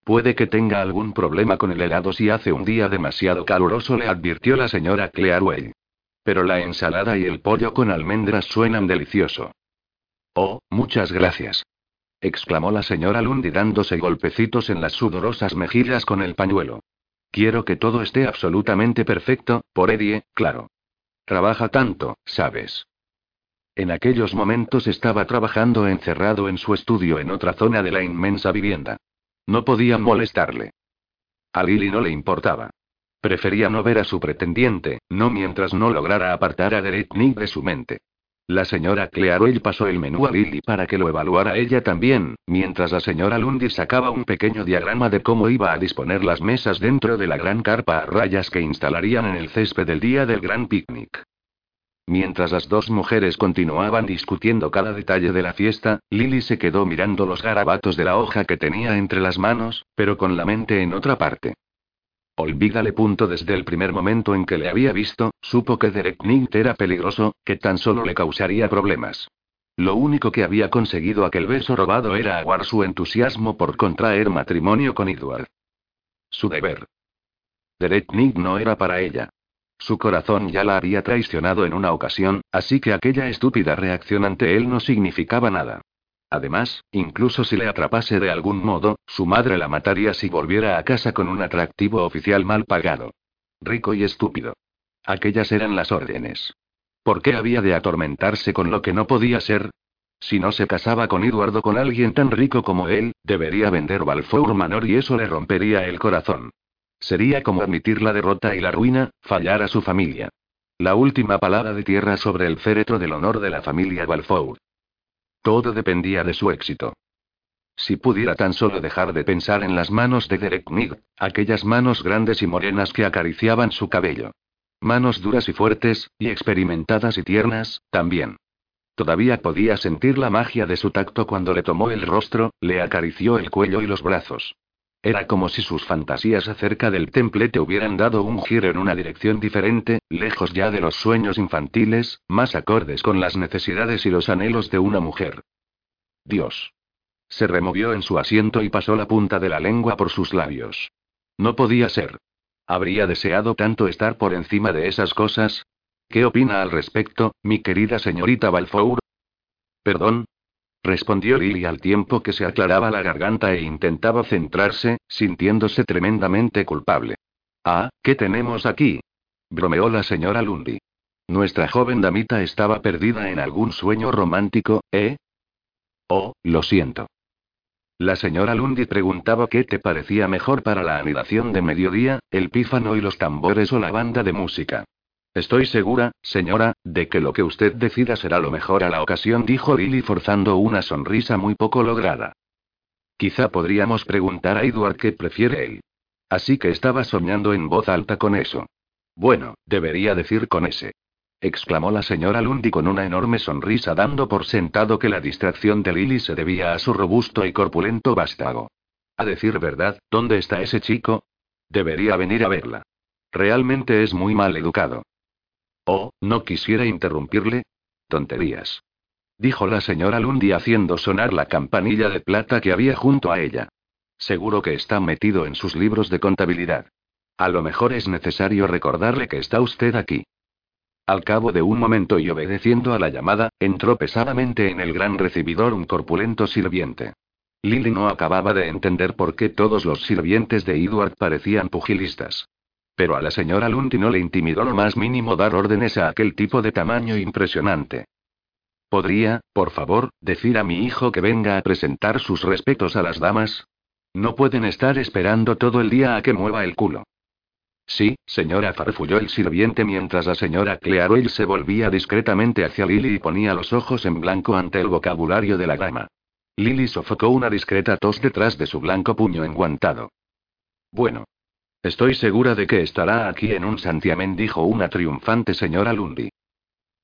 Speaker 1: Puede que tenga algún problema con el helado si hace un día demasiado caluroso, le advirtió la señora Clearway. Pero la ensalada y el pollo con almendras suenan delicioso. Oh, muchas gracias. exclamó la señora Lundy dándose golpecitos en las sudorosas mejillas con el pañuelo. Quiero que todo esté absolutamente perfecto, por Eddie, claro. Trabaja tanto, ¿sabes? En aquellos momentos estaba trabajando encerrado en su estudio en otra zona de la inmensa vivienda. No podía molestarle. A Lily no le importaba. Prefería no ver a su pretendiente, no mientras no lograra apartar a Derek Nick de su mente. La señora Clearwell pasó el menú a Lily para que lo evaluara ella también, mientras la señora Lundy sacaba un pequeño diagrama de cómo iba a disponer las mesas dentro de la gran carpa a rayas que instalarían en el césped del día del gran picnic. Mientras las dos mujeres continuaban discutiendo cada detalle de la fiesta, Lily se quedó mirando los garabatos de la hoja que tenía entre las manos, pero con la mente en otra parte. Olvídale. Punto desde el primer momento en que le había visto, supo que Derek Nint era peligroso, que tan solo le causaría problemas. Lo único que había conseguido aquel beso robado era aguar su entusiasmo por contraer matrimonio con Edward. Su deber. Derek Nint no era para ella. Su corazón ya la había traicionado en una ocasión, así que aquella estúpida reacción ante él no significaba nada. Además, incluso si le atrapase de algún modo, su madre la mataría si volviera a casa con un atractivo oficial mal pagado. Rico y estúpido. Aquellas eran las órdenes. ¿Por qué había de atormentarse con lo que no podía ser? Si no se casaba con Eduardo con alguien tan rico como él, debería vender Balfour Manor y eso le rompería el corazón. Sería como admitir la derrota y la ruina, fallar a su familia. La última palabra de tierra sobre el féretro del honor de la familia Balfour. Todo dependía de su éxito. Si pudiera tan solo dejar de pensar en las manos de Derek Mead, aquellas manos grandes y morenas que acariciaban su cabello. Manos duras y fuertes, y experimentadas y tiernas, también. Todavía podía sentir la magia de su tacto cuando le tomó el rostro, le acarició el cuello y los brazos. Era como si sus fantasías acerca del templete hubieran dado un giro en una dirección diferente, lejos ya de los sueños infantiles, más acordes con las necesidades y los anhelos de una mujer. Dios. Se removió en su asiento y pasó la punta de la lengua por sus labios. No podía ser. ¿Habría deseado tanto estar por encima de esas cosas? ¿Qué opina al respecto, mi querida señorita Balfour? Perdón, respondió Lily al tiempo que se aclaraba la garganta e intentaba centrarse, sintiéndose tremendamente culpable. Ah, ¿qué tenemos aquí? bromeó la señora Lundy. Nuestra joven damita estaba perdida en algún sueño romántico, ¿eh? Oh, lo siento. La señora Lundy preguntaba qué te parecía mejor para la anidación de mediodía, el pífano y los tambores o la banda de música. Estoy segura, señora, de que lo que usted decida será lo mejor a la ocasión, dijo Lily forzando una sonrisa muy poco lograda. Quizá podríamos preguntar a Edward qué prefiere él. Así que estaba soñando en voz alta con eso. Bueno, debería decir con ese. exclamó la señora Lundy con una enorme sonrisa dando por sentado que la distracción de Lily se debía a su robusto y corpulento vástago. A decir verdad, ¿dónde está ese chico? Debería venir a verla. Realmente es muy mal educado. Oh, no quisiera interrumpirle. Tonterías. Dijo la señora Lundy haciendo sonar la campanilla de plata que había junto a ella. Seguro que está metido en sus libros de contabilidad. A lo mejor es necesario recordarle que está usted aquí. Al cabo de un momento y obedeciendo a la llamada, entró pesadamente en el gran recibidor un corpulento sirviente. Lily no acababa de entender por qué todos los sirvientes de Edward parecían pugilistas. Pero a la señora Lundy no le intimidó lo más mínimo dar órdenes a aquel tipo de tamaño impresionante. ¿Podría, por favor, decir a mi hijo que venga a presentar sus respetos a las damas? No pueden estar esperando todo el día a que mueva el culo. Sí, señora, farfulló el sirviente mientras la señora Clearwell se volvía discretamente hacia Lily y ponía los ojos en blanco ante el vocabulario de la grama. Lily sofocó una discreta tos detrás de su blanco puño enguantado. Bueno, Estoy segura de que estará aquí en un santiamén, dijo una triunfante señora Lundy.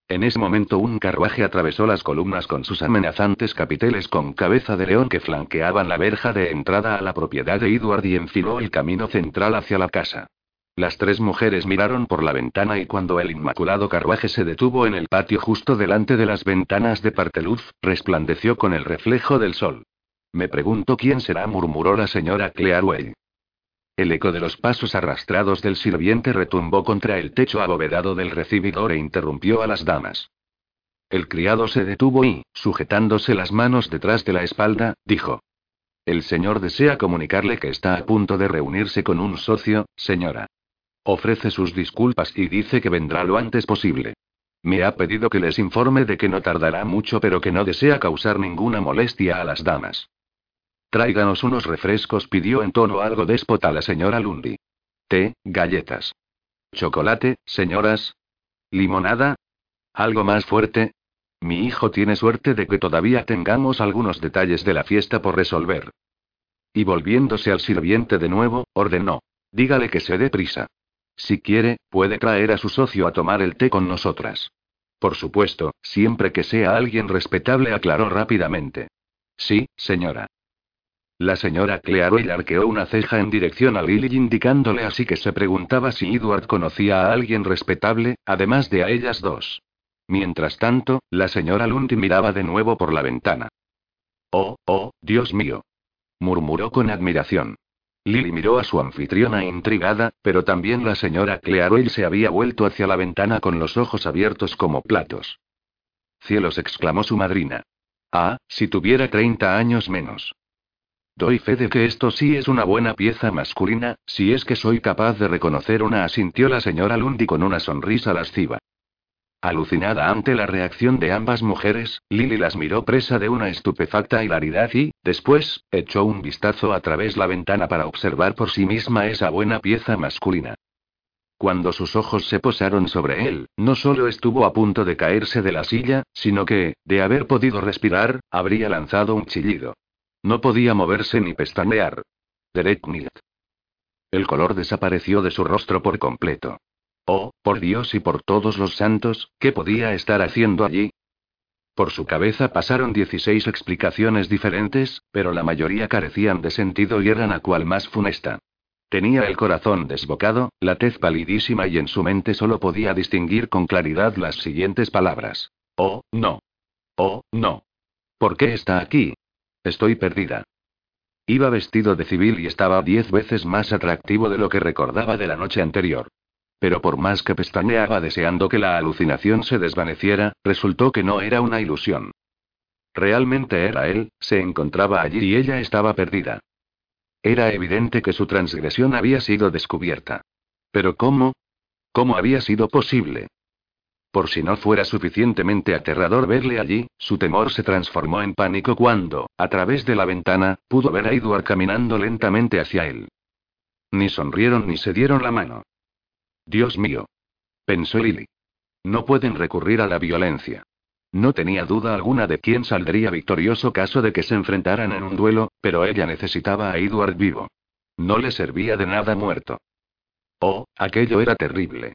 Speaker 1: En ese momento un carruaje atravesó las columnas con sus amenazantes capiteles con cabeza de león que flanqueaban la verja de entrada a la propiedad de Edward y enfiló el camino central hacia la casa. Las tres mujeres miraron por la ventana y cuando el inmaculado carruaje se detuvo en el patio justo delante de las ventanas de parteluz, resplandeció con el reflejo del sol. Me pregunto quién será, murmuró la señora Clearway. El eco de los pasos arrastrados del sirviente retumbó contra el techo abovedado del recibidor e interrumpió a las damas. El criado se detuvo y, sujetándose las manos detrás de la espalda, dijo. El señor desea comunicarle que está a punto de reunirse con un socio, señora. Ofrece sus disculpas y dice que vendrá lo antes posible. Me ha pedido que les informe de que no tardará mucho pero que no desea causar ninguna molestia a las damas. Tráiganos unos refrescos, pidió en tono algo déspota la señora Lundy. Té, galletas. Chocolate, señoras. Limonada. ¿Algo más fuerte? Mi hijo tiene suerte de que todavía tengamos algunos detalles de la fiesta por resolver. Y volviéndose al sirviente de nuevo, ordenó. Dígale que se dé prisa. Si quiere, puede traer a su socio a tomar el té con nosotras. Por supuesto, siempre que sea alguien respetable, aclaró rápidamente. Sí, señora. La señora Clearwell arqueó una ceja en dirección a Lily indicándole así que se preguntaba si Edward conocía a alguien respetable, además de a ellas dos. Mientras tanto, la señora Lundy miraba de nuevo por la ventana. Oh, oh, Dios mío. murmuró con admiración. Lily miró a su anfitriona intrigada, pero también la señora Clearwell se había vuelto hacia la ventana con los ojos abiertos como platos. Cielos, exclamó su madrina. Ah, si tuviera 30 años menos. Doy fe de que esto sí es una buena pieza masculina, si es que soy capaz de reconocer una, asintió la señora Lundy con una sonrisa lasciva. Alucinada ante la reacción de ambas mujeres, Lily las miró presa de una estupefacta hilaridad y, después, echó un vistazo a través la ventana para observar por sí misma esa buena pieza masculina. Cuando sus ojos se posaron sobre él, no solo estuvo a punto de caerse de la silla, sino que, de haber podido respirar, habría lanzado un chillido. No podía moverse ni pestañear. Derek Milt. El color desapareció de su rostro por completo. Oh, por Dios y por todos los santos, ¿qué podía estar haciendo allí? Por su cabeza pasaron 16 explicaciones diferentes, pero la mayoría carecían de sentido y eran a cual más funesta. Tenía el corazón desbocado, la tez palidísima y en su mente solo podía distinguir con claridad las siguientes palabras. Oh, no. Oh, no. ¿Por qué está aquí? Estoy perdida. Iba vestido de civil y estaba diez veces más atractivo de lo que recordaba de la noche anterior. Pero por más que pestañeaba deseando que la alucinación se desvaneciera, resultó que no era una ilusión. Realmente era él, se encontraba allí y ella estaba perdida. Era evidente que su transgresión había sido descubierta. Pero ¿cómo? ¿Cómo había sido posible? Por si no fuera suficientemente aterrador verle allí, su temor se transformó en pánico cuando, a través de la ventana, pudo ver a Edward caminando lentamente hacia él. Ni sonrieron ni se dieron la mano. Dios mío. Pensó Lily. No pueden recurrir a la violencia. No tenía duda alguna de quién saldría victorioso caso de que se enfrentaran en un duelo, pero ella necesitaba a Edward vivo. No le servía de nada muerto. Oh, aquello era terrible.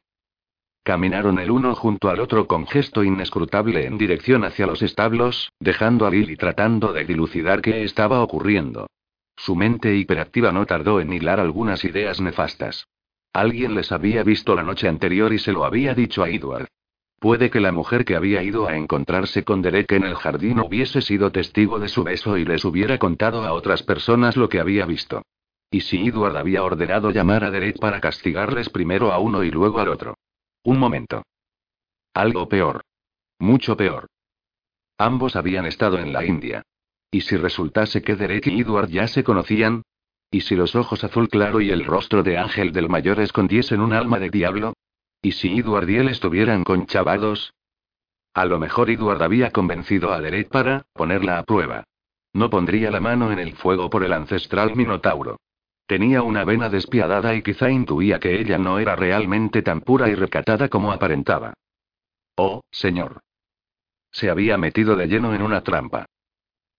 Speaker 1: Caminaron el uno junto al otro con gesto inescrutable en dirección hacia los establos, dejando a Lily tratando de dilucidar qué estaba ocurriendo. Su mente hiperactiva no tardó en hilar algunas ideas nefastas. Alguien les había visto la noche anterior y se lo había dicho a Edward. Puede que la mujer que había ido a encontrarse con Derek en el jardín hubiese sido testigo de su beso y les hubiera contado a otras personas lo que había visto. Y si Edward había ordenado llamar a Derek para castigarles primero a uno y luego al otro. Un momento. Algo peor. Mucho peor. Ambos habían estado en la India. ¿Y si resultase que Derek y Edward ya se conocían? ¿Y si los ojos azul claro y el rostro de Ángel del Mayor escondiesen un alma de diablo? ¿Y si Edward y él estuvieran conchavados? A lo mejor Edward había convencido a Derek para ponerla a prueba. No pondría la mano en el fuego por el ancestral Minotauro. Tenía una vena despiadada y quizá intuía que ella no era realmente tan pura y recatada como aparentaba. Oh, señor. Se había metido de lleno en una trampa.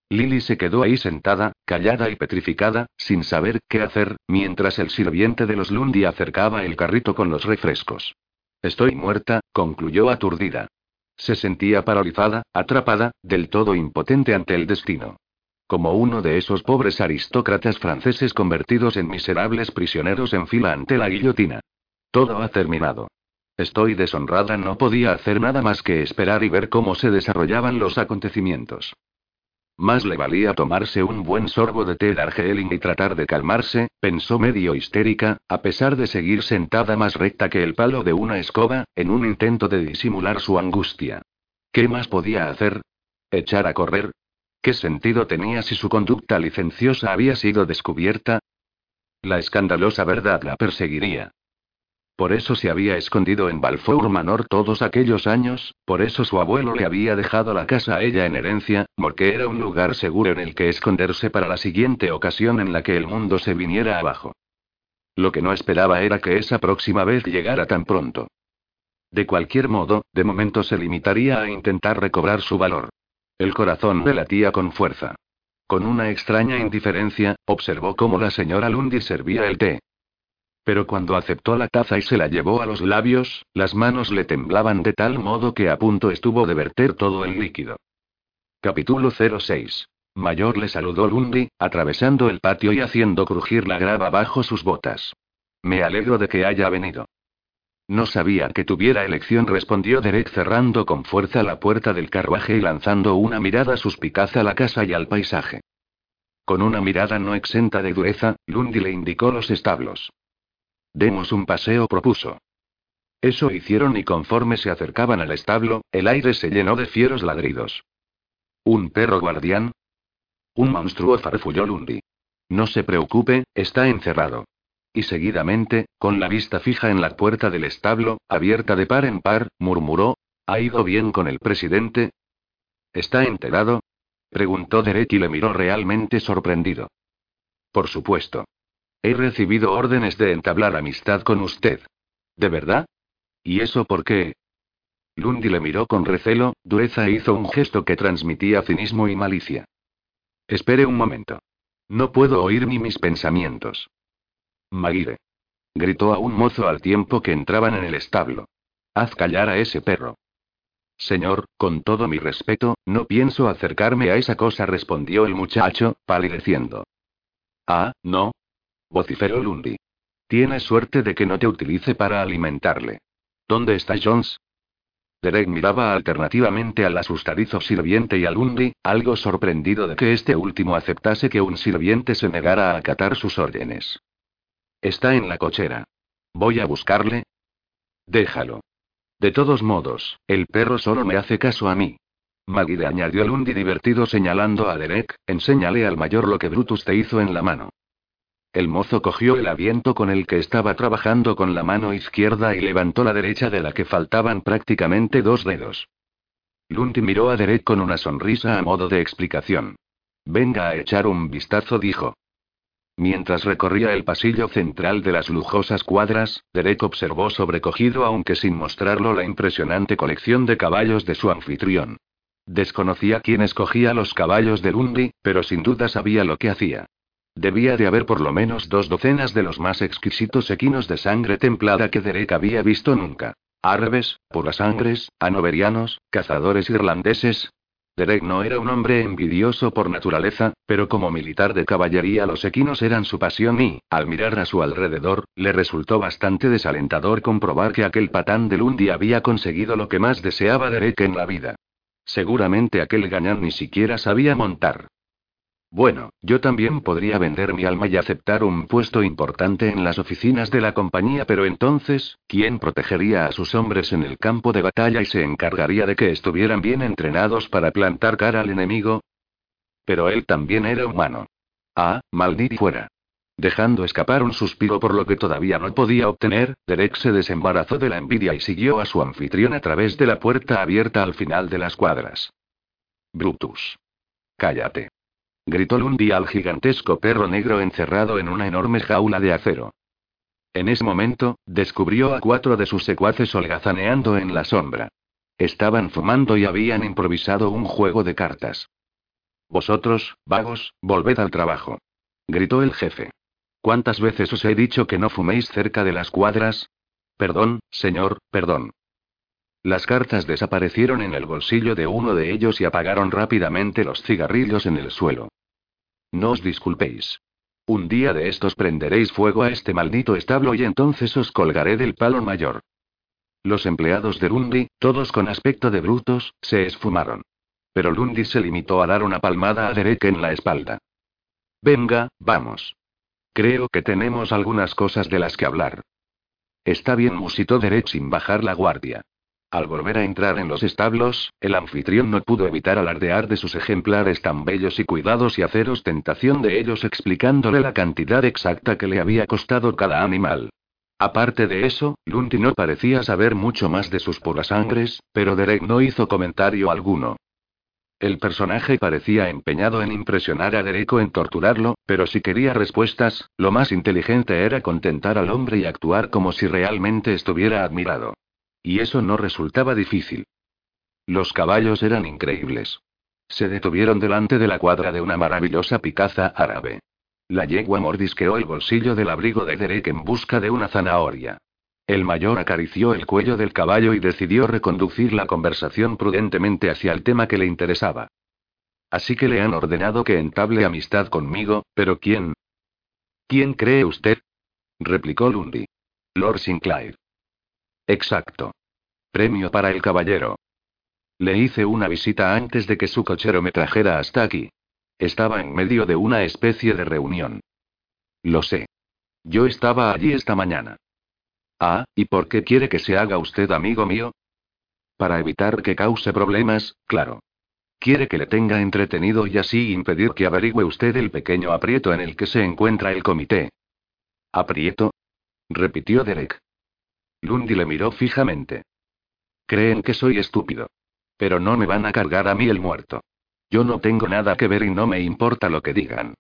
Speaker 1: Lily se quedó ahí sentada, callada y petrificada, sin saber qué hacer, mientras el sirviente de los Lundy acercaba el carrito con los refrescos. Estoy muerta, concluyó aturdida. Se sentía paralizada, atrapada, del todo impotente ante el destino. Como uno de esos pobres aristócratas franceses convertidos en miserables prisioneros en fila ante la guillotina. Todo ha terminado. Estoy deshonrada, no podía hacer nada más que esperar y ver cómo se desarrollaban los acontecimientos. Más le valía tomarse un buen sorbo de té Darjeeling y tratar de calmarse, pensó medio histérica, a pesar de seguir sentada más recta que el palo de una escoba, en un intento de disimular su angustia. ¿Qué más podía hacer? ¿Echar a correr? ¿Qué sentido tenía si su conducta licenciosa había sido descubierta? La escandalosa verdad la perseguiría. Por eso se había escondido en Balfour Manor todos aquellos años, por eso su abuelo le había dejado la casa a ella en herencia, porque era un lugar seguro en el que esconderse para la siguiente ocasión en la que el mundo se viniera abajo. Lo que no esperaba era que esa próxima vez llegara tan pronto. De cualquier modo, de momento se limitaría a intentar recobrar su valor. El corazón le latía con fuerza. Con una extraña indiferencia, observó cómo la señora Lundy servía el té. Pero cuando aceptó la taza y se la llevó a los labios, las manos le temblaban de tal modo que a punto estuvo de verter todo el líquido. Capítulo 06. Mayor le saludó Lundi, atravesando el patio y haciendo crujir la grava bajo sus botas. Me alegro de que haya venido. No sabía que tuviera elección, respondió Derek cerrando con fuerza la puerta del carruaje y lanzando una mirada suspicaz a la casa y al paisaje. Con una mirada no exenta de dureza, Lundy le indicó los establos. Demos un paseo, propuso. Eso hicieron y conforme se acercaban al establo, el aire se llenó de fieros ladridos. ¿Un perro guardián? Un monstruo farfulló Lundy. No se preocupe, está encerrado. Y seguidamente, con la vista fija en la puerta del establo, abierta de par en par, murmuró: ¿Ha ido bien con el presidente? ¿Está enterado? preguntó Derek y le miró realmente sorprendido. Por supuesto. He recibido órdenes de entablar amistad con usted. ¿De verdad? ¿Y eso por qué? Lundy le miró con recelo, dureza e hizo un gesto que transmitía cinismo y malicia. Espere un momento. No puedo oír ni mis pensamientos. Maguire. Gritó a un mozo al tiempo que entraban en el establo. Haz callar a ese perro. Señor, con todo mi respeto, no pienso acercarme a esa cosa, respondió el muchacho, palideciendo. Ah, no, vociferó Lundy. Tienes suerte de que no te utilice para alimentarle. ¿Dónde está Jones? Derek miraba alternativamente al asustadizo sirviente y a Lundy, algo sorprendido de que este último aceptase que un sirviente se negara a acatar sus órdenes. Está en la cochera. ¿Voy a buscarle? Déjalo. De todos modos, el perro solo me hace caso a mí. Maggie añadió Lundy divertido señalando a Derek, enséñale al mayor lo que Brutus te hizo en la mano. El mozo cogió el aviento con el que estaba trabajando con la mano izquierda y levantó la derecha de la que faltaban prácticamente dos dedos. Lundy miró a Derek con una sonrisa a modo de explicación. Venga a echar un vistazo, dijo. Mientras recorría el pasillo central de las lujosas cuadras, Derek observó sobrecogido, aunque sin mostrarlo, la impresionante colección de caballos de su anfitrión. Desconocía quién escogía los caballos de Lundy, pero sin duda sabía lo que hacía. Debía de haber por lo menos dos docenas de los más exquisitos equinos de sangre templada que Derek había visto nunca. Árabes, sangres, anoverianos, cazadores irlandeses. Derek no era un hombre envidioso por naturaleza, pero como militar de caballería los equinos eran su pasión y, al mirar a su alrededor, le resultó bastante desalentador comprobar que aquel patán de Lundy había conseguido lo que más deseaba Derek en la vida. Seguramente aquel gañán ni siquiera sabía montar. Bueno, yo también podría vender mi alma y aceptar un puesto importante en las oficinas de la compañía, pero entonces, ¿quién protegería a sus hombres en el campo de batalla y se encargaría de que estuvieran bien entrenados para plantar cara al enemigo? Pero él también era humano. Ah, maldito fuera. Dejando escapar un suspiro por lo que todavía no podía obtener, Derek se desembarazó de la envidia y siguió a su anfitrión a través de la puerta abierta al final de las cuadras. Brutus. Cállate gritó Lundy al gigantesco perro negro encerrado en una enorme jaula de acero. En ese momento, descubrió a cuatro de sus secuaces holgazaneando en la sombra. Estaban fumando y habían improvisado un juego de cartas. Vosotros, vagos, volved al trabajo. Gritó el jefe. ¿Cuántas veces os he dicho que no fuméis cerca de las cuadras? Perdón, señor, perdón. Las cartas desaparecieron en el bolsillo de uno de ellos y apagaron rápidamente los cigarrillos en el suelo. No os disculpéis. Un día de estos prenderéis fuego a este maldito establo y entonces os colgaré del palo mayor. Los empleados de Lundy, todos con aspecto de brutos, se esfumaron. Pero Lundy se limitó a dar una palmada a Derek en la espalda. Venga, vamos. Creo que tenemos algunas cosas de las que hablar. Está bien, musitó Derek sin bajar la guardia. Al volver a entrar en los establos, el anfitrión no pudo evitar alardear de sus ejemplares tan bellos y cuidados y hacer ostentación de ellos explicándole la cantidad exacta que le había costado cada animal. Aparte de eso, Lundy no parecía saber mucho más de sus sangres, pero Derek no hizo comentario alguno. El personaje parecía empeñado en impresionar a Derek o en torturarlo, pero si quería respuestas, lo más inteligente era contentar al hombre y actuar como si realmente estuviera admirado. Y eso no resultaba difícil. Los caballos eran increíbles. Se detuvieron delante de la cuadra de una maravillosa picaza árabe. La yegua mordisqueó el bolsillo del abrigo de Derek en busca de una zanahoria. El mayor acarició el cuello del caballo y decidió reconducir la conversación prudentemente hacia el tema que le interesaba. Así que le han ordenado que entable amistad conmigo, pero ¿quién? ¿Quién cree usted? replicó Lundy. Lord Sinclair. Exacto. Premio para el caballero. Le hice una visita antes de que su cochero me trajera hasta aquí. Estaba en medio de una especie de reunión. Lo sé. Yo estaba allí esta mañana. Ah, ¿y por qué quiere que se haga usted amigo mío? Para evitar que cause problemas, claro. Quiere que le tenga entretenido y así impedir que averigüe usted el pequeño aprieto en el que se encuentra el comité. ¿Aprieto? repitió Derek. Lundy le miró fijamente. Creen que soy estúpido. Pero no me van a cargar a mí el muerto. Yo no tengo nada que ver y no me importa lo que digan.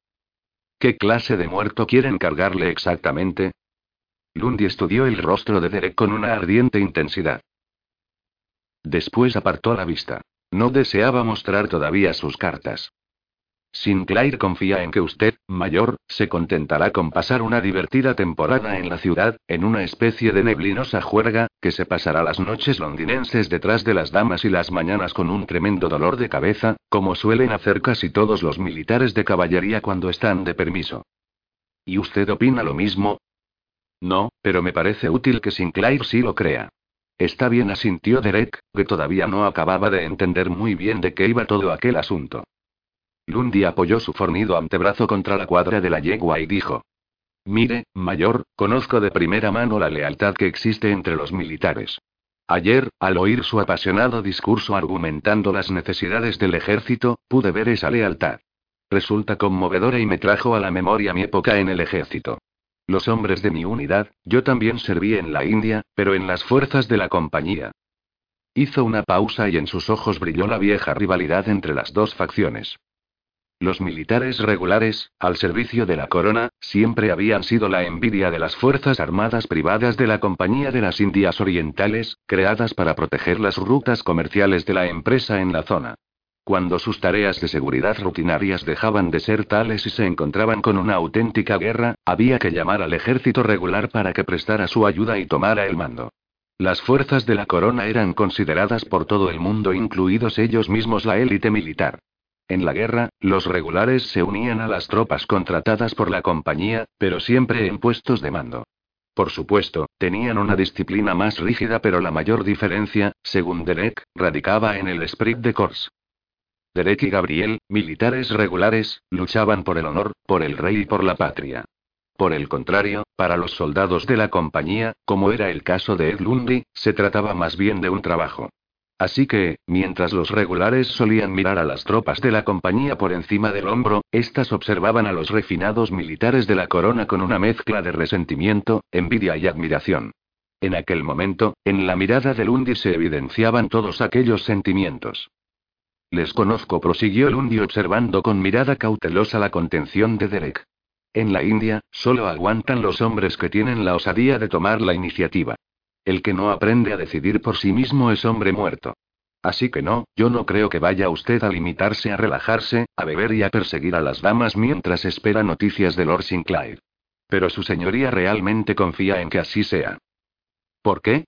Speaker 1: ¿Qué clase de muerto quieren cargarle exactamente? Lundy estudió el rostro de Derek con una ardiente intensidad. Después apartó la vista. No deseaba mostrar todavía sus cartas. Sinclair confía en que usted, mayor, se contentará con pasar una divertida temporada en la ciudad, en una especie de neblinosa juerga, que se pasará las noches londinenses detrás de las damas y las mañanas con un tremendo dolor de cabeza, como suelen hacer casi todos los militares de caballería cuando están de permiso. ¿Y usted opina lo mismo? No, pero me parece útil que Sinclair sí lo crea. Está bien, asintió Derek, que todavía no acababa de entender muy bien de qué iba todo aquel asunto. Lundy apoyó su fornido antebrazo contra la cuadra de la yegua y dijo: Mire, mayor, conozco de primera mano la lealtad que existe entre los militares. Ayer, al oír su apasionado discurso argumentando las necesidades del ejército, pude ver esa lealtad. Resulta conmovedora y me trajo a la memoria mi época en el ejército. Los hombres de mi unidad, yo también serví en la India, pero en las fuerzas de la compañía. Hizo una pausa y en sus ojos brilló la vieja rivalidad entre las dos facciones. Los militares regulares, al servicio de la corona, siempre habían sido la envidia de las Fuerzas Armadas privadas de la Compañía de las Indias Orientales, creadas para proteger las rutas comerciales de la empresa en la zona. Cuando sus tareas de seguridad rutinarias dejaban de ser tales y se encontraban con una auténtica guerra, había que llamar al ejército regular para que prestara su ayuda y tomara el mando. Las fuerzas de la corona eran consideradas por todo el mundo, incluidos ellos mismos la élite militar. En la guerra, los regulares se unían a las tropas contratadas por la compañía, pero siempre en puestos de mando. Por supuesto, tenían una disciplina más rígida, pero la mayor diferencia, según Derek, radicaba en el esprit de corps. Derek y Gabriel, militares regulares, luchaban por el honor, por el rey y por la patria. Por el contrario, para los soldados de la compañía, como era el caso de Ed Lundy, se trataba más bien de un trabajo. Así que, mientras los regulares solían mirar a las tropas de la compañía por encima del hombro, éstas observaban a los refinados militares de la corona con una mezcla de resentimiento, envidia y admiración. En aquel momento, en la mirada de Lundy se evidenciaban todos aquellos sentimientos. Les conozco, prosiguió Lundy observando con mirada cautelosa la contención de Derek. En la India, solo aguantan los hombres que tienen la osadía de tomar la iniciativa. El que no aprende a decidir por sí mismo es hombre muerto. Así que no, yo no creo que vaya usted a limitarse a relajarse, a beber y a perseguir a las damas mientras espera noticias de Lord Sinclair. Pero su señoría realmente confía en que así sea. ¿Por qué?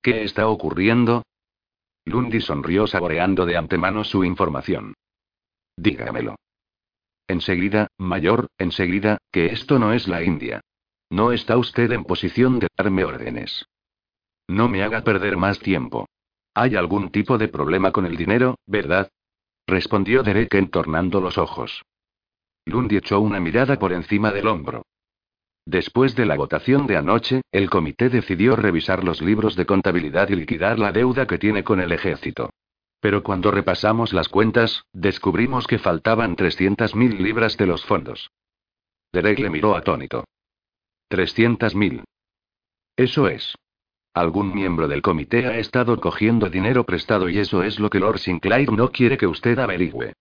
Speaker 1: ¿Qué está ocurriendo? Lundy sonrió saboreando de antemano su información. Dígamelo. Enseguida, mayor, enseguida, que esto no es la India. No está usted en posición de darme órdenes. No me haga perder más tiempo. ¿Hay algún tipo de problema con el dinero, verdad? Respondió Derek entornando los ojos. Lundy echó una mirada por encima del hombro. Después de la votación de anoche, el comité decidió revisar los libros de contabilidad y liquidar la deuda que tiene con el ejército. Pero cuando repasamos las cuentas, descubrimos que faltaban 300.000 libras de los fondos. Derek le miró atónito. 300.000. Eso es. Algún miembro del comité ha estado cogiendo dinero prestado y eso es lo que Lord Sinclair no quiere que usted averigüe.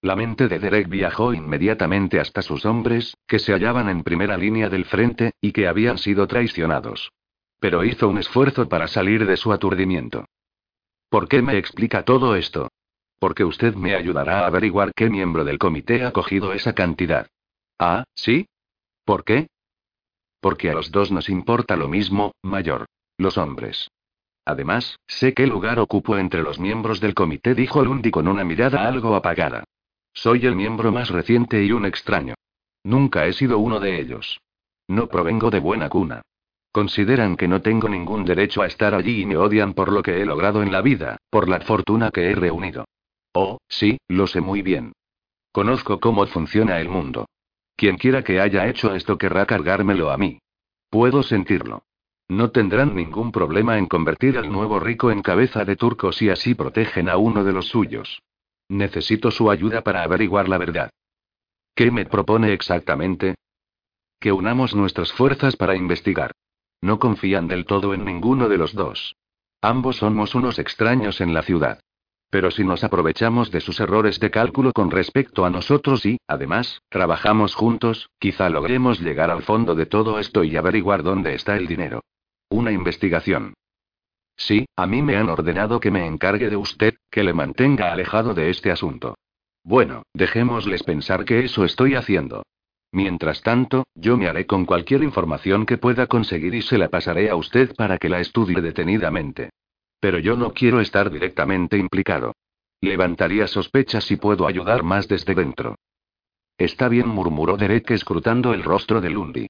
Speaker 1: La mente de Derek viajó inmediatamente hasta sus hombres, que se hallaban en primera línea del frente, y que habían sido traicionados. Pero hizo un esfuerzo para salir de su aturdimiento. ¿Por qué me explica todo esto? Porque usted me ayudará a averiguar qué miembro del comité ha cogido esa cantidad. Ah, ¿sí? ¿Por qué? Porque a los dos nos importa lo mismo, mayor. Los hombres. Además, sé qué lugar ocupo entre los miembros del comité, dijo Lundi con una mirada algo apagada. Soy el miembro más reciente y un extraño. Nunca he sido uno de ellos. No provengo de buena cuna. Consideran que no tengo ningún derecho a estar allí y me odian por lo que he logrado en la vida, por la fortuna que he reunido. Oh, sí, lo sé muy bien. Conozco cómo funciona el mundo. Quien quiera que haya hecho esto querrá cargármelo a mí. Puedo sentirlo. No tendrán ningún problema en convertir al nuevo rico en cabeza de turco si así protegen a uno de los suyos. Necesito su ayuda para averiguar la verdad. ¿Qué me propone exactamente? Que unamos nuestras fuerzas para investigar. No confían del todo en ninguno de los dos. Ambos somos unos extraños en la ciudad. Pero si nos aprovechamos de sus errores de cálculo con respecto a nosotros y, además, trabajamos juntos, quizá logremos llegar al fondo de todo esto y averiguar dónde está el dinero. Una investigación. Sí, a mí me han ordenado que me encargue de usted, que le mantenga alejado de este asunto. Bueno, dejémosles pensar que eso estoy haciendo. Mientras tanto, yo me haré con cualquier información que pueda conseguir y se la pasaré a usted para que la estudie detenidamente. Pero yo no quiero estar directamente implicado. Levantaría sospechas si puedo ayudar más desde dentro. Está bien, murmuró Derek escrutando el rostro de Lundy.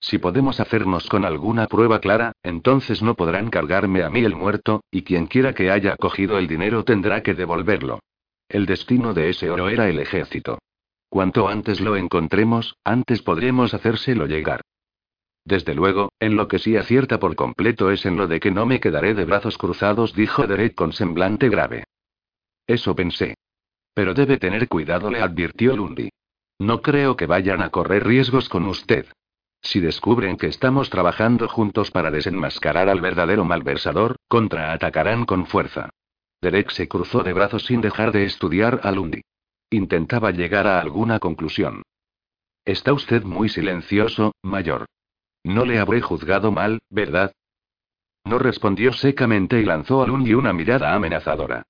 Speaker 1: Si podemos hacernos con alguna prueba clara, entonces no podrán cargarme a mí el muerto, y quien quiera que haya cogido el dinero tendrá que devolverlo. El destino de ese oro era el ejército. Cuanto antes lo encontremos, antes podremos hacérselo llegar. Desde luego, en lo que sí acierta por completo es en lo de que no me quedaré de brazos cruzados, dijo Derek con semblante grave. Eso pensé. Pero debe tener cuidado, le advirtió Lundy. No creo que vayan a correr riesgos con usted. Si descubren que estamos trabajando juntos para desenmascarar al verdadero malversador, contraatacarán con fuerza. Derek se cruzó de brazos sin dejar de estudiar a Lundy. Intentaba llegar a alguna conclusión. Está usted muy silencioso, mayor. No le habré juzgado mal, ¿verdad? No respondió secamente y lanzó a Lundy una mirada amenazadora.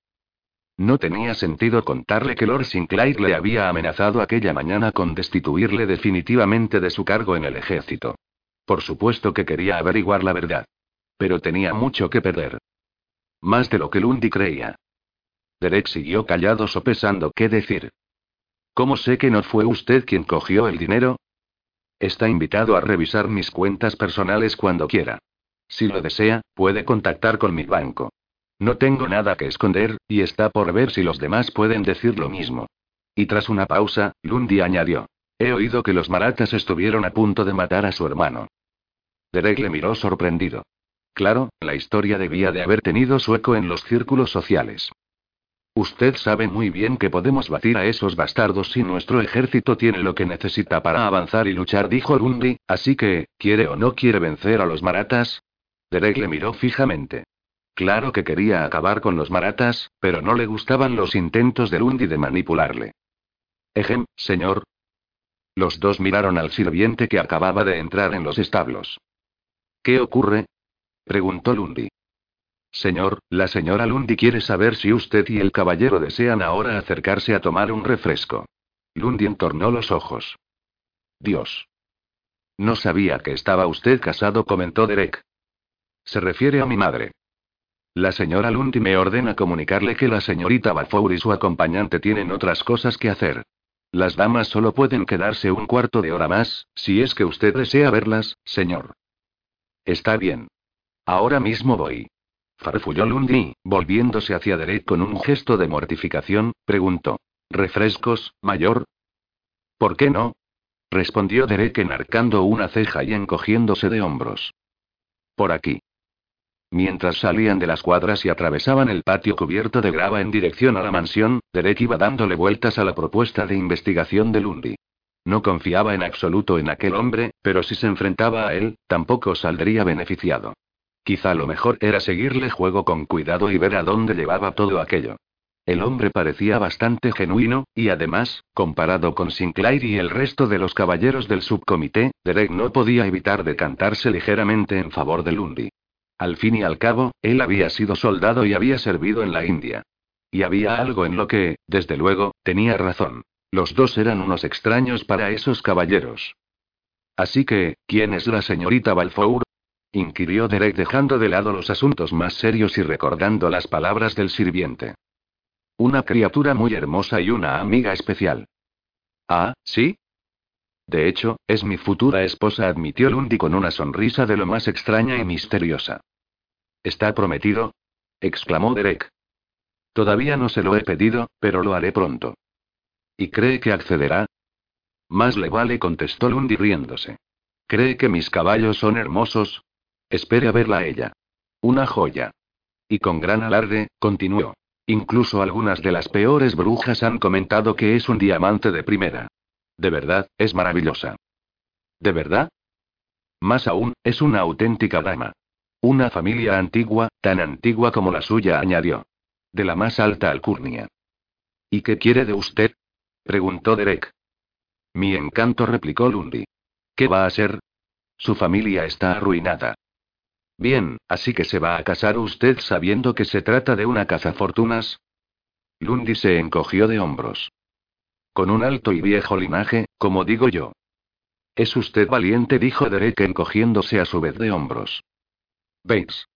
Speaker 1: No tenía sentido contarle que Lord Sinclair le había amenazado aquella mañana con destituirle definitivamente de su cargo en el ejército. Por supuesto que quería averiguar la verdad. Pero tenía mucho que perder. Más de lo que Lundy creía. Derek siguió callado sopesando qué decir. ¿Cómo sé que no fue usted quien cogió el dinero? Está invitado a revisar mis cuentas personales cuando quiera. Si lo desea, puede contactar con mi banco. No tengo nada que esconder, y está por ver si los demás pueden decir lo mismo. Y tras una pausa, Lundy añadió. He oído que los maratas estuvieron a punto de matar a su hermano. Derek le miró sorprendido. Claro, la historia debía de haber tenido su eco en los círculos sociales. Usted sabe muy bien que podemos batir a esos bastardos si nuestro ejército tiene lo que necesita para avanzar y luchar, dijo Lundy, así que, ¿quiere o no quiere vencer a los maratas? Derek le miró fijamente. Claro que quería acabar con los maratas, pero no le gustaban los intentos de Lundy de manipularle. Ejem, señor. Los dos miraron al sirviente que acababa de entrar en los establos. ¿Qué ocurre? preguntó Lundy. Señor, la señora Lundy quiere saber si usted y el caballero desean ahora acercarse a tomar un refresco. Lundy entornó los ojos. Dios. No sabía que estaba usted casado, comentó Derek. Se refiere a mi madre. La señora Lundy me ordena comunicarle que la señorita Bafour y su acompañante tienen otras cosas que hacer. Las damas solo pueden quedarse un cuarto de hora más, si es que usted desea verlas, señor. Está bien. Ahora mismo voy. Farfulló Lundy, volviéndose hacia Derek con un gesto de mortificación, preguntó. ¿Refrescos, mayor? ¿Por qué no? respondió Derek enarcando una ceja y encogiéndose de hombros. Por aquí. Mientras salían de las cuadras y atravesaban el patio cubierto de grava en dirección a la mansión, Derek iba dándole vueltas a la propuesta de investigación de Lundy. No confiaba en absoluto en aquel hombre, pero si se enfrentaba a él, tampoco saldría beneficiado. Quizá lo mejor era seguirle juego con cuidado y ver a dónde llevaba todo aquello. El hombre parecía bastante genuino, y además, comparado con Sinclair y el resto de los caballeros del subcomité, Derek no podía evitar decantarse ligeramente en favor de Lundy. Al fin y al cabo, él había sido soldado y había servido en la India. Y había algo en lo que, desde luego, tenía razón. Los dos eran unos extraños para esos caballeros. Así que, ¿quién es la señorita Balfour? inquirió Derek dejando de lado los asuntos más serios y recordando las palabras del sirviente. Una criatura muy hermosa y una amiga especial. Ah, ¿sí? De hecho, es mi futura esposa, admitió Lundy con una sonrisa de lo más extraña y misteriosa. ¿Está prometido? exclamó Derek. Todavía no se lo he pedido, pero lo haré pronto. ¿Y cree que accederá? Más le vale, contestó Lundy riéndose. ¿Cree que mis caballos son hermosos? Espere a verla a ella. Una joya. Y con gran alarde, continuó. Incluso algunas de las peores brujas han comentado que es un diamante de primera. De verdad, es maravillosa. ¿De verdad? Más aún, es una auténtica dama. Una familia antigua, tan antigua como la suya, añadió. De la más alta alcurnia. ¿Y qué quiere de usted? preguntó Derek. Mi encanto, replicó Lundy. ¿Qué va a ser? Su familia está arruinada. Bien, así que se va a casar usted sabiendo que se trata de una cazafortunas. Lundy se encogió de hombros. Con un alto y viejo linaje, como digo yo. Es usted valiente, dijo Derek encogiéndose a su vez de hombros. Bates.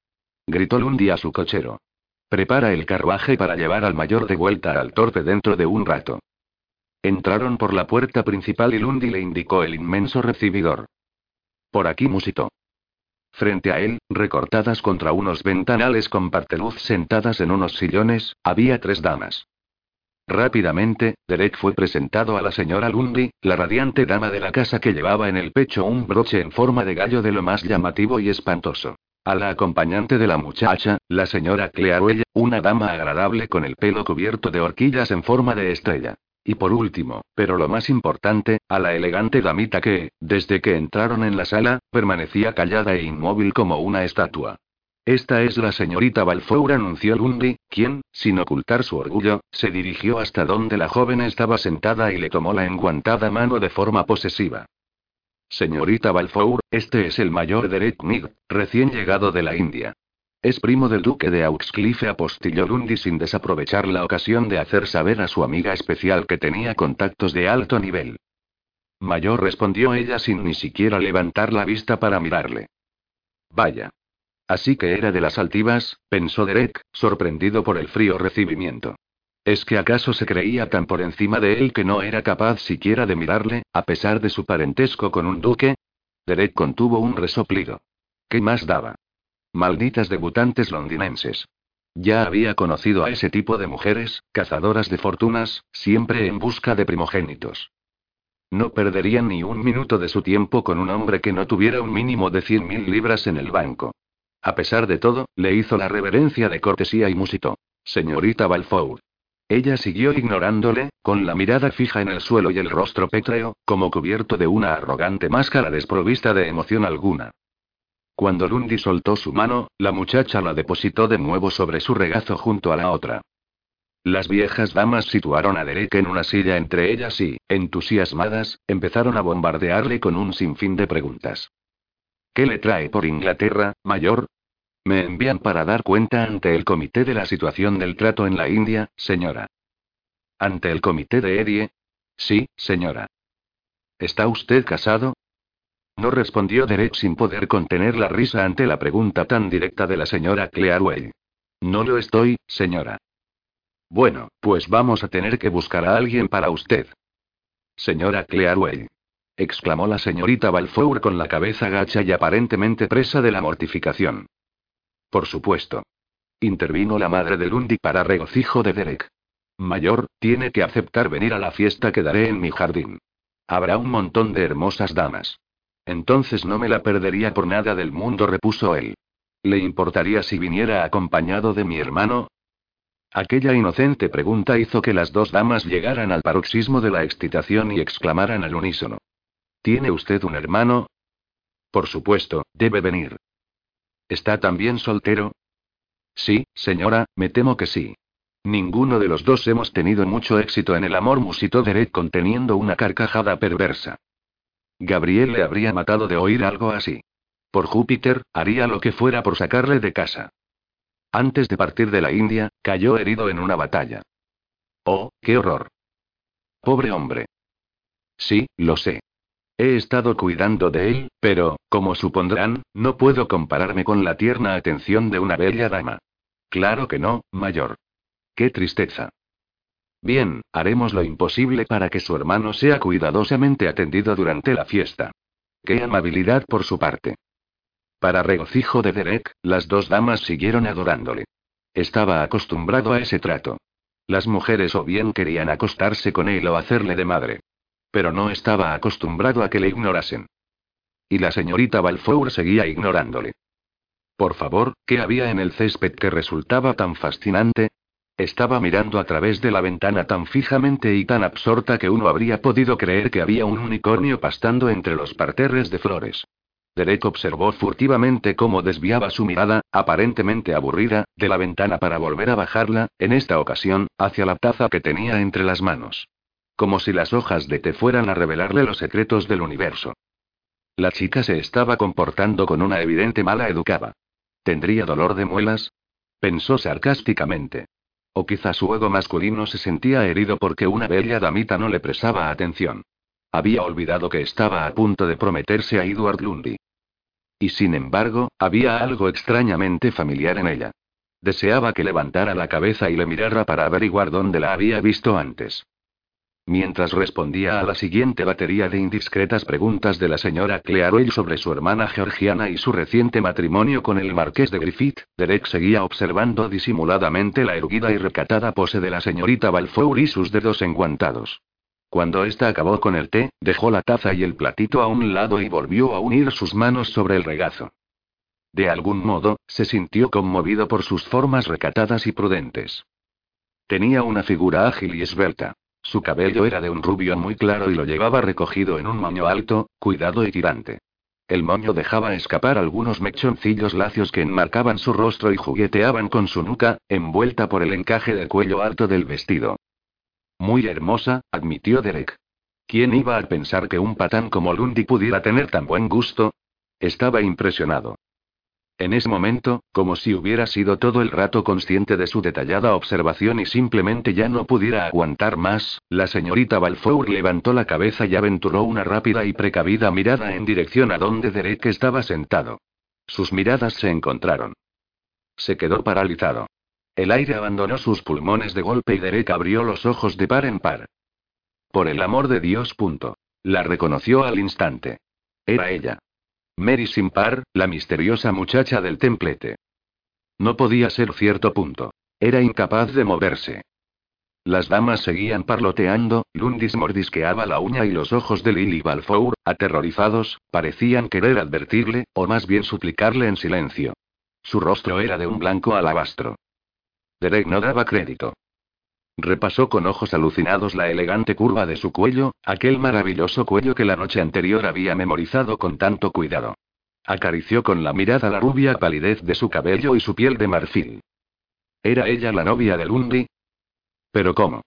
Speaker 1: Gritó Lundy a su cochero. Prepara el carruaje para llevar al mayor de vuelta al torpe dentro de un rato. Entraron por la puerta principal y Lundy le indicó el inmenso recibidor. Por aquí musitó. Frente a él, recortadas contra unos ventanales con parteluz sentadas en unos sillones, había tres damas. Rápidamente, Derek fue presentado a la señora Lundy, la radiante dama de la casa que llevaba en el pecho un broche en forma de gallo de lo más llamativo y espantoso. A la acompañante de la muchacha, la señora Clearwell, una dama agradable con el pelo cubierto de horquillas en forma de estrella. Y por último, pero lo más importante, a la elegante damita que, desde que entraron en la sala, permanecía callada e inmóvil como una estatua. Esta es la señorita Balfour, anunció Lundy, quien, sin ocultar su orgullo, se dirigió hasta donde la joven estaba sentada y le tomó la enguantada mano de forma posesiva. Señorita Balfour, este es el mayor Derek Mead, recién llegado de la India. Es primo del duque de Auxcliffe, apostilló Lundy sin desaprovechar la ocasión de hacer saber a su amiga especial que tenía contactos de alto nivel. Mayor respondió ella sin ni siquiera levantar la vista para mirarle. Vaya. Así que era de las altivas, pensó Derek, sorprendido por el frío recibimiento. ¿Es que acaso se creía tan por encima de él que no era capaz siquiera de mirarle, a pesar de su parentesco con un duque? Derek contuvo un resoplido. ¿Qué más daba? Malditas debutantes londinenses. Ya había conocido a ese tipo de mujeres, cazadoras de fortunas, siempre en busca de primogénitos. No perderían ni un minuto de su tiempo con un hombre que no tuviera un mínimo de cien mil libras en el banco. A pesar de todo, le hizo la reverencia de cortesía y musitó. Señorita Balfour. Ella siguió ignorándole, con la mirada fija en el suelo y el rostro pétreo, como cubierto de una arrogante máscara desprovista de emoción alguna. Cuando Lundy soltó su mano, la muchacha la depositó de nuevo sobre su regazo junto a la otra. Las viejas damas situaron a Derek en una silla entre ellas y, entusiasmadas, empezaron a bombardearle con un sinfín de preguntas. ¿Qué le trae por Inglaterra, mayor? Me envían para dar cuenta ante el comité de la situación del trato en la India, señora. ¿Ante el comité de Erie? Sí, señora. ¿Está usted casado? No respondió Derek sin poder contener la risa ante la pregunta tan directa de la señora Clearwell. No lo estoy, señora. Bueno, pues vamos a tener que buscar a alguien para usted. Señora Clearwell. exclamó la señorita Balfour con la cabeza gacha y aparentemente presa de la mortificación. Por supuesto. Intervino la madre de Lundy para regocijo de Derek. Mayor, tiene que aceptar venir a la fiesta que daré en mi jardín. Habrá un montón de hermosas damas. Entonces no me la perdería por nada del mundo, repuso él. ¿Le importaría si viniera acompañado de mi hermano? Aquella inocente pregunta hizo que las dos damas llegaran al paroxismo de la excitación y exclamaran al unísono. ¿Tiene usted un hermano? Por supuesto, debe venir. ¿Está también soltero? Sí, señora, me temo que sí. Ninguno de los dos hemos tenido mucho éxito en el amor, musitó Derek conteniendo una carcajada perversa. Gabriel le habría matado de oír algo así. Por Júpiter, haría lo que fuera por sacarle de casa. Antes de partir de la India, cayó herido en una batalla. Oh, qué horror. pobre hombre. Sí, lo sé. He estado cuidando de él, pero, como supondrán, no puedo compararme con la tierna atención de una bella dama. Claro que no, mayor. Qué tristeza. Bien, haremos lo imposible para que su hermano sea cuidadosamente atendido durante la fiesta. Qué amabilidad por su parte. Para regocijo de Derek, las dos damas siguieron adorándole. Estaba acostumbrado a ese trato. Las mujeres o bien querían acostarse con él o hacerle de madre. Pero no estaba acostumbrado a que le ignorasen. Y la señorita Balfour seguía ignorándole. Por favor, ¿qué había en el césped que resultaba tan fascinante? Estaba mirando a través de la ventana tan fijamente y tan absorta que uno habría podido creer que había un unicornio pastando entre los parterres de flores. Derek observó furtivamente cómo desviaba su mirada, aparentemente aburrida, de la ventana para volver a bajarla, en esta ocasión, hacia la taza que tenía entre las manos. Como si las hojas de té fueran a revelarle los secretos del universo. La chica se estaba comportando con una evidente mala educada. ¿Tendría dolor de muelas? Pensó sarcásticamente. O quizá su ego masculino se sentía herido porque una bella damita no le prestaba atención. Había olvidado que estaba a punto de prometerse a Edward Lundy. Y sin embargo, había algo extrañamente familiar en ella. Deseaba que levantara la cabeza y le mirara para averiguar dónde la había visto antes. Mientras respondía a la siguiente batería de indiscretas preguntas de la señora Clearwell sobre su hermana Georgiana y su reciente matrimonio con el marqués de Griffith, Derek seguía observando disimuladamente la erguida y recatada pose de la señorita Balfour y sus dedos enguantados. Cuando ésta acabó con el té, dejó la taza y el platito a un lado y volvió a unir sus manos sobre el regazo. De algún modo, se sintió conmovido por sus formas recatadas y prudentes. Tenía una figura ágil y esbelta. Su cabello era de un rubio muy claro y lo llevaba recogido en un moño alto, cuidado y tirante. El moño dejaba escapar algunos mechoncillos lacios que enmarcaban su rostro y jugueteaban con su nuca, envuelta por el encaje del cuello alto del vestido. Muy hermosa, admitió Derek. ¿Quién iba a pensar que un patán como Lundy pudiera tener tan buen gusto? Estaba impresionado. En ese momento, como si hubiera sido todo el rato consciente de su detallada observación y simplemente ya no pudiera aguantar más, la señorita Balfour levantó la cabeza y aventuró una rápida y precavida mirada en dirección a donde Derek estaba sentado. Sus miradas se encontraron. Se quedó paralizado. El aire abandonó sus pulmones de golpe y Derek abrió los ojos de par en par. Por el amor de Dios. La reconoció al instante. Era ella. Mary Simpar, la misteriosa muchacha del templete. No podía ser cierto punto. Era incapaz de moverse. Las damas seguían parloteando, Lundis mordisqueaba la uña y los ojos de Lily Balfour, aterrorizados, parecían querer advertirle, o más bien suplicarle en silencio. Su rostro era de un blanco alabastro. Derek no daba crédito. Repasó con ojos alucinados la elegante curva de su cuello, aquel maravilloso cuello que la noche anterior había memorizado con tanto cuidado. Acarició con la mirada la rubia palidez de su cabello y su piel de marfil. ¿Era ella la novia de Lundy? ¿Pero cómo?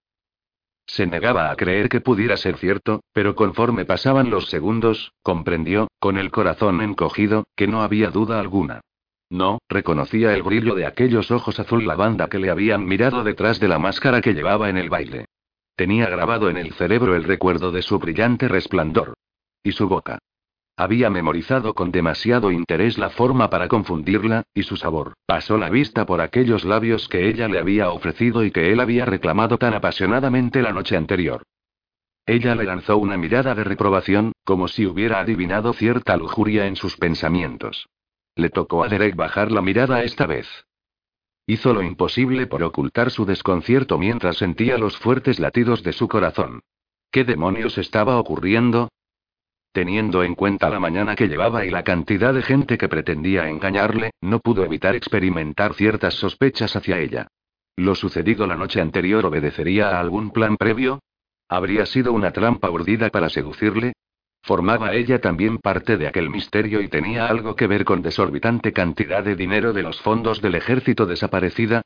Speaker 1: Se negaba a creer que pudiera ser cierto, pero conforme pasaban los segundos, comprendió, con el corazón encogido, que no había duda alguna. No, reconocía el brillo de aquellos ojos azul lavanda que le habían mirado detrás de la máscara que llevaba en el baile. Tenía grabado en el cerebro el recuerdo de su brillante resplandor. Y su boca. Había memorizado con demasiado interés la forma para confundirla, y su sabor. Pasó la vista por aquellos labios que ella le había ofrecido y que él había reclamado tan apasionadamente la noche anterior. Ella le lanzó una mirada de reprobación, como si hubiera adivinado cierta lujuria en sus pensamientos. Le tocó a Derek bajar la mirada esta vez. Hizo lo imposible por ocultar su desconcierto mientras sentía los fuertes latidos de su corazón. ¿Qué demonios estaba ocurriendo? Teniendo en cuenta la mañana que llevaba y la cantidad de gente que pretendía engañarle, no pudo evitar experimentar ciertas sospechas hacia ella. ¿Lo sucedido la noche anterior obedecería a algún plan previo? ¿Habría sido una trampa urdida para seducirle? ¿Formaba ella también parte de aquel misterio y tenía algo que ver con desorbitante cantidad de dinero de los fondos del ejército desaparecida?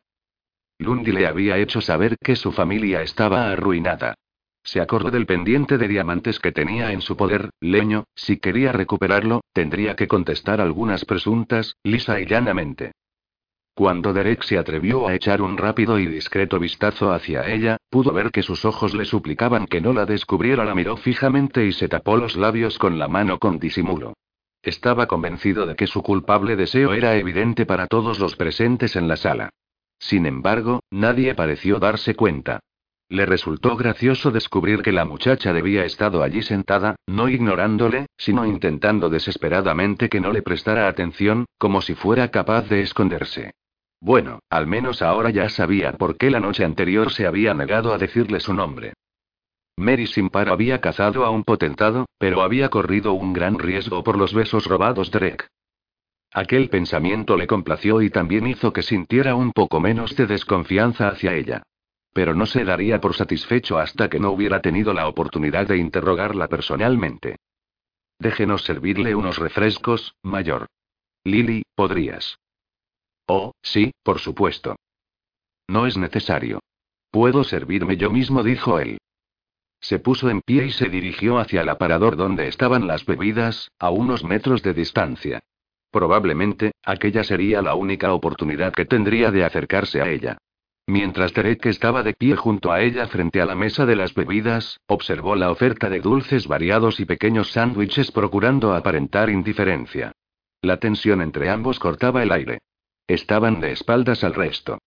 Speaker 1: Lundy le había hecho saber que su familia estaba arruinada. Se acordó del pendiente de diamantes que tenía en su poder, leño, si quería recuperarlo, tendría que contestar algunas presuntas, lisa y llanamente. Cuando Derek se atrevió a echar un rápido y discreto vistazo hacia ella, pudo ver que sus ojos le suplicaban que no la descubriera. La miró fijamente y se tapó los labios con la mano con disimulo. Estaba convencido de que su culpable deseo era evidente para todos los presentes en la sala. Sin embargo, nadie pareció darse cuenta. Le resultó gracioso descubrir que la muchacha debía estado allí sentada, no ignorándole, sino intentando desesperadamente que no le prestara atención, como si fuera capaz de esconderse. Bueno, al menos ahora ya sabía por qué la noche anterior se había negado a decirle su nombre. Mary Simpar había cazado a un potentado, pero había corrido un gran riesgo por los besos robados de Rek. Aquel pensamiento le complació y también hizo que sintiera un poco menos de desconfianza hacia ella. Pero no se daría por satisfecho hasta que no hubiera tenido la oportunidad de interrogarla personalmente. Déjenos servirle unos refrescos, mayor. Lily, ¿podrías? Oh, sí, por supuesto. No es necesario. Puedo servirme yo mismo, dijo él. Se puso en pie y se dirigió hacia el aparador donde estaban las bebidas, a unos metros de distancia. Probablemente, aquella sería la única oportunidad que tendría de acercarse a ella. Mientras Derek estaba de pie junto a ella frente a la mesa de las bebidas, observó la oferta de dulces variados y pequeños sándwiches procurando aparentar indiferencia. La tensión entre ambos cortaba el aire. Estaban de espaldas al resto.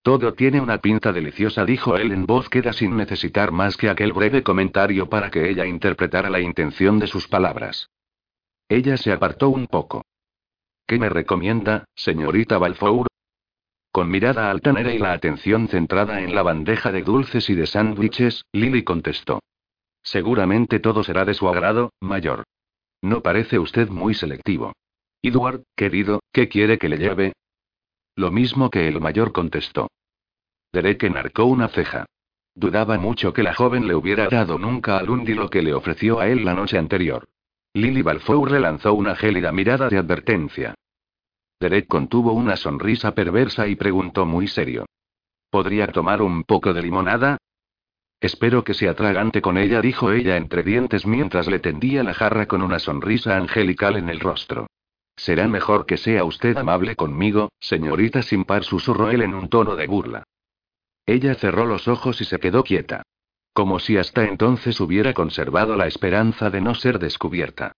Speaker 1: Todo tiene una pinta deliciosa, dijo él en voz queda sin necesitar más que aquel breve comentario para que ella interpretara la intención de sus palabras. Ella se apartó un poco. ¿Qué me recomienda, señorita Balfour? Con mirada altanera y la atención centrada en la bandeja de dulces y de sándwiches, Lily contestó. Seguramente todo será de su agrado, mayor. No parece usted muy selectivo. Edward, querido, ¿qué quiere que le lleve? Lo mismo que el mayor contestó. Derek enarcó una ceja. Dudaba mucho que la joven le hubiera dado nunca a Lundy lo que le ofreció a él la noche anterior. Lily Balfour le lanzó una gélida mirada de advertencia. Derek contuvo una sonrisa perversa y preguntó muy serio. ¿Podría tomar un poco de limonada? Espero que se atragante con ella, dijo ella entre dientes mientras le tendía la jarra con una sonrisa angelical en el rostro. Será mejor que sea usted amable conmigo, señorita sin par, susurró él en un tono de burla. Ella cerró los ojos y se quedó quieta. Como si hasta entonces hubiera conservado la esperanza de no ser descubierta.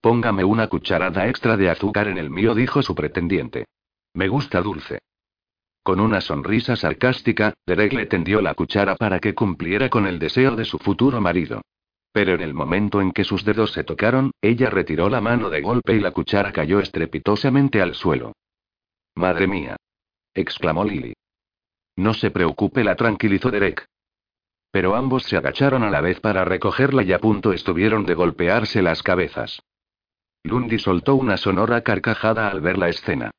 Speaker 1: Póngame una cucharada extra de azúcar en el mío, dijo su pretendiente. Me gusta dulce. Con una sonrisa sarcástica, Derek le tendió la cuchara para que cumpliera con el deseo de su futuro marido. Pero en el momento en que sus dedos se tocaron, ella retiró la mano de golpe y la cuchara cayó estrepitosamente al suelo. Madre mía. exclamó Lily. No se preocupe, la tranquilizó Derek. Pero ambos se agacharon a la vez para recogerla y a punto estuvieron de golpearse las cabezas. Lundy soltó una sonora carcajada al ver la escena.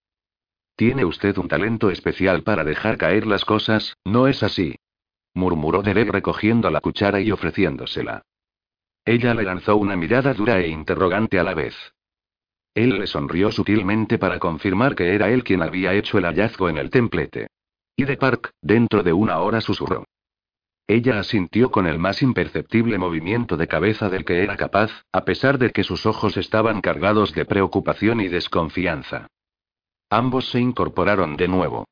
Speaker 1: Tiene usted un talento especial para dejar caer las cosas, ¿no es así? murmuró Derek recogiendo la cuchara y ofreciéndosela. Ella le lanzó una mirada dura e interrogante a la vez. Él le sonrió sutilmente para confirmar que era él quien había hecho el hallazgo en el templete. Y de Park, dentro de una hora susurró. Ella asintió con el más imperceptible movimiento de cabeza del que era capaz, a pesar de que sus ojos estaban cargados de preocupación y desconfianza. Ambos se incorporaron de nuevo.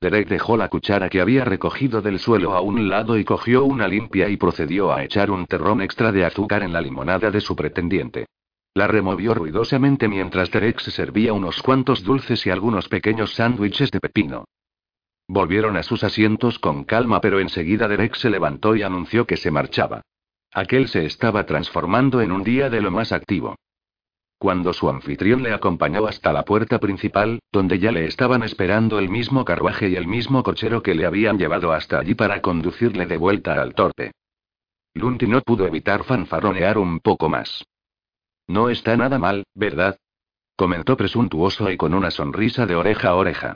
Speaker 1: Derek dejó la cuchara que había recogido del suelo a un lado y cogió una limpia y procedió a echar un terrón extra de azúcar en la limonada de su pretendiente. La removió ruidosamente mientras Derek se servía unos cuantos dulces y algunos pequeños sándwiches de pepino. Volvieron a sus asientos con calma, pero enseguida Derek se levantó y anunció que se marchaba. Aquel se estaba transformando en un día de lo más activo. Cuando su anfitrión le acompañó hasta la puerta principal, donde ya le estaban esperando el mismo carruaje y el mismo cochero que le habían llevado hasta allí para conducirle de vuelta al torpe. Lundy no pudo evitar fanfarronear un poco más. No está nada mal, ¿verdad? comentó presuntuoso y con una sonrisa de oreja a oreja.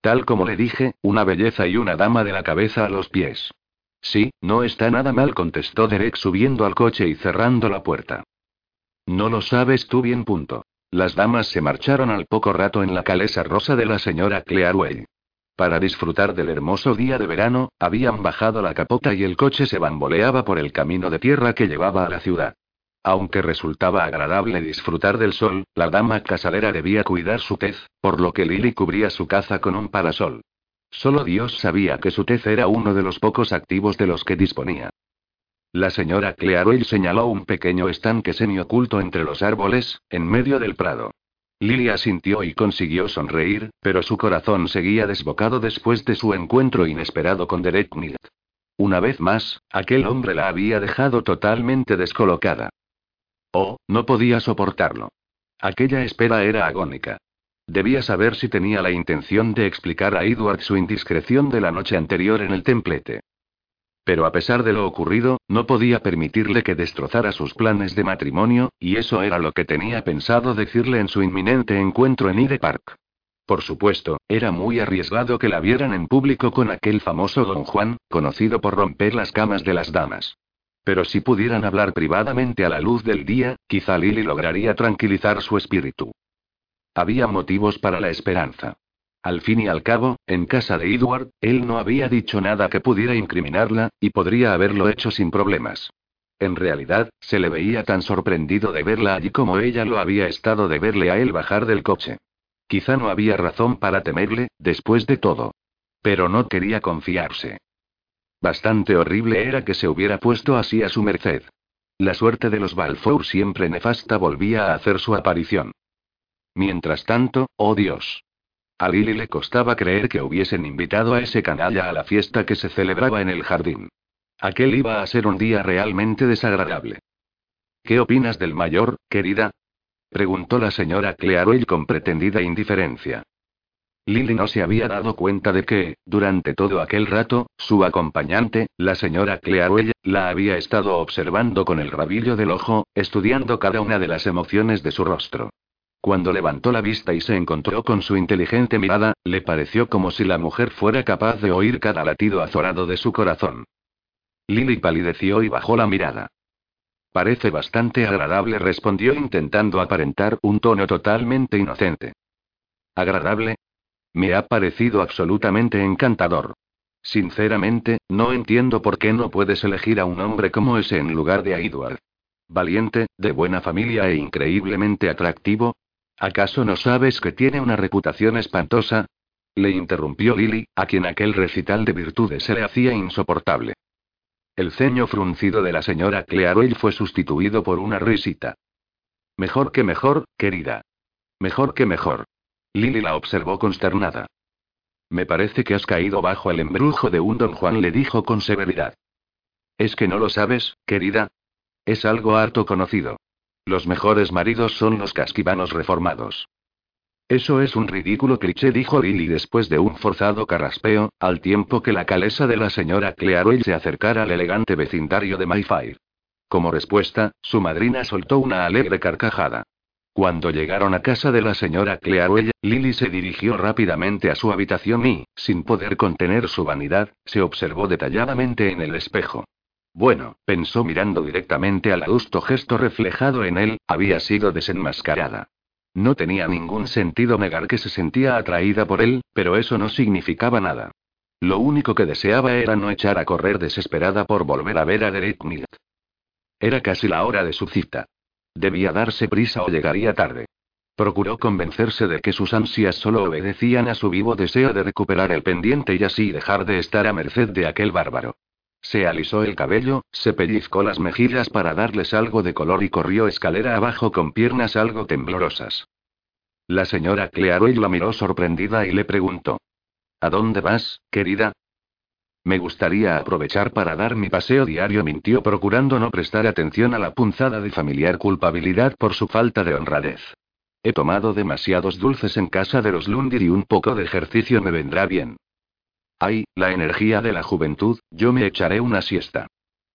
Speaker 1: Tal como le dije, una belleza y una dama de la cabeza a los pies. Sí, no está nada mal, contestó Derek subiendo al coche y cerrando la puerta. No lo sabes tú bien, punto. Las damas se marcharon al poco rato en la calesa rosa de la señora Clearway. Para disfrutar del hermoso día de verano, habían bajado la capota y el coche se bamboleaba por el camino de tierra que llevaba a la ciudad. Aunque resultaba agradable disfrutar del sol, la dama casalera debía cuidar su tez, por lo que Lily cubría su caza con un parasol. Solo Dios sabía que su tez era uno de los pocos activos de los que disponía. La señora Clearwell señaló un pequeño estanque semioculto entre los árboles, en medio del prado. Lily asintió y consiguió sonreír, pero su corazón seguía desbocado después de su encuentro inesperado con Derek Millet. Una vez más, aquel hombre la había dejado totalmente descolocada. Oh, no podía soportarlo. Aquella espera era agónica. Debía saber si tenía la intención de explicar a Edward su indiscreción de la noche anterior en el templete. Pero a pesar de lo ocurrido, no podía permitirle que destrozara sus planes de matrimonio, y eso era lo que tenía pensado decirle en su inminente encuentro en Hyde Park. Por supuesto, era muy arriesgado que la vieran en público con aquel famoso don Juan, conocido por romper las camas de las damas. Pero si pudieran hablar privadamente a la luz del día, quizá Lily lograría tranquilizar su espíritu. Había motivos para la esperanza. Al fin y al cabo, en casa de Edward, él no había dicho nada que pudiera incriminarla, y podría haberlo hecho sin problemas. En realidad, se le veía tan sorprendido de verla allí como ella lo había estado de verle a él bajar del coche. Quizá no había razón para temerle, después de todo. Pero no quería confiarse. Bastante horrible era que se hubiera puesto así a su merced. La suerte de los Balfour siempre nefasta volvía a hacer su aparición. Mientras tanto, oh Dios, a Lily le costaba creer que hubiesen invitado a ese canalla a la fiesta que se celebraba en el jardín. Aquel iba a ser un día realmente desagradable. ¿Qué opinas del mayor, querida? preguntó la señora Clearwell con pretendida indiferencia. Lily no se había dado cuenta de que, durante todo aquel rato, su acompañante, la señora Clearwell, la había estado observando con el rabillo del ojo, estudiando cada una de las emociones de su rostro. Cuando levantó la vista y se encontró con su inteligente mirada, le pareció como si la mujer fuera capaz de oír cada latido azorado de su corazón. Lily palideció y bajó la mirada. Parece bastante agradable, respondió intentando aparentar un tono totalmente inocente. ¿Agradable? Me ha parecido absolutamente encantador. Sinceramente, no entiendo por qué no puedes elegir a un hombre como ese en lugar de a Edward. Valiente, de buena familia e increíblemente atractivo, ¿Acaso no sabes que tiene una reputación espantosa? Le interrumpió Lily, a quien aquel recital de virtudes se le hacía insoportable. El ceño fruncido de la señora Clearwell fue sustituido por una risita. Mejor que mejor, querida. Mejor que mejor. Lily la observó consternada. Me parece que has caído bajo el embrujo de un don Juan, le dijo con severidad. ¿Es que no lo sabes, querida? Es algo harto conocido. Los mejores maridos son los casquivanos reformados. Eso es un ridículo cliché, dijo Lily después de un forzado carraspeo, al tiempo que la calesa de la señora Clearwell se acercara al elegante vecindario de Mayfair. Como respuesta, su madrina soltó una alegre carcajada. Cuando llegaron a casa de la señora Clearwell, Lily se dirigió rápidamente a su habitación y, sin poder contener su vanidad, se observó detalladamente en el espejo. Bueno, pensó mirando directamente al adusto gesto reflejado en él, había sido desenmascarada. No tenía ningún sentido negar que se sentía atraída por él, pero eso no significaba nada. Lo único que deseaba era no echar a correr desesperada por volver a ver a Derek Millet. Era casi la hora de su cita. Debía darse prisa o llegaría tarde. Procuró convencerse de que sus ansias solo obedecían a su vivo deseo de recuperar el pendiente y así dejar de estar a merced de aquel bárbaro. Se alisó el cabello, se pellizcó las mejillas para darles algo de color y corrió escalera abajo con piernas algo temblorosas. La señora Clearwell la miró sorprendida y le preguntó. ¿A dónde vas, querida? Me gustaría aprovechar para dar mi paseo diario, mintió procurando no prestar atención a la punzada de familiar culpabilidad por su falta de honradez. He tomado demasiados dulces en casa de los Lundir y un poco de ejercicio me vendrá bien. Ay, la energía de la juventud, yo me echaré una siesta.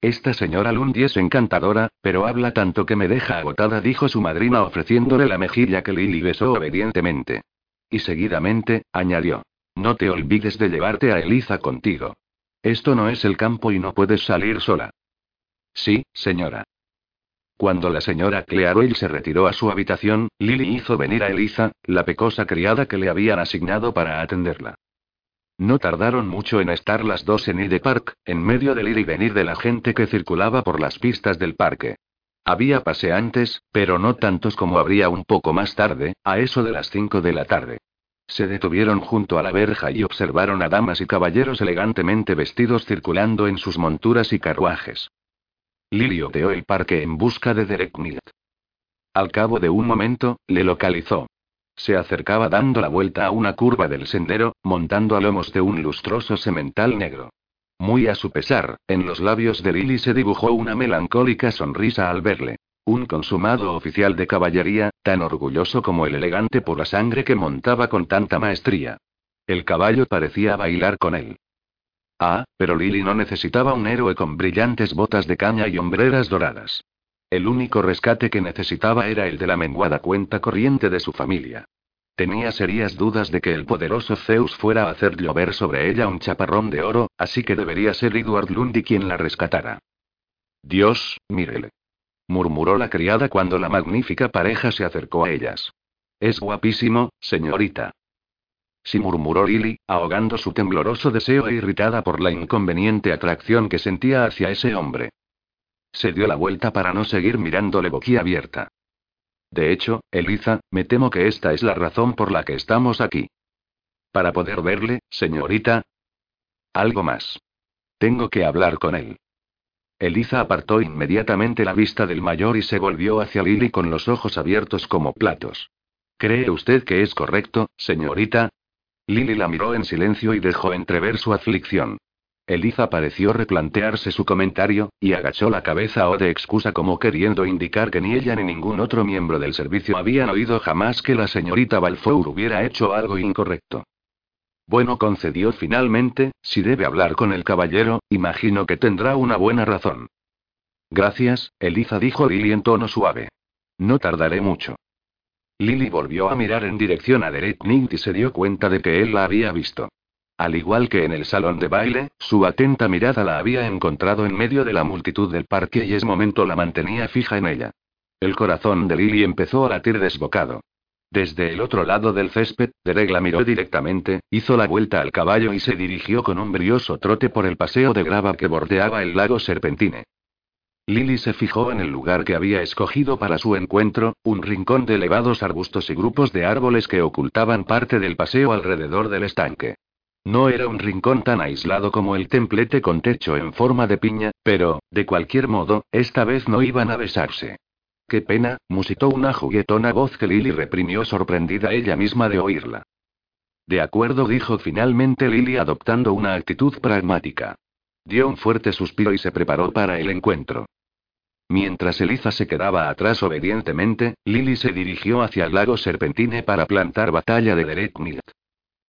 Speaker 1: Esta señora Lundy es encantadora, pero habla tanto que me deja agotada, dijo su madrina ofreciéndole la mejilla que Lily besó obedientemente. Y seguidamente, añadió. No te olvides de llevarte a Eliza contigo. Esto no es el campo y no puedes salir sola. Sí, señora. Cuando la señora Clearwell se retiró a su habitación, Lily hizo venir a Eliza, la pecosa criada que le habían asignado para atenderla. No tardaron mucho en estar las dos en Hyde Park, en medio del ir y venir de la gente que circulaba por las pistas del parque. Había paseantes, pero no tantos como habría un poco más tarde, a eso de las 5 de la tarde. Se detuvieron junto a la verja y observaron a damas y caballeros elegantemente vestidos circulando en sus monturas y carruajes. Lily oteó el parque en busca de Derek Milt. Al cabo de un momento, le localizó. Se acercaba dando la vuelta a una curva del sendero, montando a lomos de un lustroso semental negro. Muy a su pesar, en los labios de Lily se dibujó una melancólica sonrisa al verle. Un consumado oficial de caballería, tan orgulloso como el elegante por la sangre que montaba con tanta maestría. El caballo parecía bailar con él. Ah, pero Lily no necesitaba un héroe con brillantes botas de caña y hombreras doradas. El único rescate que necesitaba era el de la menguada cuenta corriente de su familia. Tenía serias dudas de que el poderoso Zeus fuera a hacer llover sobre ella un chaparrón de oro, así que debería ser Edward Lundy quien la rescatara. Dios, mírele. murmuró la criada cuando la magnífica pareja se acercó a ellas. Es guapísimo, señorita. Sí murmuró Lily, ahogando su tembloroso deseo e irritada por la inconveniente atracción que sentía hacia ese hombre. Se dio la vuelta para no seguir mirándole boquiabierta. De hecho, Eliza, me temo que esta es la razón por la que estamos aquí. Para poder verle, señorita. Algo más. Tengo que hablar con él. Eliza apartó inmediatamente la vista del mayor y se volvió hacia Lily con los ojos abiertos como platos. ¿Cree usted que es correcto, señorita? Lily la miró en silencio y dejó entrever su aflicción. Eliza pareció replantearse su comentario, y agachó la cabeza o de excusa como queriendo indicar que ni ella ni ningún otro miembro del servicio habían oído jamás que la señorita Balfour hubiera hecho algo incorrecto. Bueno, concedió finalmente, si debe hablar con el caballero, imagino que tendrá una buena razón. Gracias, Eliza dijo Lily en tono suave. No tardaré mucho. Lily volvió a mirar en dirección a Derek Nint y se dio cuenta de que él la había visto. Al igual que en el salón de baile, su atenta mirada la había encontrado en medio de la multitud del parque y ese momento la mantenía fija en ella. El corazón de Lily empezó a latir desbocado. Desde el otro lado del césped, Derek la miró directamente, hizo la vuelta al caballo y se dirigió con un brioso trote por el paseo de grava que bordeaba el lago Serpentine. Lily se fijó en el lugar que había escogido para su encuentro, un rincón de elevados arbustos y grupos de árboles que ocultaban parte del paseo alrededor del estanque. No era un rincón tan aislado como el templete con techo en forma de piña, pero, de cualquier modo, esta vez no iban a besarse. Qué pena, musitó una juguetona voz que Lily reprimió sorprendida ella misma de oírla. De acuerdo, dijo finalmente Lily adoptando una actitud pragmática. Dio un fuerte suspiro y se preparó para el encuentro. Mientras Eliza se quedaba atrás obedientemente, Lily se dirigió hacia el lago Serpentine para plantar batalla de Derek Milt.